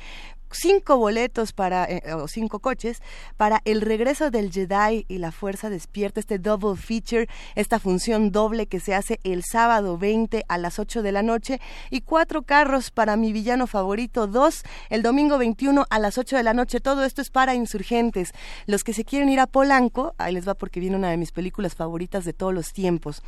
cinco boletos para, eh, o cinco coches para el regreso del Jedi y la Fuerza Despierta, este double feature, esta función doble que se hace el sábado 20 a las 8 de la noche y cuatro carros para mi villano favorito, dos el domingo 21 a las 8 de la noche. Todo esto es para insurgentes. Los que se quieren ir a Polanco, ahí les va porque viene una de mis películas favoritas de todos los tiempos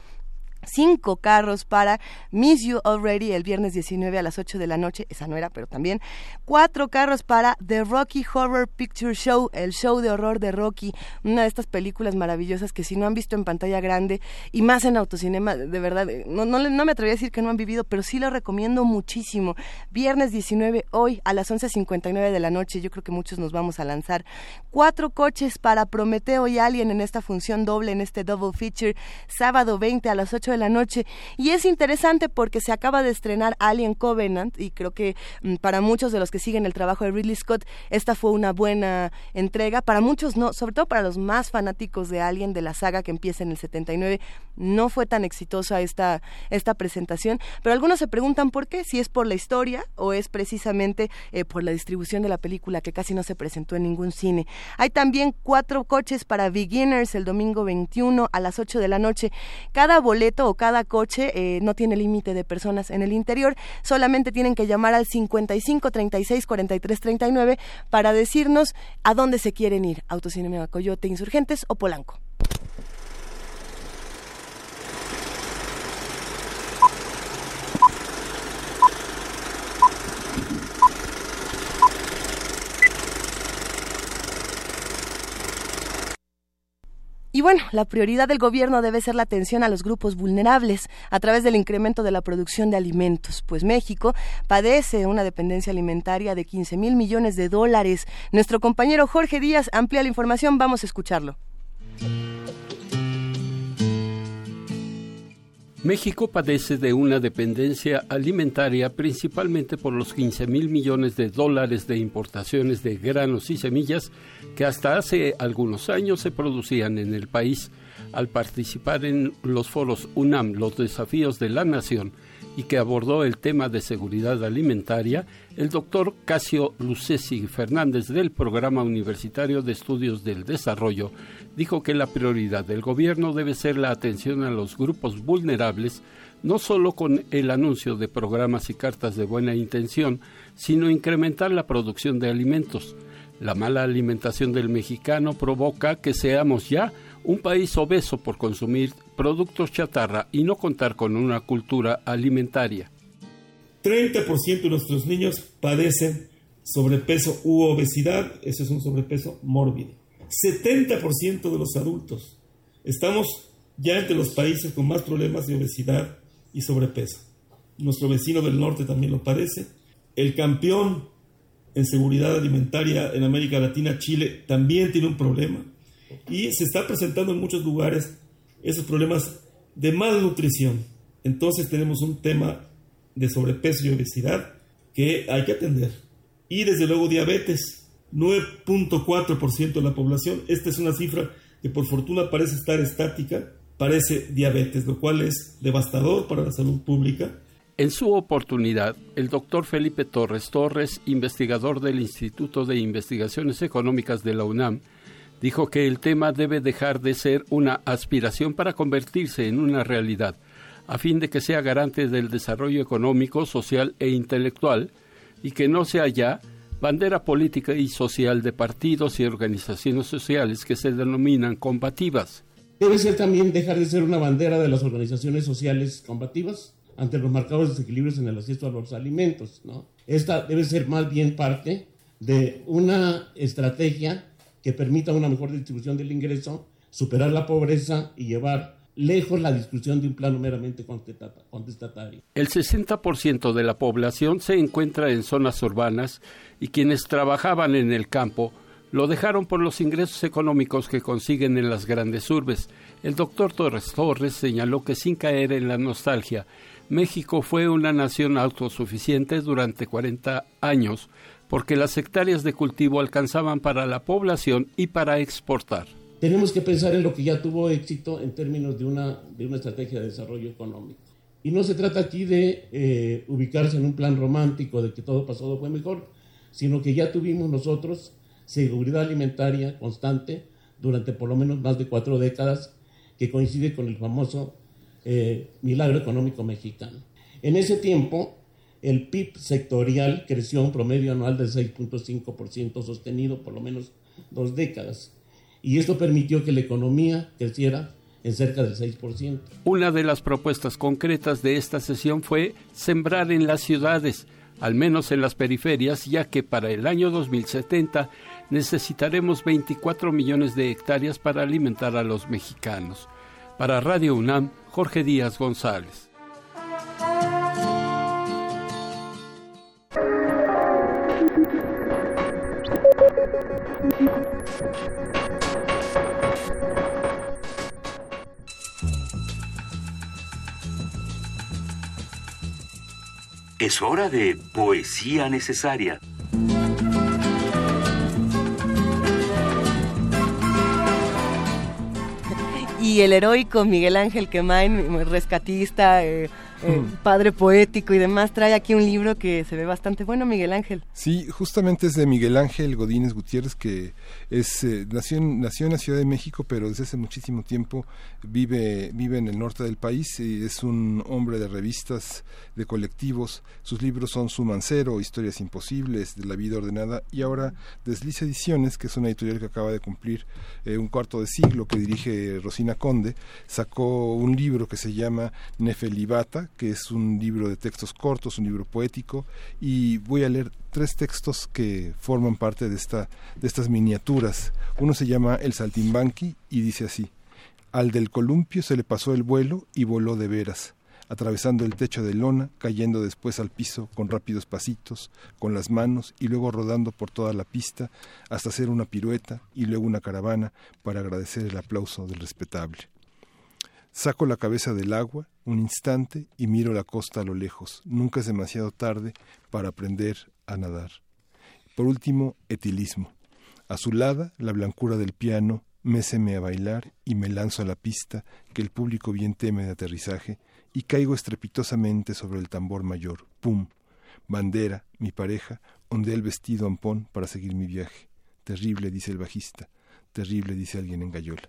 cinco carros para Miss You Already el viernes 19 a las 8 de la noche, esa no era, pero también cuatro carros para The Rocky Horror Picture Show, el show de horror de Rocky, una de estas películas maravillosas que si no han visto en pantalla grande y más en autocinema, de verdad, eh, no, no, no me atrevería a decir que no han vivido, pero sí lo recomiendo muchísimo. Viernes 19 hoy a las 11.59 de la noche, yo creo que muchos nos vamos a lanzar. Cuatro coches para Prometeo y Alien en esta función doble, en este double feature, sábado 20 a las 8 de la noche. Y es interesante porque se acaba de estrenar Alien Covenant y creo que mm, para muchos de los que siguen el trabajo de Ridley Scott, esta fue una buena entrega. Para muchos no, sobre todo para los más fanáticos de Alien, de la saga que empieza en el 79, no fue tan exitosa esta, esta presentación. Pero algunos se preguntan por qué, si es por la historia o es precisamente eh, por la distribución de la película que casi no se presentó en ningún cine. Hay también cuatro coches para beginners el domingo 21 a las 8 de la noche. Cada boleto o cada coche eh, no tiene límite de personas en el interior. Solamente tienen que llamar al 55 36 43 39 para decirnos a dónde se quieren ir. Autocinema Coyote, Insurgentes o Polanco. Y bueno, la prioridad del gobierno debe ser la atención a los grupos vulnerables a través del incremento de la producción de alimentos, pues México padece una dependencia alimentaria de 15 mil millones de dólares. Nuestro compañero Jorge Díaz amplía la información, vamos a escucharlo. México padece de una dependencia alimentaria principalmente por los 15 mil millones de dólares de importaciones de granos y semillas que hasta hace algunos años se producían en el país. Al participar en los foros UNAM, los desafíos de la nación, y que abordó el tema de seguridad alimentaria, el doctor Casio Lucesi Fernández del Programa Universitario de Estudios del Desarrollo dijo que la prioridad del gobierno debe ser la atención a los grupos vulnerables, no solo con el anuncio de programas y cartas de buena intención, sino incrementar la producción de alimentos. La mala alimentación del mexicano provoca que seamos ya un país obeso por consumir productos chatarra y no contar con una cultura alimentaria. 30% de nuestros niños padecen sobrepeso u obesidad, ese es un sobrepeso mórbido. 70% de los adultos estamos ya entre los países con más problemas de obesidad y sobrepeso. Nuestro vecino del norte también lo padece. El campeón en seguridad alimentaria en América Latina, Chile, también tiene un problema. Y se está presentando en muchos lugares esos problemas de malnutrición. Entonces tenemos un tema de sobrepeso y obesidad que hay que atender. Y desde luego diabetes, 9.4% de la población. Esta es una cifra que por fortuna parece estar estática, parece diabetes, lo cual es devastador para la salud pública. En su oportunidad, el doctor Felipe Torres Torres, investigador del Instituto de Investigaciones Económicas de la UNAM, dijo que el tema debe dejar de ser una aspiración para convertirse en una realidad, a fin de que sea garante del desarrollo económico, social e intelectual, y que no sea ya bandera política y social de partidos y organizaciones sociales que se denominan combativas. Debe ser también dejar de ser una bandera de las organizaciones sociales combativas ante los marcados desequilibrios en el acceso a los alimentos. ¿no? Esta debe ser más bien parte de una estrategia que permita una mejor distribución del ingreso, superar la pobreza y llevar lejos la discusión de un plano meramente contestatario. El 60% de la población se encuentra en zonas urbanas y quienes trabajaban en el campo lo dejaron por los ingresos económicos que consiguen en las grandes urbes. El doctor Torres Torres señaló que sin caer en la nostalgia, México fue una nación autosuficiente durante 40 años porque las hectáreas de cultivo alcanzaban para la población y para exportar. Tenemos que pensar en lo que ya tuvo éxito en términos de una, de una estrategia de desarrollo económico. Y no se trata aquí de eh, ubicarse en un plan romántico de que todo pasado fue mejor, sino que ya tuvimos nosotros seguridad alimentaria constante durante por lo menos más de cuatro décadas, que coincide con el famoso eh, milagro económico mexicano. En ese tiempo, el PIB sectorial creció un promedio anual del 6.5% sostenido por lo menos dos décadas. Y esto permitió que la economía creciera en cerca del 6%. Una de las propuestas concretas de esta sesión fue sembrar en las ciudades, al menos en las periferias, ya que para el año 2070 necesitaremos 24 millones de hectáreas para alimentar a los mexicanos. Para Radio UNAM, Jorge Díaz González. Es hora de poesía necesaria. y el heroico Miguel Ángel Quemain, rescatista, eh, eh, Hmm. padre poético y demás, trae aquí un libro que se ve bastante bueno, Miguel Ángel. Sí, justamente es de Miguel Ángel Godínez Gutiérrez, que es eh, nació, en, nació en la Ciudad de México, pero desde hace muchísimo tiempo vive, vive en el norte del país. y es un hombre de revistas, de colectivos. Sus libros son Su Mancero, Historias Imposibles, de la Vida Ordenada, y ahora Desliz Ediciones, que es una editorial que acaba de cumplir eh, un cuarto de siglo, que dirige Rosina Conde, sacó un libro que se llama Nefelibata, que es un libro de textos cortos, un libro poético, y voy a leer tres textos que forman parte de, esta, de estas miniaturas. Uno se llama El Saltimbanqui y dice así, al del columpio se le pasó el vuelo y voló de veras, atravesando el techo de lona, cayendo después al piso con rápidos pasitos, con las manos y luego rodando por toda la pista hasta hacer una pirueta y luego una caravana para agradecer el aplauso del respetable. Saco la cabeza del agua un instante y miro la costa a lo lejos. Nunca es demasiado tarde para aprender a nadar. Por último, etilismo. Azulada, la blancura del piano, méceme a bailar y me lanzo a la pista que el público bien teme de aterrizaje y caigo estrepitosamente sobre el tambor mayor. ¡Pum! Bandera, mi pareja, ondea el vestido ampón para seguir mi viaje. Terrible, dice el bajista. Terrible, dice alguien en gallola.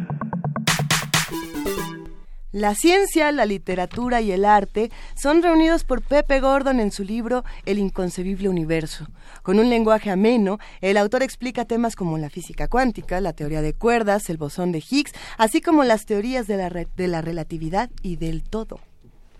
La ciencia, la literatura y el arte son reunidos por Pepe Gordon en su libro El inconcebible universo. Con un lenguaje ameno, el autor explica temas como la física cuántica, la teoría de cuerdas, el bosón de Higgs, así como las teorías de la, de la relatividad y del todo.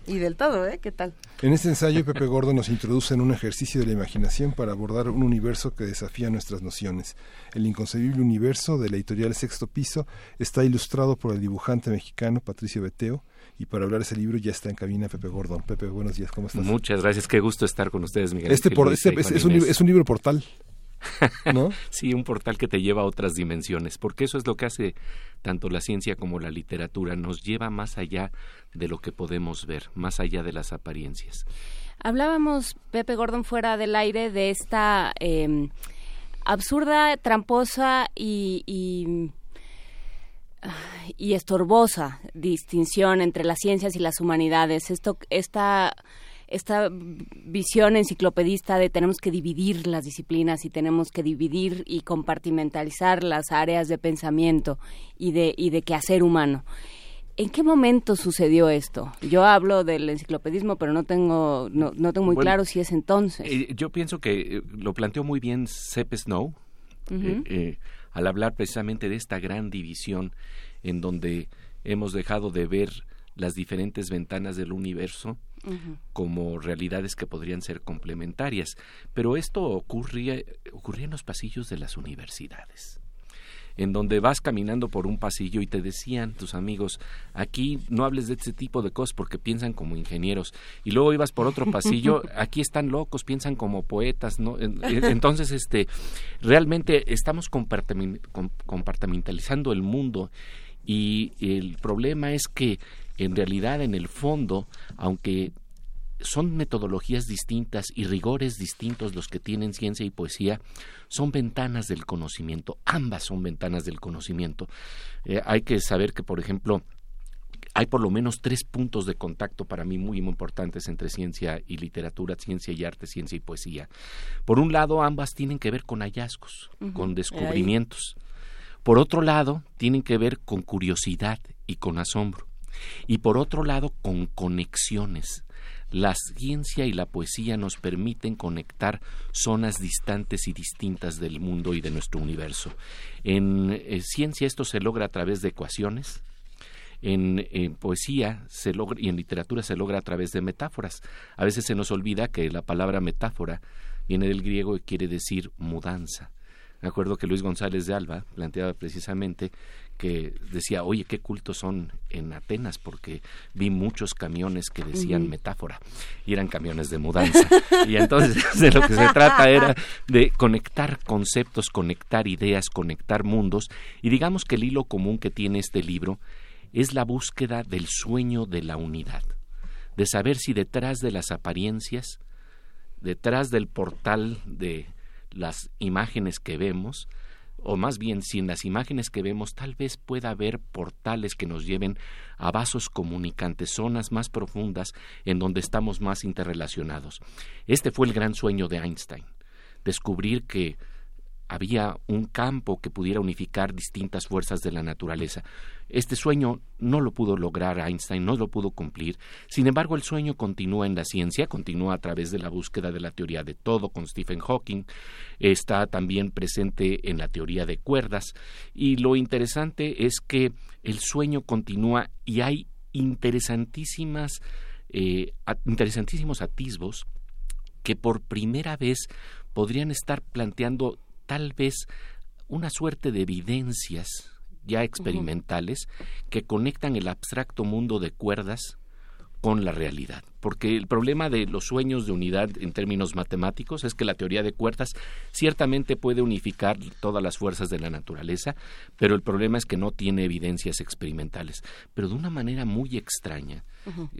Y del todo, ¿eh? ¿Qué tal? En este ensayo, Pepe Gordo nos introduce en un ejercicio de la imaginación para abordar un universo que desafía nuestras nociones. El inconcebible universo de la editorial Sexto Piso está ilustrado por el dibujante mexicano Patricio Beteo. Y para hablar de ese libro ya está en cabina Pepe Gordon. Pepe, buenos días, ¿cómo estás? Muchas gracias, qué gusto estar con ustedes, Miguel. Este, por, este es, un, es un libro portal. ¿No? sí, un portal que te lleva a otras dimensiones, porque eso es lo que hace tanto la ciencia como la literatura, nos lleva más allá de lo que podemos ver, más allá de las apariencias. Hablábamos, Pepe Gordon, fuera del aire de esta eh, absurda, tramposa y, y, y estorbosa distinción entre las ciencias y las humanidades. Esto, esta, esta visión enciclopedista de tenemos que dividir las disciplinas y tenemos que dividir y compartimentalizar las áreas de pensamiento y de, y de quehacer humano. ¿En qué momento sucedió esto? Yo hablo del enciclopedismo, pero no tengo, no, no tengo muy Bueno, claro si es entonces. Eh, yo pienso que eh, lo planteó muy bien Sepp Snow eh, al hablar precisamente de esta gran división en donde hemos dejado de ver las diferentes ventanas del universo como realidades que podrían ser complementarias. Pero esto ocurría, ocurría en los pasillos de las universidades en donde vas caminando por un pasillo y te decían tus amigos, aquí no hables de este tipo de cosas porque piensan como ingenieros. Y luego ibas por otro pasillo, aquí están locos, piensan como poetas, ¿no? En- en- Entonces, este, realmente estamos compartimen- com- compartimentalizando el mundo y el problema es que en realidad, en el fondo, aunque son metodologías distintas y rigores distintos los que tienen ciencia y poesía, son ventanas del conocimiento, ambas son ventanas del conocimiento. Eh, hay que saber que, por ejemplo, hay por lo menos tres puntos de contacto para mí muy importantes entre ciencia y literatura, ciencia y arte, ciencia y poesía. Por un lado, ambas tienen que ver con hallazgos, con descubrimientos. Por otro lado, tienen que ver con curiosidad y con asombro. Y por otro lado, con conexiones. La ciencia y la poesía nos permiten conectar zonas distantes y distintas del mundo y de nuestro universo. En eh, ciencia esto se logra a través de ecuaciones, en, en poesía se logra, y en literatura se logra a través de metáforas. A veces se nos olvida que la palabra metáfora viene del griego y quiere decir mudanza. Me acuerdo que Luis González de Alba planteaba precisamente que decía, oye, qué cultos son en Atenas, porque vi muchos camiones que decían metáfora, y eran camiones de mudanza. y entonces de lo que se trata era de conectar conceptos, conectar ideas, conectar mundos, y digamos que el hilo común que tiene este libro es la búsqueda del sueño de la unidad. de saber si detrás de las apariencias, detrás del portal de las imágenes que vemos, o más bien si en las imágenes que vemos tal vez pueda haber portales que nos lleven a vasos comunicantes, zonas más profundas en donde estamos más interrelacionados. Este fue el gran sueño de Einstein, descubrir que había un campo que pudiera unificar distintas fuerzas de la naturaleza. Este sueño no lo pudo lograr Einstein, no lo pudo cumplir. Sin embargo, el sueño continúa en la ciencia, continúa a través de la búsqueda de la teoría de todo con Stephen Hawking, está también presente en la teoría de cuerdas y lo interesante es que el sueño continúa y hay interesantísimas eh, interesantísimos atisbos que por primera vez podrían estar planteando tal vez una suerte de evidencias ya experimentales que conectan el abstracto mundo de cuerdas con la realidad. Porque el problema de los sueños de unidad en términos matemáticos es que la teoría de cuerdas ciertamente puede unificar todas las fuerzas de la naturaleza, pero el problema es que no tiene evidencias experimentales. Pero de una manera muy extraña,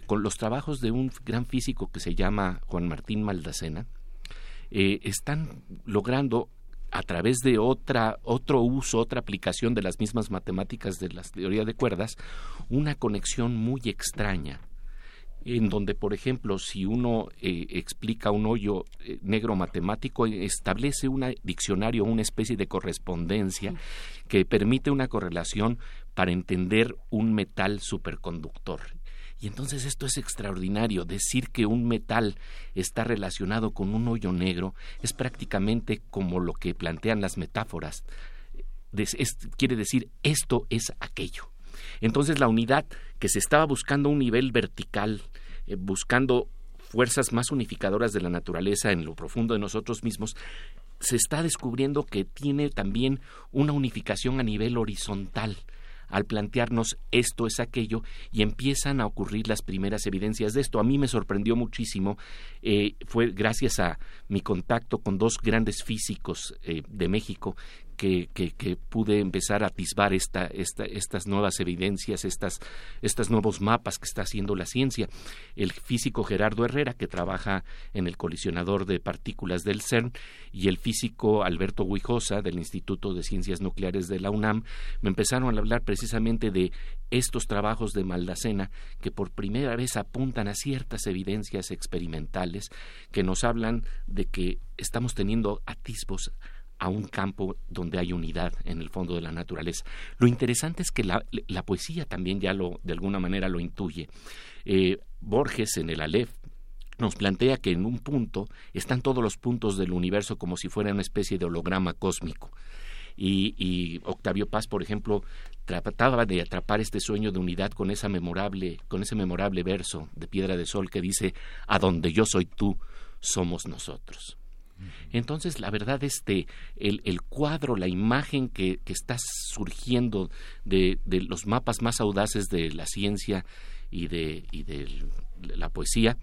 con los trabajos de un gran físico que se llama Juan Martín Maldacena, eh, están logrando a través de otra, otro uso, otra aplicación de las mismas matemáticas de la teoría de cuerdas, una conexión muy extraña en donde, por ejemplo, si uno eh, explica un hoyo eh, negro matemático, establece un diccionario, una especie de correspondencia que permite una correlación para entender un metal superconductor. Y entonces esto es extraordinario. Decir que un metal está relacionado con un hoyo negro es prácticamente como lo que plantean las metáforas. quiere decir, esto es aquello. Entonces la unidad que se estaba buscando un nivel vertical, eh, buscando fuerzas más unificadoras de la naturaleza en lo profundo de nosotros mismos, se está descubriendo que tiene también una unificación a nivel horizontal al plantearnos esto es aquello y empiezan a ocurrir las primeras evidencias de esto. A mí me sorprendió muchísimo, eh, fue gracias a mi contacto con dos grandes físicos eh, de México que, pude empezar a atisbar esta, esta, estas nuevas evidencias, estas, estos nuevos mapas que está haciendo la ciencia. El físico Gerardo Herrera, que trabaja en el colisionador de partículas del CERN, y el físico Alberto Huijosa, del Instituto de Ciencias Nucleares de la UNAM, me empezaron a hablar precisamente de estos trabajos de Maldacena que por primera vez apuntan a ciertas evidencias experimentales que nos hablan de que estamos teniendo atisbos a un campo donde hay unidad en el fondo de la naturaleza. Lo interesante es que la, poesía también ya lo, de alguna manera lo intuye. Eh, Borges en el Aleph nos plantea que en un punto están todos los puntos del universo como si fuera una especie de holograma cósmico. Y, y, Octavio Paz, por ejemplo, trataba de atrapar este sueño de unidad con esa memorable, con ese memorable verso de Piedra de Sol que dice a donde yo soy tú, somos nosotros. Entonces, la verdad, este, el, el cuadro, la imagen que, que está surgiendo de, de, los mapas más audaces de la ciencia y de, y de la poesía,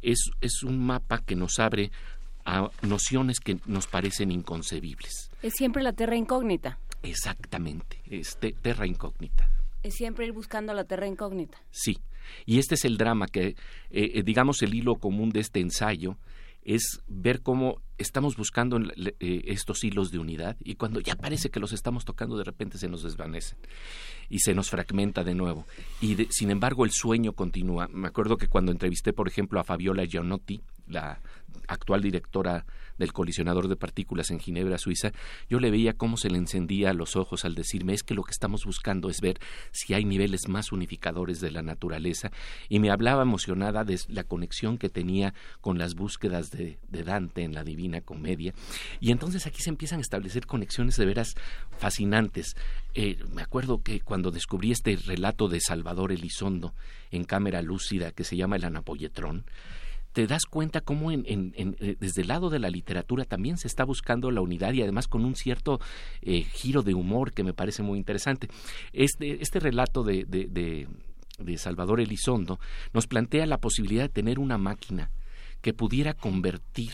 es, es un mapa que nos abre a nociones que nos parecen inconcebibles. Es siempre la terra incógnita. Exactamente, es terra incógnita. Es siempre ir buscando la terra incógnita. Sí, y este es el drama que, eh, eh, digamos, el hilo común de este ensayo es ver cómo estamos buscando eh, estos hilos de unidad y cuando ya parece que los estamos tocando de repente se nos desvanecen y se nos fragmenta de nuevo. Y sin embargo el sueño continúa. Me acuerdo que cuando entrevisté por ejemplo a Fabiola Gianotti la actual directora del colisionador de partículas en Ginebra, Suiza, yo le veía cómo se le encendía los ojos al decirme es que lo que estamos buscando es ver si hay niveles más unificadores de la naturaleza y me hablaba emocionada de la conexión que tenía con las búsquedas de, Dante en la Divina Comedia y entonces aquí se empiezan a establecer conexiones de veras fascinantes. Eh, me acuerdo que cuando descubrí este relato de Salvador Elizondo en cámara lúcida que se llama El Anapoyetrón, te das cuenta cómo en, eh, desde el lado de la literatura también se está buscando la unidad y además con un cierto eh, giro de humor que me parece muy interesante. Este, este relato de, Salvador Elizondo nos plantea la posibilidad de tener una máquina que pudiera convertir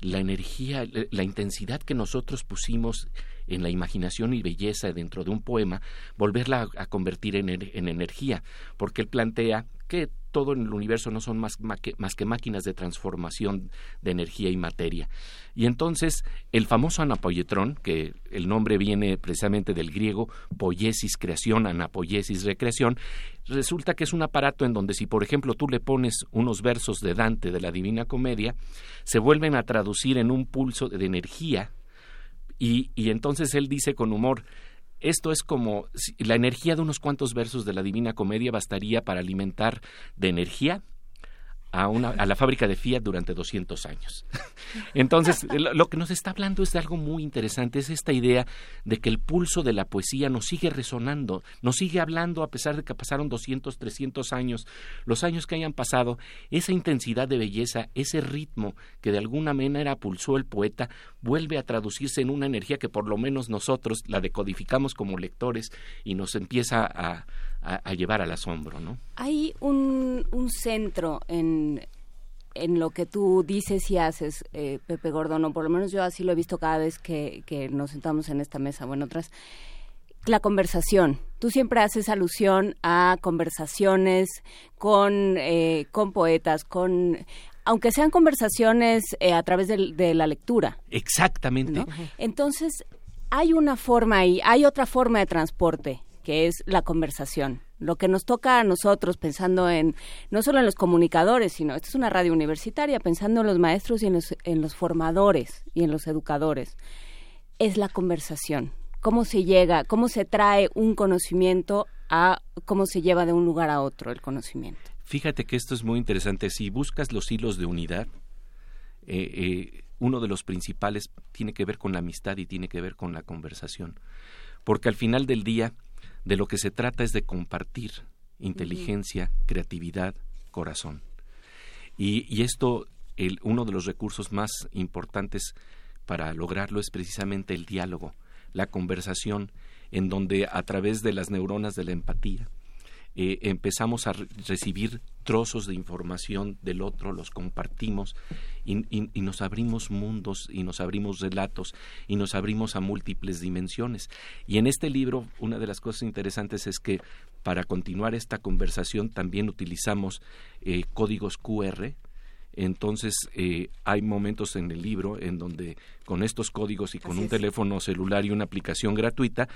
la energía, la intensidad que nosotros pusimos en la imaginación y belleza dentro de un poema, volverla a, convertir en, en, energía, porque él plantea que todo en el universo no son más, que, máquinas de transformación de energía y materia. Y entonces el famoso anapoyetrón, que el nombre viene precisamente del griego poiesis creación, anapoiesis recreación, resulta que es un aparato en donde si por ejemplo tú le pones unos versos de Dante de la Divina Comedia, se vuelven a traducir en un pulso de energía y entonces él dice con humor, esto es como la energía de unos cuantos versos de la Divina Comedia bastaría para alimentar de energía a, una, a la fábrica de Fiat durante 200 años. Entonces, lo que nos está hablando es de algo muy interesante, es esta idea de que el pulso de la poesía nos sigue resonando, nos sigue hablando a pesar de que pasaron 200, 300 años, los años que hayan pasado, esa intensidad de belleza, ese ritmo que de alguna manera pulsó el poeta, vuelve a traducirse en una energía que por lo menos nosotros la decodificamos como lectores y nos empieza a, a, llevar al asombro, ¿no? Hay un, un centro en, en lo que tú dices y haces, eh, Pepe Gordón, o por lo menos yo así lo he visto cada vez que, que nos sentamos en esta mesa o en otras, la conversación. Tú siempre haces alusión a conversaciones con, eh, con poetas, con aunque sean conversaciones eh, a través de, la lectura. Exactamente. Entonces, hay una forma ahí, hay otra forma de transporte que es la conversación. Lo que nos toca a nosotros, pensando en no solo en los comunicadores, sino esta es una radio universitaria, pensando en los maestros y en los, formadores y en los educadores, es la conversación. Cómo se llega, cómo se trae un conocimiento a cómo se lleva de un lugar a otro el conocimiento. Fíjate que esto es muy interesante. Si buscas los hilos de unidad, eh, eh, uno de los principales tiene que ver con la amistad y tiene que ver con la conversación. Porque al final del día, de lo que se trata es de compartir inteligencia, creatividad, corazón. Y, esto, el, uno de los recursos más importantes para lograrlo es precisamente el diálogo, la conversación, en donde a través de las neuronas de la empatía, eh, empezamos a recibir trozos de información del otro, los compartimos y, nos abrimos mundos y nos abrimos relatos y nos abrimos a múltiples dimensiones. Y en este libro una de las cosas interesantes es que para continuar esta conversación también utilizamos eh, códigos QR entonces, eh, hay momentos en el libro en donde con estos códigos y con un teléfono celular y una aplicación gratuita,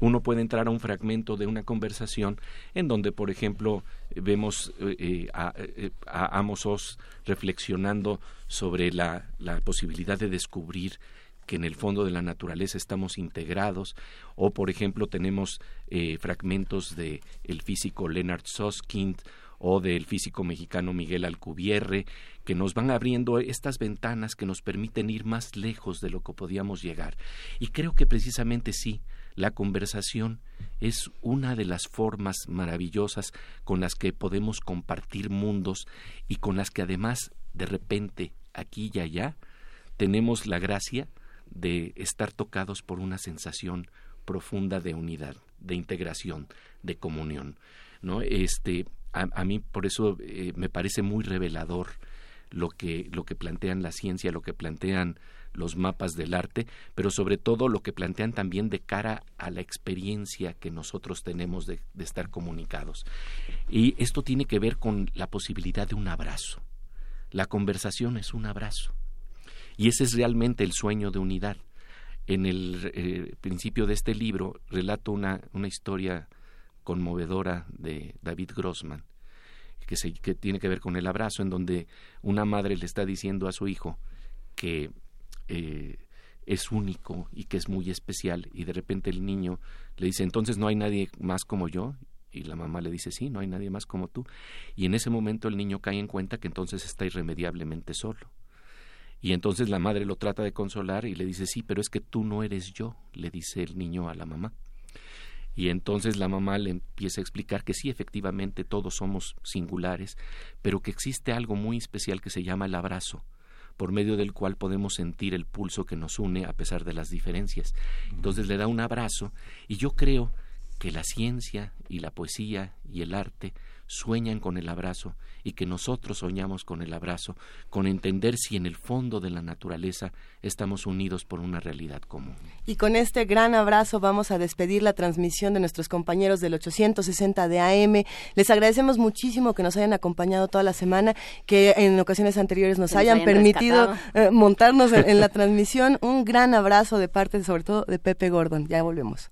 uno puede entrar a un fragmento de una conversación en donde, por ejemplo, vemos eh, a, eh, a, Amos Oz reflexionando sobre la, la posibilidad de descubrir que en el fondo de la naturaleza estamos integrados, o por ejemplo tenemos fragmentos de el físico Leonard Susskind o del físico mexicano Miguel Alcubierre, que nos van abriendo estas ventanas que nos permiten ir más lejos de lo que podíamos llegar. Y creo que precisamente sí, la conversación es una de las formas maravillosas con las que podemos compartir mundos y con las que además de repente aquí y allá tenemos la gracia de estar tocados por una sensación profunda de unidad, de integración, de comunión. ¿no? Este, a, mí por eso eh, me parece muy revelador lo que, lo que plantean la ciencia, lo que plantean los mapas del arte, pero sobre todo lo que plantean también de cara a la experiencia que nosotros tenemos de, de estar comunicados. Y esto tiene que ver con la posibilidad de un abrazo. La conversación es un abrazo. Y ese es realmente el sueño de unidad. En el eh, principio de este libro relato una, una historia conmovedora de David Grossman, que, se, que tiene que ver con el abrazo, en donde una madre le está diciendo a su hijo que eh, es único y que es muy especial, y de repente el niño le dice, entonces no hay nadie más como yo, y la mamá le dice, sí, no hay nadie más como tú, y en ese momento el niño cae en cuenta que entonces está irremediablemente solo. Y entonces la madre lo trata de consolar y le dice, sí, pero es que tú no eres yo, le dice el niño a la mamá. Y entonces la mamá le empieza a explicar que sí, efectivamente todos somos singulares, pero que existe algo muy especial que se llama el abrazo, por medio del cual podemos sentir el pulso que nos une a pesar de las diferencias. Entonces le da un abrazo y yo creo que la ciencia y la poesía y el arte sueñan con el abrazo y que nosotros soñamos con el abrazo, con entender si en el fondo de la naturaleza estamos unidos por una realidad común. Y con este gran abrazo vamos a despedir la transmisión de nuestros compañeros del 860 de AM. Les agradecemos muchísimo que nos hayan acompañado toda la semana, que en ocasiones anteriores nos, hayan, permitido eh, montarnos en la transmisión. Un gran abrazo de parte sobre todo de Pepe Gordon. Ya volvemos.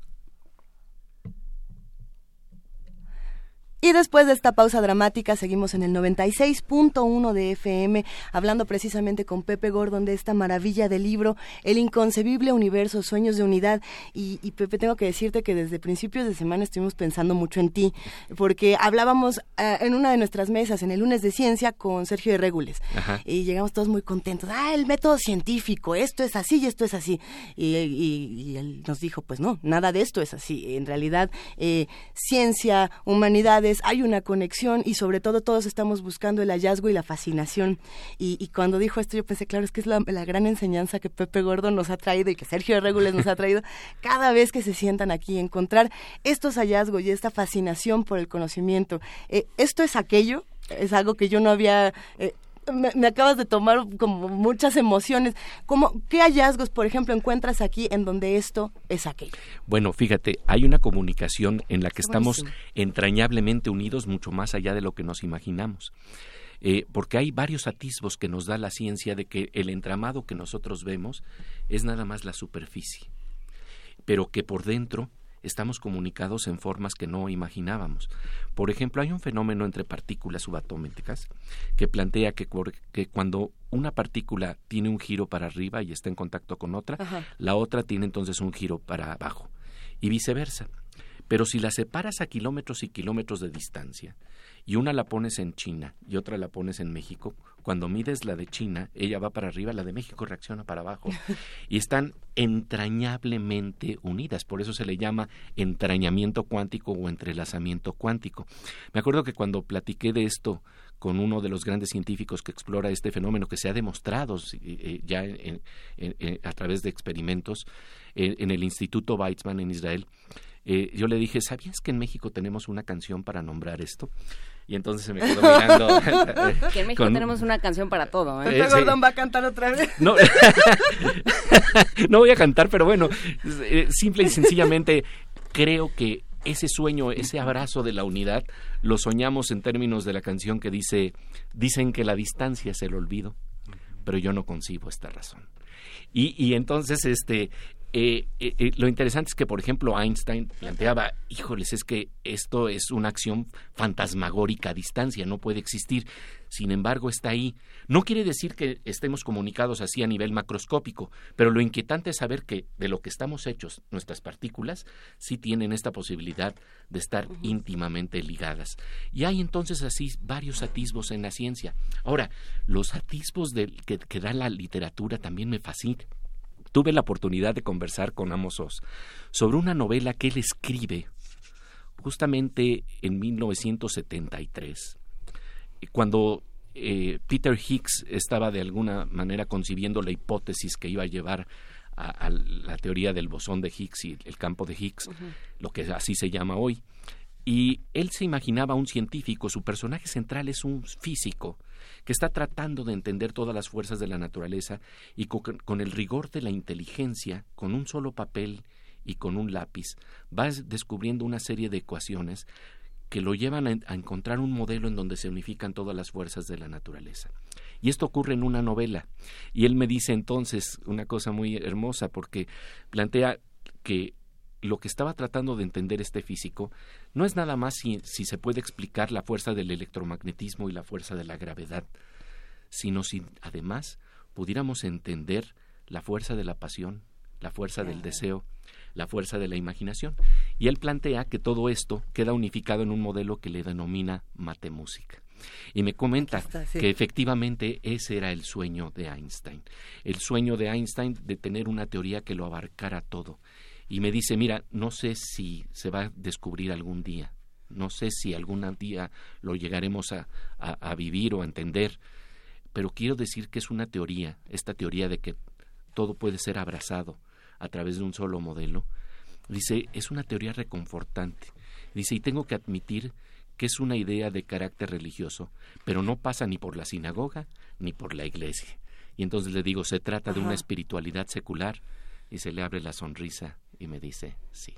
Y después de esta pausa dramática seguimos en el 96.1 de FM hablando precisamente con Pepe Gordon de esta maravilla del libro El inconcebible universo, sueños de unidad. Y, Pepe, tengo que decirte que desde principios de semana estuvimos pensando mucho en ti, porque hablábamos eh, en una de nuestras mesas, en el lunes de ciencia, con Sergio de Regules. Y llegamos todos muy contentos. Ah, el método científico, esto es así y esto es así. Y, él nos dijo, pues no, nada de esto es así. En realidad, eh, ciencia, humanidades, hay una conexión y sobre todo todos estamos buscando el hallazgo y la fascinación. Y, cuando dijo esto yo pensé, claro, es que es la, gran enseñanza que Pepe Gordo nos ha traído y que Sergio Regules nos ha traído cada vez que se sientan aquí, encontrar estos hallazgos y esta fascinación por el conocimiento. Eh, esto es aquello, es algo que yo no había... Eh, me, acabas de tomar como muchas emociones. como ¿Qué hallazgos, por ejemplo, encuentras aquí en donde esto es aquello? Bueno, fíjate, hay una comunicación en la que estamos entrañablemente unidos mucho más allá de lo que nos imaginamos. Eh, porque hay varios atisbos que nos da la ciencia de que el entramado que nosotros vemos es nada más la superficie, pero que por dentro estamos comunicados en formas que no imaginábamos. Por ejemplo, hay un fenómeno entre partículas subatómicas que plantea que, cuando una partícula tiene un giro para arriba y está en contacto con otra, la otra tiene entonces un giro para abajo y viceversa. Pero si la separas a kilómetros y kilómetros de distancia y una la pones en China y otra la pones en México, cuando mides la de China, ella va para arriba, la de México reacciona para abajo. Y están entrañablemente unidas, por eso se le llama entrañamiento cuántico o entrelazamiento cuántico. Me acuerdo que cuando platiqué de esto con uno de los grandes científicos que explora este fenómeno, que se ha demostrado eh, ya a través de experimentos en el Instituto Weizmann en Israel, eh, yo le dije, ¿sabías que en México tenemos una canción para nombrar esto? Y entonces se me quedó mirando. que en México tenemos una canción para todo. ¿eh? Gordon va a cantar otra vez. No, no voy a cantar, pero bueno, eh, simple y sencillamente creo que ese sueño, ese abrazo de la unidad, lo soñamos en términos de la canción que dice, dicen que la distancia es el olvido, pero yo no concibo esta razón. Y, y entonces, este, eh, eh, eh, lo interesante es que, por ejemplo, Einstein planteaba, híjoles, es que esto es una acción fantasmagórica a distancia, no puede existir. Sin embargo, está ahí. No quiere decir que estemos comunicados así a nivel macroscópico, pero lo inquietante es saber que de lo que estamos hechos, nuestras partículas sí tienen esta posibilidad de estar íntimamente ligadas. Y hay entonces así varios atisbos en la ciencia. Ahora, los atisbos que, que da la literatura también me fascinan tuve la oportunidad de conversar con Amos Oz sobre una novela que él escribe justamente en 1973, cuando eh, Peter Higgs estaba de alguna manera concibiendo la hipótesis que iba a llevar a, la teoría del bosón de Higgs y el campo de Higgs, lo que así se llama hoy. Y él se imaginaba un científico, su personaje central es un físico, que está tratando de entender todas las fuerzas de la naturaleza y con, el rigor de la inteligencia, con un solo papel y con un lápiz, va descubriendo una serie de ecuaciones que lo llevan a, encontrar un modelo en donde se unifican todas las fuerzas de la naturaleza. Y esto ocurre en una novela. Y él me dice entonces una cosa muy hermosa porque plantea que lo que estaba tratando de entender este físico no es nada más si, se puede explicar la fuerza del electromagnetismo y la fuerza de la gravedad, sino si además pudiéramos entender la fuerza de la pasión, la fuerza del deseo, la fuerza de la imaginación. Y él plantea que todo esto queda unificado en un modelo que le denomina matemúsica. Y me comenta que efectivamente ese era el sueño de Einstein. El sueño de Einstein de tener una teoría que lo abarcara todo y me dice, mira, no sé si se va a descubrir algún día, no sé si algún día lo llegaremos a, a, vivir o a entender, pero quiero decir que es una teoría, esta teoría de que todo puede ser abrazado a través de un solo modelo, dice, es una teoría reconfortante. Dice, y tengo que admitir que es una idea de carácter religioso, pero no pasa ni por la sinagoga ni por la iglesia. Y entonces le digo, se trata de una espiritualidad secular y se le abre la sonrisa y me dice, sí.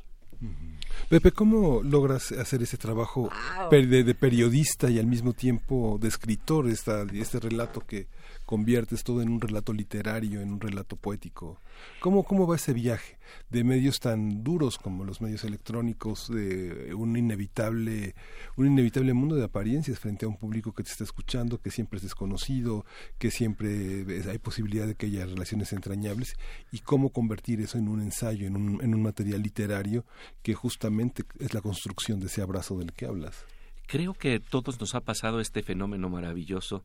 Pepe, ¿cómo logras hacer ese trabajo de, periodista y al mismo tiempo de escritor, esta, este relato que conviertes todo en un relato literario, en un relato poético? ¿Cómo, cómo va ese viaje de medios tan duros como los medios electrónicos, de un inevitable, un inevitable mundo de apariencias frente a un público que te está escuchando, que siempre es desconocido, que siempre hay posibilidad de que haya relaciones entrañables, y cómo convertir eso en un ensayo, en un, en un material literario que justamente es la construcción de ese abrazo del que hablas? Creo que a todos nos ha pasado este fenómeno maravilloso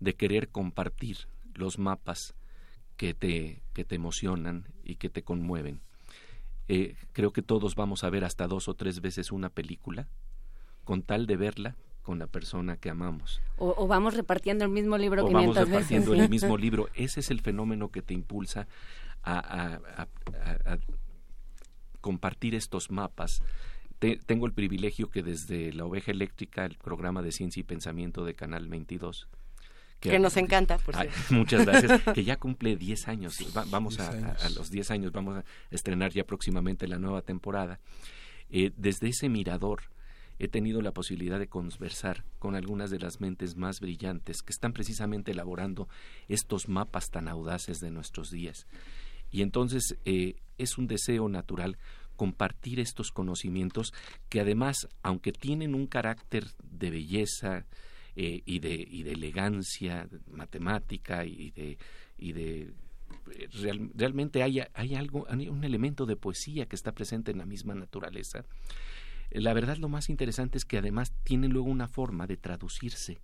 de querer compartir los mapas que te, que te emocionan y que te conmueven. Eh, creo que todos vamos a ver hasta dos o tres veces una película con tal de verla con la persona que amamos. O, vamos repartiendo el mismo libro o vamos repartiendo el mismo libro. Ese es el fenómeno que te impulsa a, compartir estos mapas. tengo el privilegio que desde La Oveja Eléctrica, el programa de ciencia y pensamiento de Canal 22, que, nos encanta, por Muchas gracias. que ya cumple 10 años. vamos a, los 10 años, vamos a estrenar ya próximamente la nueva temporada. Eh, desde ese mirador he tenido la posibilidad de conversar con algunas de las mentes más brillantes que están precisamente elaborando estos mapas tan audaces de nuestros días. Y entonces eh, es un deseo natural compartir estos conocimientos que además, aunque tienen un carácter de belleza, eh, y, de, y de elegancia matemática y de, y de eh, realmente hay, hay algo, un elemento de poesía que está presente en la misma naturaleza. La verdad lo más interesante es que además tiene luego una forma de traducirse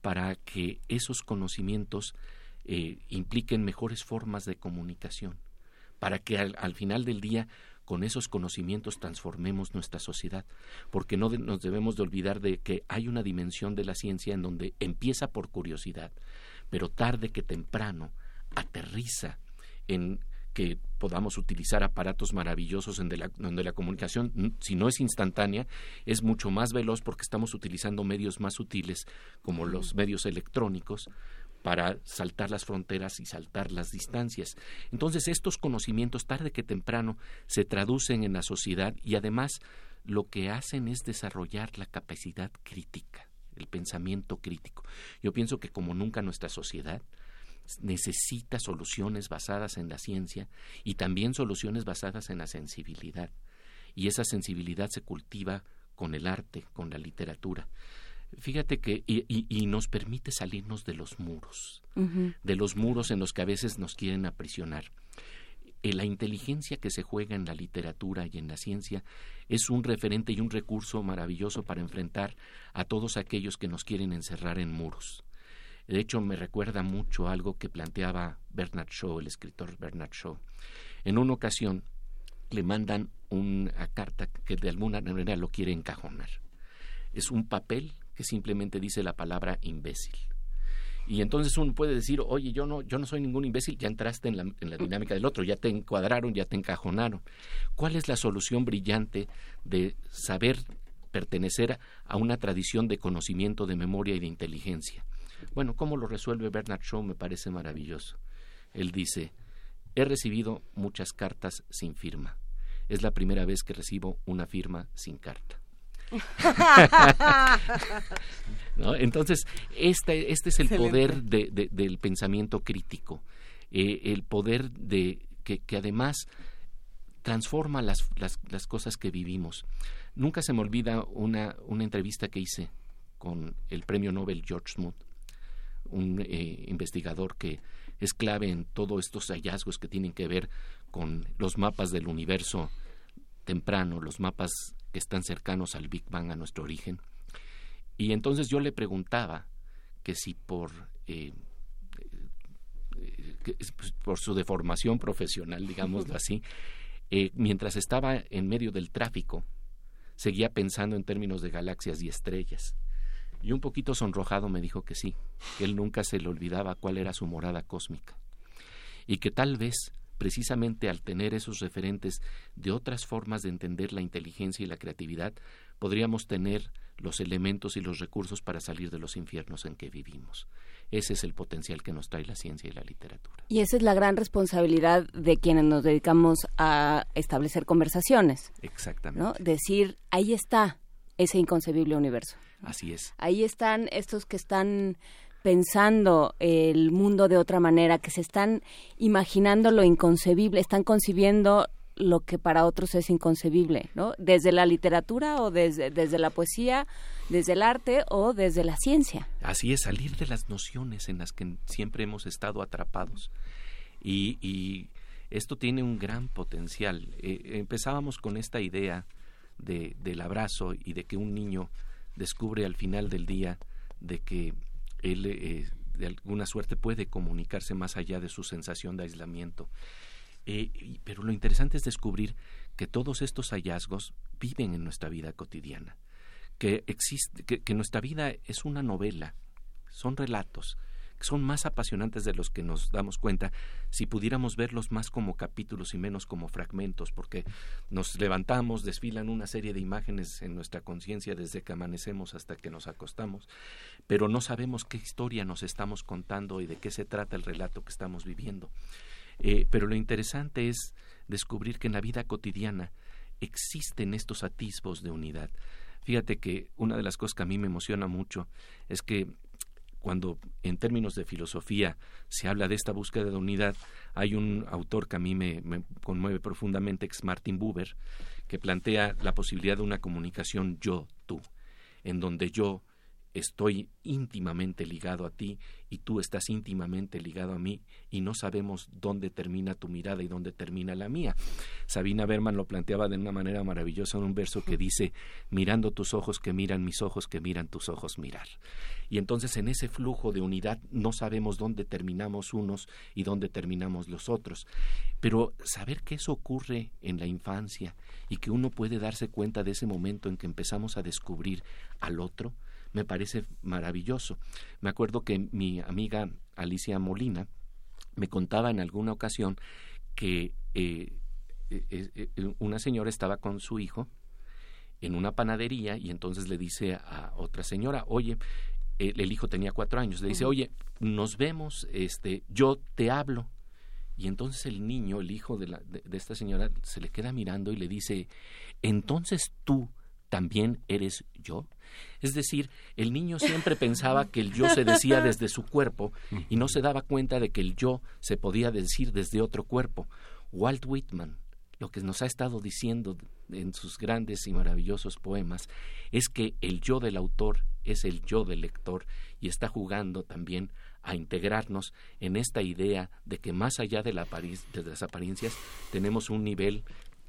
para que esos conocimientos eh, impliquen mejores formas de comunicación, para que al final del día con esos conocimientos transformemos nuestra sociedad, porque no nos debemos de olvidar de que hay una dimensión de la ciencia en donde empieza por curiosidad, pero tarde que temprano aterriza en que podamos utilizar aparatos maravillosos en donde la comunicación, si no es instantánea, es mucho más veloz porque estamos utilizando medios más sutiles como los medios electrónicos para saltar las fronteras y saltar las distancias. Entonces estos conocimientos tarde que temprano se traducen en la sociedad y además lo que hacen es desarrollar la capacidad crítica, el pensamiento crítico. Yo pienso que como nunca nuestra sociedad necesita soluciones basadas en la ciencia y también soluciones basadas en la sensibilidad. Y esa sensibilidad se cultiva con el arte, con la literatura. Fíjate que y, nos permite salirnos de los muros, de los muros en los que a veces nos quieren aprisionar. Eh, la inteligencia que se juega en la literatura y en la ciencia es un referente y un recurso maravilloso para enfrentar a todos aquellos que nos quieren encerrar en muros. De hecho, me recuerda mucho algo que planteaba Bernard Shaw, el escritor Bernard Shaw. En una ocasión le mandan una carta que de alguna manera lo quiere encajonar. Es un papel que simplemente dice la palabra imbécil. Y entonces uno puede decir, oye, yo no, yo no soy ningún imbécil, ya entraste en la, en la dinámica del otro, ya te encuadraron, ya te encajonaron. ¿Cuál es la solución brillante de saber pertenecer a una tradición de conocimiento, de memoria y de inteligencia? Bueno, ¿cómo lo resuelve Bernard Shaw? Me parece maravilloso. Él dice, he recibido muchas cartas sin firma. Es la primera vez que recibo una firma sin carta. Entonces, este, este es el poder del pensamiento crítico, eh, el poder de que, además transforma las, las, cosas que vivimos. Nunca se me olvida una, una entrevista que hice con el premio Nobel George Smoot, un eh, investigador que es clave en todos estos hallazgos que tienen que ver con los mapas del universo temprano, los mapas que están cercanos al Big Bang, a nuestro origen. Y entonces yo le preguntaba que si por, eh, eh, pues, por su deformación profesional, digámoslo así, eh, mientras estaba en medio del tráfico, seguía pensando en términos de galaxias y estrellas. Y un poquito sonrojado me dijo que sí, que él nunca se le olvidaba cuál era su morada cósmica. Y que tal vez precisamente al tener esos referentes de otras formas de entender la inteligencia y la creatividad, podríamos tener los elementos y los recursos para salir de los infiernos en que vivimos. Ese es el potencial que nos trae la ciencia y la literatura. Y esa es la gran responsabilidad de quienes nos dedicamos a establecer conversaciones. Exactamente. ¿no? Decir, ahí está ese inconcebible universo. Así es. Ahí están estos que están pensando el mundo de otra manera, que se están imaginando lo inconcebible, están concibiendo lo que para otros es inconcebible, ¿no? Desde la literatura o desde, desde la poesía, desde el arte o desde la ciencia. Así es, salir de las nociones en las que siempre hemos estado atrapados. Y, y esto tiene un gran potencial. Eh, empezábamos con esta idea de, del abrazo y de que un niño descubre al final del día de que él eh, de alguna suerte puede comunicarse más allá de su sensación de aislamiento. Eh, pero lo interesante es descubrir que todos estos hallazgos viven en nuestra vida cotidiana, que, existe, que nuestra vida es una novela, son relatos, son más apasionantes de los que nos damos cuenta si pudiéramos verlos más como capítulos y menos como fragmentos, porque nos levantamos, desfilan una serie de imágenes en nuestra conciencia desde que amanecemos hasta que nos acostamos, pero no sabemos qué historia nos estamos contando y de qué se trata el relato que estamos viviendo. Eh, pero lo interesante es descubrir que en la vida cotidiana existen estos atisbos de unidad. Fíjate que una de las cosas que a mí me emociona mucho es que cuando en términos de filosofía se habla de esta búsqueda de unidad, hay un autor que a mí me, conmueve profundamente, ex Martin Buber, que plantea la posibilidad de una comunicación yo-tú, en donde yo estoy íntimamente ligado a ti y tú estás íntimamente ligado a mí y no sabemos dónde termina tu mirada y dónde termina la mía. Sabina Berman lo planteaba de una manera maravillosa en un verso que dice, mirando tus ojos que miran mis ojos, que miran tus ojos mirar. Y entonces en ese flujo de unidad no sabemos dónde terminamos unos y dónde terminamos los otros. Pero saber que eso ocurre en la infancia y que uno puede darse cuenta de ese momento en que empezamos a descubrir al otro, me parece maravilloso. Me acuerdo que mi amiga Alicia Molina me contaba en alguna ocasión que eh, eh, eh, una señora estaba con su hijo en una panadería y entonces le dice a otra señora, oye, el hijo tenía cuatro años, le dice, oye, nos vemos, este, yo te hablo. Y entonces el niño, el hijo de, la, de esta señora, se le queda mirando y le dice, entonces tú también eres yo. Es decir, el niño siempre pensaba que el yo se decía desde su cuerpo y no se daba cuenta de que el yo se podía decir desde otro cuerpo. Walt Whitman, lo que nos ha estado diciendo en sus grandes y maravillosos poemas, es que el yo del autor es el yo del lector y está jugando también a integrarnos en esta idea de que más allá de, la las apariencias tenemos un nivel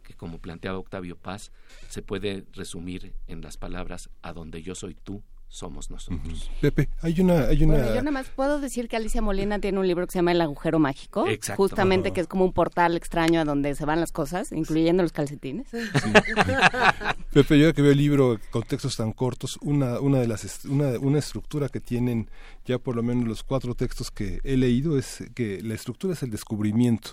que como planteaba Octavio Paz, se puede resumir en las palabras a donde yo soy tú, somos nosotros. Pepe, hay una... Hay una... yo nada más puedo decir que Alicia Molina tiene un libro que se llama El agujero mágico, justamente que es como un portal extraño a donde se van las cosas, incluyendo los calcetines. Pepe, yo que veo el libro con textos tan cortos, una, una de las una, una estructura que tienen ya por lo menos los cuatro textos que he leído es que la estructura es el descubrimiento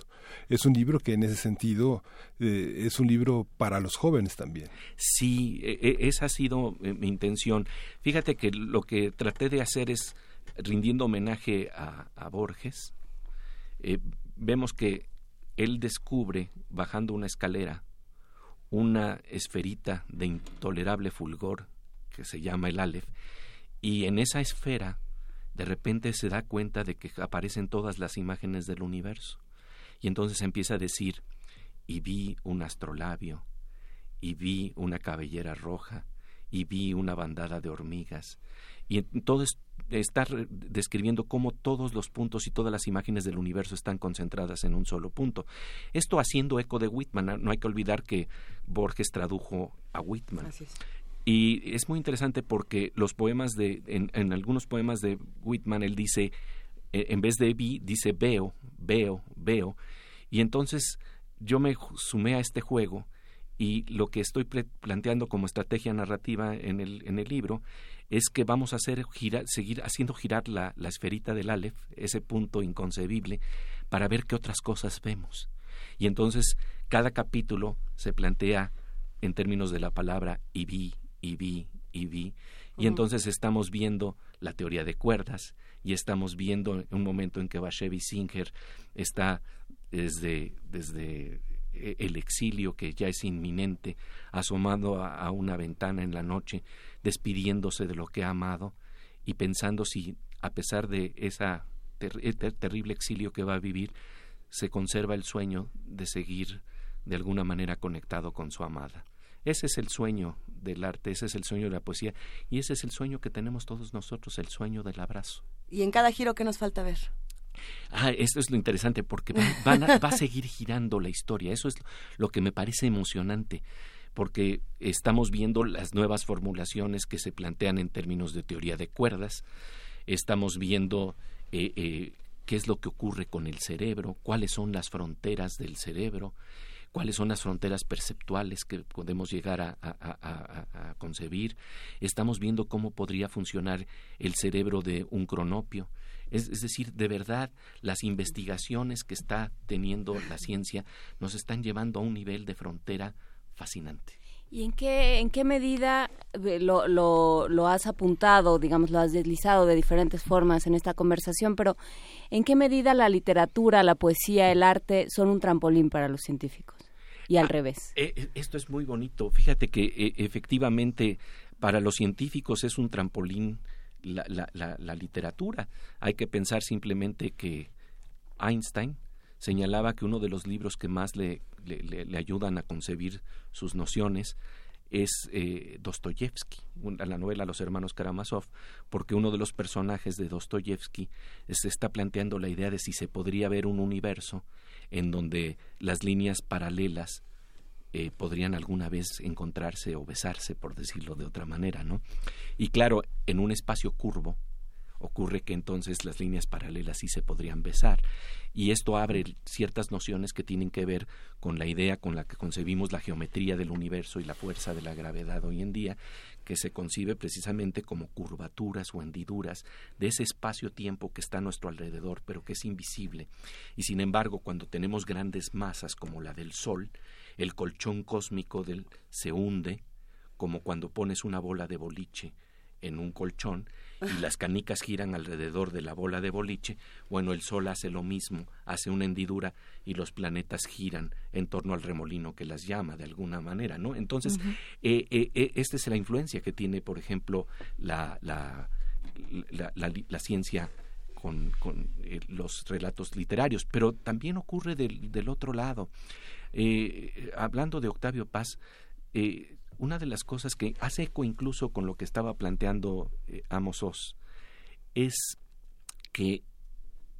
es un libro que en ese sentido eh, es un libro para los jóvenes también. Sí, e, e, esa ha sido eh, mi intención. Fíjate que lo que traté de hacer es rindiendo homenaje a, Borges. Eh, vemos que él descubre, bajando una escalera, una esferita de intolerable fulgor que se llama el Aleph, y en esa esfera de repente se da cuenta de que aparecen todas las imágenes del universo. Y entonces empieza a decir, y vi un astrolabio, y vi una cabellera roja, y vi una bandada de hormigas. Y todo está describiendo cómo todos los puntos y todas las imágenes del universo están concentradas en un solo punto. Esto haciendo eco de Whitman. No hay que olvidar que Borges tradujo a Whitman. Y es muy interesante porque los poemas de, en, en algunos poemas de Whitman, él dice, eh, en vez de vi, dice veo, veo, veo. Y entonces yo me sumé a este juego y lo que estoy planteando como estrategia narrativa en el, en el libro es que vamos a hacer seguir haciendo girar la, la esferita del Aleph, ese punto inconcebible, para ver qué otras cosas vemos. Y entonces cada capítulo se plantea en términos de la palabra y vi, y vi y vi. Y entonces estamos viendo la teoría de cuerdas y estamos viendo un momento en que Bashevi Singer está desde, desde eh, el exilio que ya es inminente, asomando a, una ventana en la noche, despidiéndose de lo que ha amado y pensando si, a pesar de ese terrible exilio que va a vivir, se conserva el sueño de seguir de alguna manera conectado con su amada. Ese es el sueño del arte, ese es el sueño de la poesía y ese es el sueño que tenemos todos nosotros, el sueño del abrazo. ¿Y en cada giro qué nos falta ver? Ah, esto es lo interesante porque va a seguir girando la historia. Eso es lo que me parece emocionante porque estamos viendo las nuevas formulaciones que se plantean en términos de teoría de cuerdas, estamos viendo eh, eh, qué es lo que ocurre con el cerebro, cuáles son las fronteras del cerebro, cuáles son las fronteras perceptuales que podemos llegar a, concebir. Estamos viendo cómo podría funcionar el cerebro de un cronopio. Es, decir, de verdad, las investigaciones que está teniendo la ciencia nos están llevando a un nivel de frontera fascinante. ¿Y en qué, en qué medida eh, lo, lo, lo, has apuntado, digamos, lo has deslizado de diferentes formas en esta conversación, pero en qué medida la literatura, la poesía, el arte son un trampolín para los científicos? Y al ah, revés. Eh, esto es muy bonito. Fíjate que eh, efectivamente para los científicos es un trampolín la, la, la, la literatura. Hay que pensar simplemente que Einstein señalaba que uno de los libros que más le, le, ayudan a concebir sus nociones es eh, Dostoyevsky, la novela Los hermanos Karamazov, porque uno de los personajes de Dostoyevsky se está planteando la idea de si se podría ver un universo en donde las líneas paralelas eh, podrían alguna vez encontrarse o besarse, por decirlo de otra manera, ¿no? Y claro, en un espacio curvo, ocurre que entonces las líneas paralelas sí se podrían besar. Y esto abre ciertas nociones que tienen que ver con la idea con la que concebimos la geometría del universo y la fuerza de la gravedad hoy en día, que se concibe precisamente como curvaturas o hendiduras de ese espacio-tiempo que está a nuestro alrededor, pero que es invisible. Y sin embargo, cuando tenemos grandes masas como la del Sol, el colchón cósmico del se hunde, como cuando pones una bola de boliche en un colchón y las canicas giran alrededor de la bola de boliche, bueno, el Sol hace lo mismo, hace una hendidura y los planetas giran en torno al remolino que las llama de alguna manera, ¿no? Entonces, eh, eh, eh, esta es la influencia que tiene, por ejemplo, la, la, la, ciencia con, con los relatos literarios, pero también ocurre del, del otro lado. hablando de Octavio Paz, una de las cosas que hace eco incluso con lo que estaba planteando eh, Amos Oz es que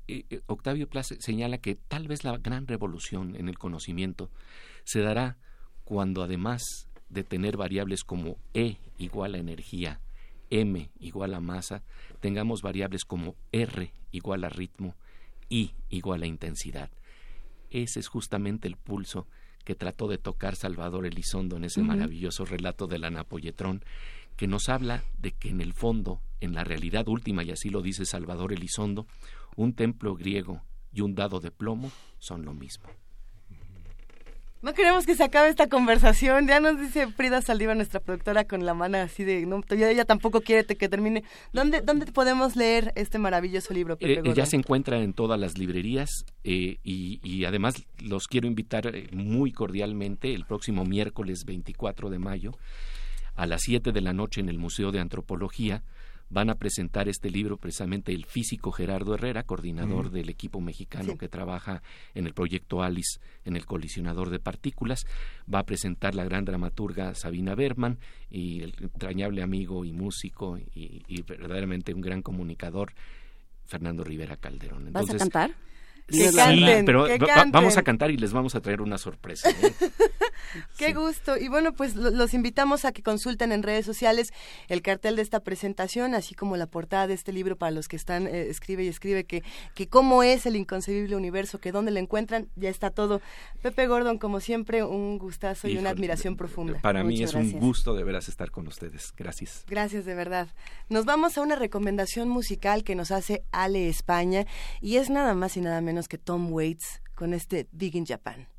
eh, eh, Octavio Paz señala que tal vez la gran revolución en el conocimiento se dará cuando además de tener variables como E igual a energía, M igual a masa, tengamos variables como R igual a ritmo, I igual a intensidad. Ese es justamente el pulso que trató de tocar Salvador Elizondo en ese maravilloso relato de la Napolletrón, que nos habla de que en el fondo, en la realidad última, y así lo dice Salvador Elizondo, un templo griego y un dado de plomo son lo mismo. No queremos que se acabe esta conversación. Ya nos dice Frida Saldiva, nuestra productora, con la mano así de... No, ella tampoco quiere que termine. ¿Dónde, ¿Dónde podemos leer este maravilloso libro? Eh, ya se encuentra en todas las librerías eh, y, y, además los quiero invitar eh, muy cordialmente el próximo miércoles 24 de mayo a las 7 de la noche en el Museo de Antropología van a presentar este libro precisamente el físico Gerardo Herrera, coordinador del equipo mexicano que trabaja en el proyecto ALICE en el colisionador de partículas. Va a presentar la gran dramaturga Sabina Berman y el entrañable amigo y músico y, verdaderamente un gran comunicador Fernando Rivera Calderón. ¿Vas a cantar? Que canten, pero vamos a cantar y les vamos a traer una sorpresa. ¿eh? Qué gusto. Y bueno, pues los invitamos a que consulten en redes sociales el cartel de esta presentación, así como la portada de este libro para los que están, eh, escribe y escribe que, que cómo es el inconcebible universo, que dónde lo encuentran, ya está todo. Pepe Gordon, como siempre, un gustazo y una admiración profunda. Para mí es un gusto de veras estar con ustedes. Gracias. Gracias, de verdad. Nos vamos a una recomendación musical que nos hace Ale España y es nada más y nada menos que Tom Waits con este Big in Japan.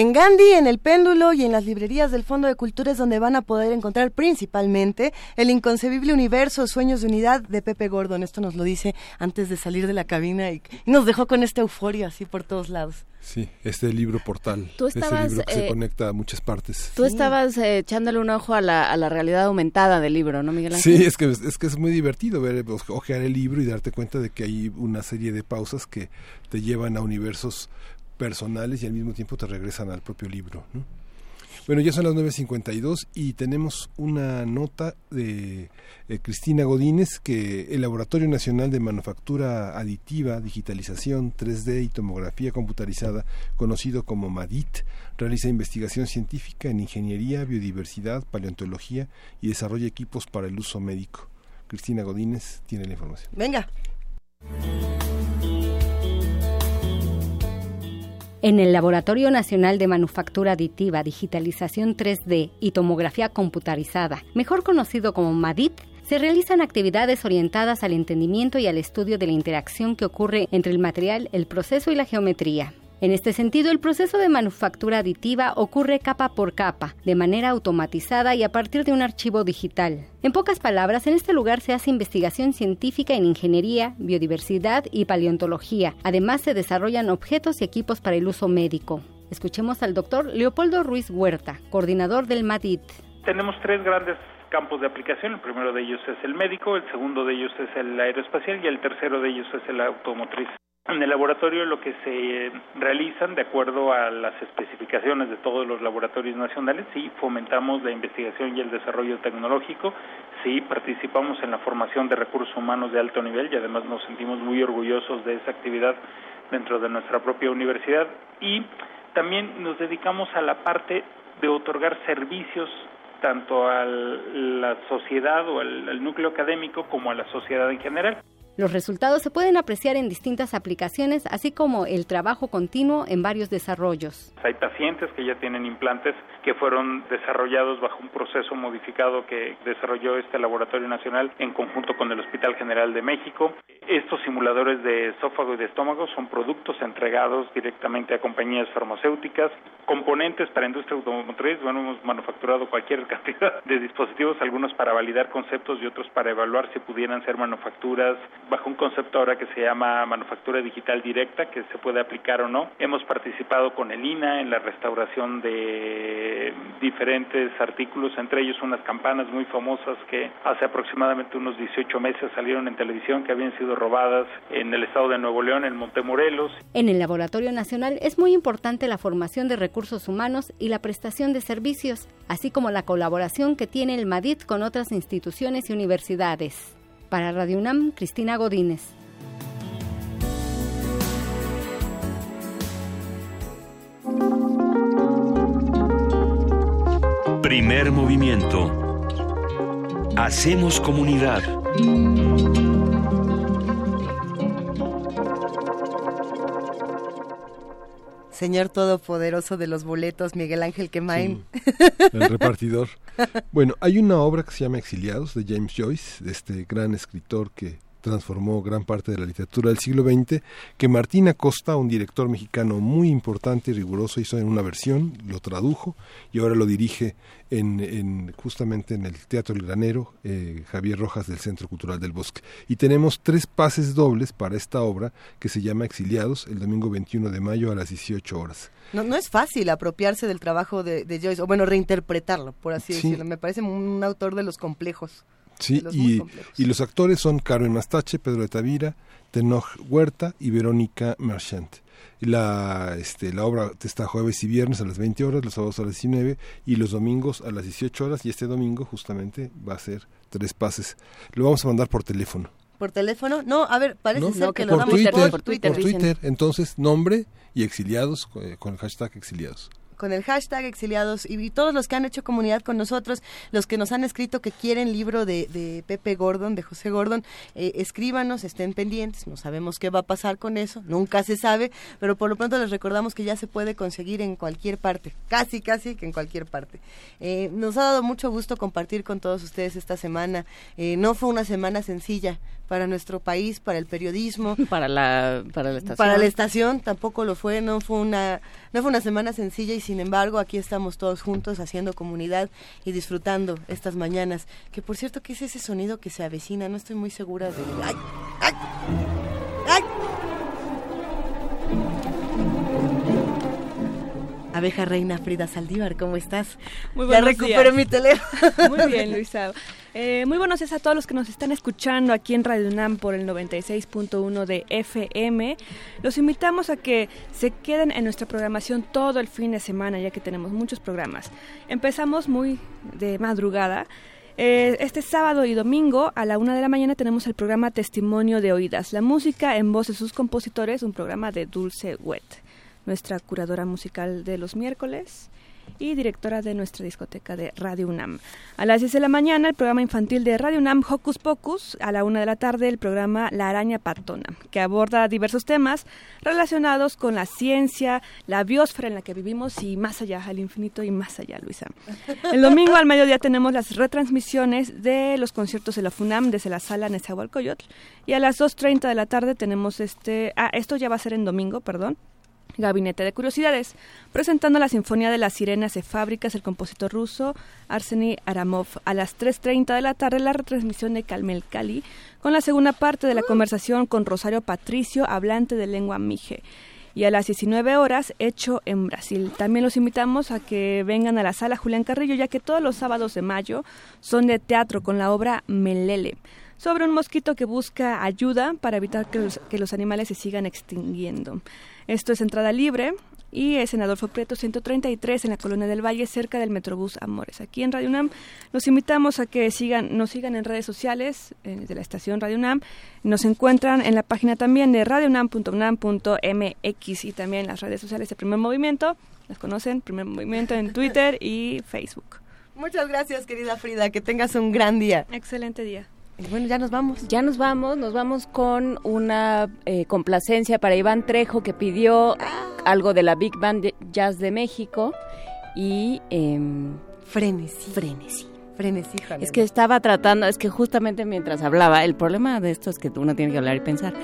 En Gandhi, en el péndulo y en las librerías del Fondo de Cultura es donde van a poder encontrar principalmente el inconcebible universo Sueños de Unidad de Pepe Gordon. Esto nos lo dice antes de salir de la cabina y, nos dejó con esta euforia así por todos lados. Sí, este libro portal. Tú estabas, este libro que se eh, conecta a muchas partes. Tú estabas eh, echándole un ojo a la, a la realidad aumentada del libro, ¿no, Miguel Sí, Ángel? es que es que es muy divertido ver ojear el libro y darte cuenta de que hay una serie de pausas que te llevan a universos personales y al mismo tiempo te regresan al propio libro. ¿no? Bueno, ya son las 9.52 y tenemos una nota de eh, Cristina Godínez que el Laboratorio Nacional de Manufactura Aditiva, Digitalización 3D y Tomografía Computarizada, conocido como MADIT, realiza investigación científica en ingeniería, biodiversidad, paleontología y desarrolla equipos para el uso médico. Cristina Godínez tiene la información. Venga. En el Laboratorio Nacional de Manufactura Aditiva, Digitalización 3D y Tomografía Computarizada, mejor conocido como MADIT, se realizan actividades orientadas al entendimiento y al estudio de la interacción que ocurre entre el material, el proceso y la geometría. En este sentido, el proceso de manufactura aditiva ocurre capa por capa, de manera automatizada y a partir de un archivo digital. En pocas palabras, en este lugar se hace investigación científica en ingeniería, biodiversidad y paleontología. Además, se desarrollan objetos y equipos para el uso médico. Escuchemos al doctor Leopoldo Ruiz Huerta, coordinador del MADIT. Tenemos tres grandes campos de aplicación. El primero de ellos es el médico, el segundo de ellos es el aeroespacial y el tercero de ellos es el automotriz. En el laboratorio lo que se realizan de acuerdo a las especificaciones de todos los laboratorios nacionales, sí fomentamos la investigación y el desarrollo tecnológico, sí participamos en la formación de recursos humanos de alto nivel y además nos sentimos muy orgullosos de esa actividad dentro de nuestra propia universidad y también nos dedicamos a la parte de otorgar servicios tanto a la sociedad o al, al núcleo académico como a la sociedad en general. Los resultados se pueden apreciar en distintas aplicaciones, así como el trabajo continuo en varios desarrollos. Hay pacientes que ya tienen implantes que fueron desarrollados bajo un proceso modificado que desarrolló este laboratorio nacional en conjunto con el Hospital General de México. Estos simuladores de esófago y de estómago son productos entregados directamente a compañías farmacéuticas, componentes para industria automotriz. Bueno, hemos manufacturado cualquier cantidad de dispositivos, algunos para validar conceptos y otros para evaluar si pudieran ser manufacturas bajo un concepto ahora que se llama manufactura digital directa, que se puede aplicar o no. Hemos participado con el INA en la restauración de diferentes artículos, entre ellos unas campanas muy famosas que hace aproximadamente unos 18 meses salieron en televisión que habían sido robadas en el estado de Nuevo León, en Montemorelos. En el Laboratorio Nacional es muy importante la formación de recursos humanos y la prestación de servicios, así como la colaboración que tiene el MADIT con otras instituciones y universidades. Para Radio UNAM, Cristina Godínez. Primer movimiento. Hacemos comunidad. Señor Todopoderoso de los boletos, Miguel Ángel Quemain. el repartidor. Bueno, hay una obra que se llama Exiliados de James Joyce, de este gran escritor que transformó gran parte de la literatura del siglo XX, que Martín Acosta, un director mexicano muy importante y riguroso, hizo en una versión, lo tradujo y ahora lo dirige en, en justamente en el Teatro El Granero, eh, Javier Rojas del Centro Cultural del Bosque. Y tenemos tres pases dobles para esta obra que se llama Exiliados, el domingo 21 de mayo a las 18 horas. No, no es fácil apropiarse del trabajo de, de Joyce, o bueno, reinterpretarlo, por así Sí. decirlo. Me parece un autor de los complejos. Sí, y, y los actores son Carmen Mastache, Pedro de Tavira, Tenoch Huerta y Verónica Marchant. Y La, este, la obra está jueves y viernes a las 20 horas, los sábados a las 19 y los domingos a las 18 horas. Y este domingo justamente va a ser tres pases. Lo vamos a mandar por teléfono. ¿Por teléfono? No, a ver, parece ¿no? ser que lo por, damos Twitter, por, por Twitter. Twitter, dicen. Entonces, nombre y exiliados eh, con el hashtag exiliados. Con el hashtag exiliados y, todos los que han hecho comunidad con nosotros, los que nos han escrito que quieren libro de, Pepe Gordon, de José Gordon, eh, escríbanos, estén pendientes, no sabemos qué va a pasar con eso, nunca se sabe, pero por lo pronto les recordamos que ya se puede conseguir en cualquier parte, casi, casi que en cualquier parte. Eh, nos ha dado mucho gusto compartir con todos ustedes esta semana. Eh, no fue una semana sencilla para nuestro país, para el periodismo, para la para la estación. Para la estación tampoco lo fue, no fue una no fue una semana sencilla y sin embargo aquí estamos todos juntos haciendo comunidad y disfrutando estas mañanas. Que por cierto, ¿qué es ese sonido que se avecina? No estoy muy segura de ¡Ay! ¡Ay! ¡Ay! Abeja Reina Frida Saldívar, ¿cómo estás? Muy ya recuperé mi teléfono. Muy bien, Luisa. Eh, muy buenos días a todos los que nos están escuchando aquí en Radio UNAM por el 96.1 de FM. Los invitamos a que se queden en nuestra programación todo el fin de semana, ya que tenemos muchos programas. Empezamos muy de madrugada. Eh, este sábado y domingo a la una de la mañana tenemos el programa Testimonio de Oídas, la música en voz de sus compositores, un programa de Dulce Wet nuestra curadora musical de los miércoles y directora de nuestra discoteca de Radio UNAM. A las 10 de la mañana, el programa infantil de Radio UNAM, Hocus Pocus. A la 1 de la tarde, el programa La Araña Patona, que aborda diversos temas relacionados con la ciencia, la biosfera en la que vivimos y más allá, al infinito y más allá, Luisa. El domingo al mediodía tenemos las retransmisiones de los conciertos de la FUNAM desde la sala Nezahualcóyotl. Y a las 2.30 de la tarde tenemos este... Ah, esto ya va a ser en domingo, perdón Gabinete de Curiosidades, presentando la Sinfonía de las Sirenas de Fábricas el compositor ruso Arseny Aramov. A las 3.30 de la tarde la retransmisión de Calmel Cali, con la segunda parte de la conversación con Rosario Patricio, hablante de lengua mije. Y a las 19 horas, Hecho en Brasil. También los invitamos a que vengan a la sala Julián Carrillo, ya que todos los sábados de mayo son de teatro con la obra Melele sobre un mosquito que busca ayuda para evitar que los, que los animales se sigan extinguiendo. Esto es entrada libre y es en Adolfo Prieto 133 en la Colonia del Valle cerca del Metrobús Amores. Aquí en Radio UNAM los invitamos a que sigan nos sigan en redes sociales eh, de la estación Radio UNAM. Nos encuentran en la página también de radiounam.unam.mx y también en las redes sociales de Primer Movimiento. Las conocen, Primer Movimiento en Twitter y Facebook. Muchas gracias, querida Frida. Que tengas un gran día. Excelente día bueno, ya nos vamos. Ya nos vamos, nos vamos con una eh, complacencia para Iván Trejo que pidió algo de la Big Band Jazz de México y... Eh, frenesí. Frenesí. Frenesí, Es que estaba tratando, es que justamente mientras hablaba, el problema de esto es que uno tiene que hablar y pensar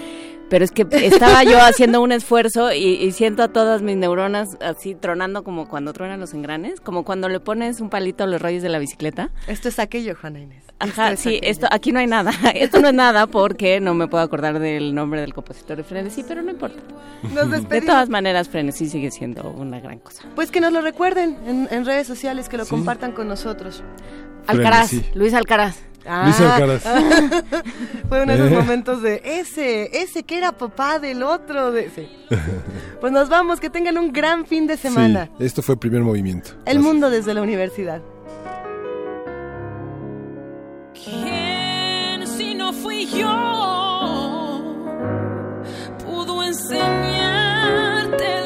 pero es que estaba yo haciendo un esfuerzo y, siento a todas mis neuronas así tronando como cuando truenan los engranes, como cuando le pones un palito a los rayos de la bicicleta. Esto es aquello, Juana Inés. Ajá, sí, esto aquí no hay nada. Esto no es nada porque no me puedo acordar del nombre del compositor de Frenesí, pero no importa. De todas maneras, Frenesí sigue siendo una gran cosa. Pues que nos lo recuerden en, redes sociales, que lo compartan con nosotros. Alcaraz, Luis Alcaraz. Ah, Fue uno de esos eh. momentos de ese, ese que era papá del otro. De, pues nos vamos, que tengan un gran fin de semana. esto fue el primer movimiento. El mundo desde la universidad. ¿Quién si no fui yo? Pudo enseñarte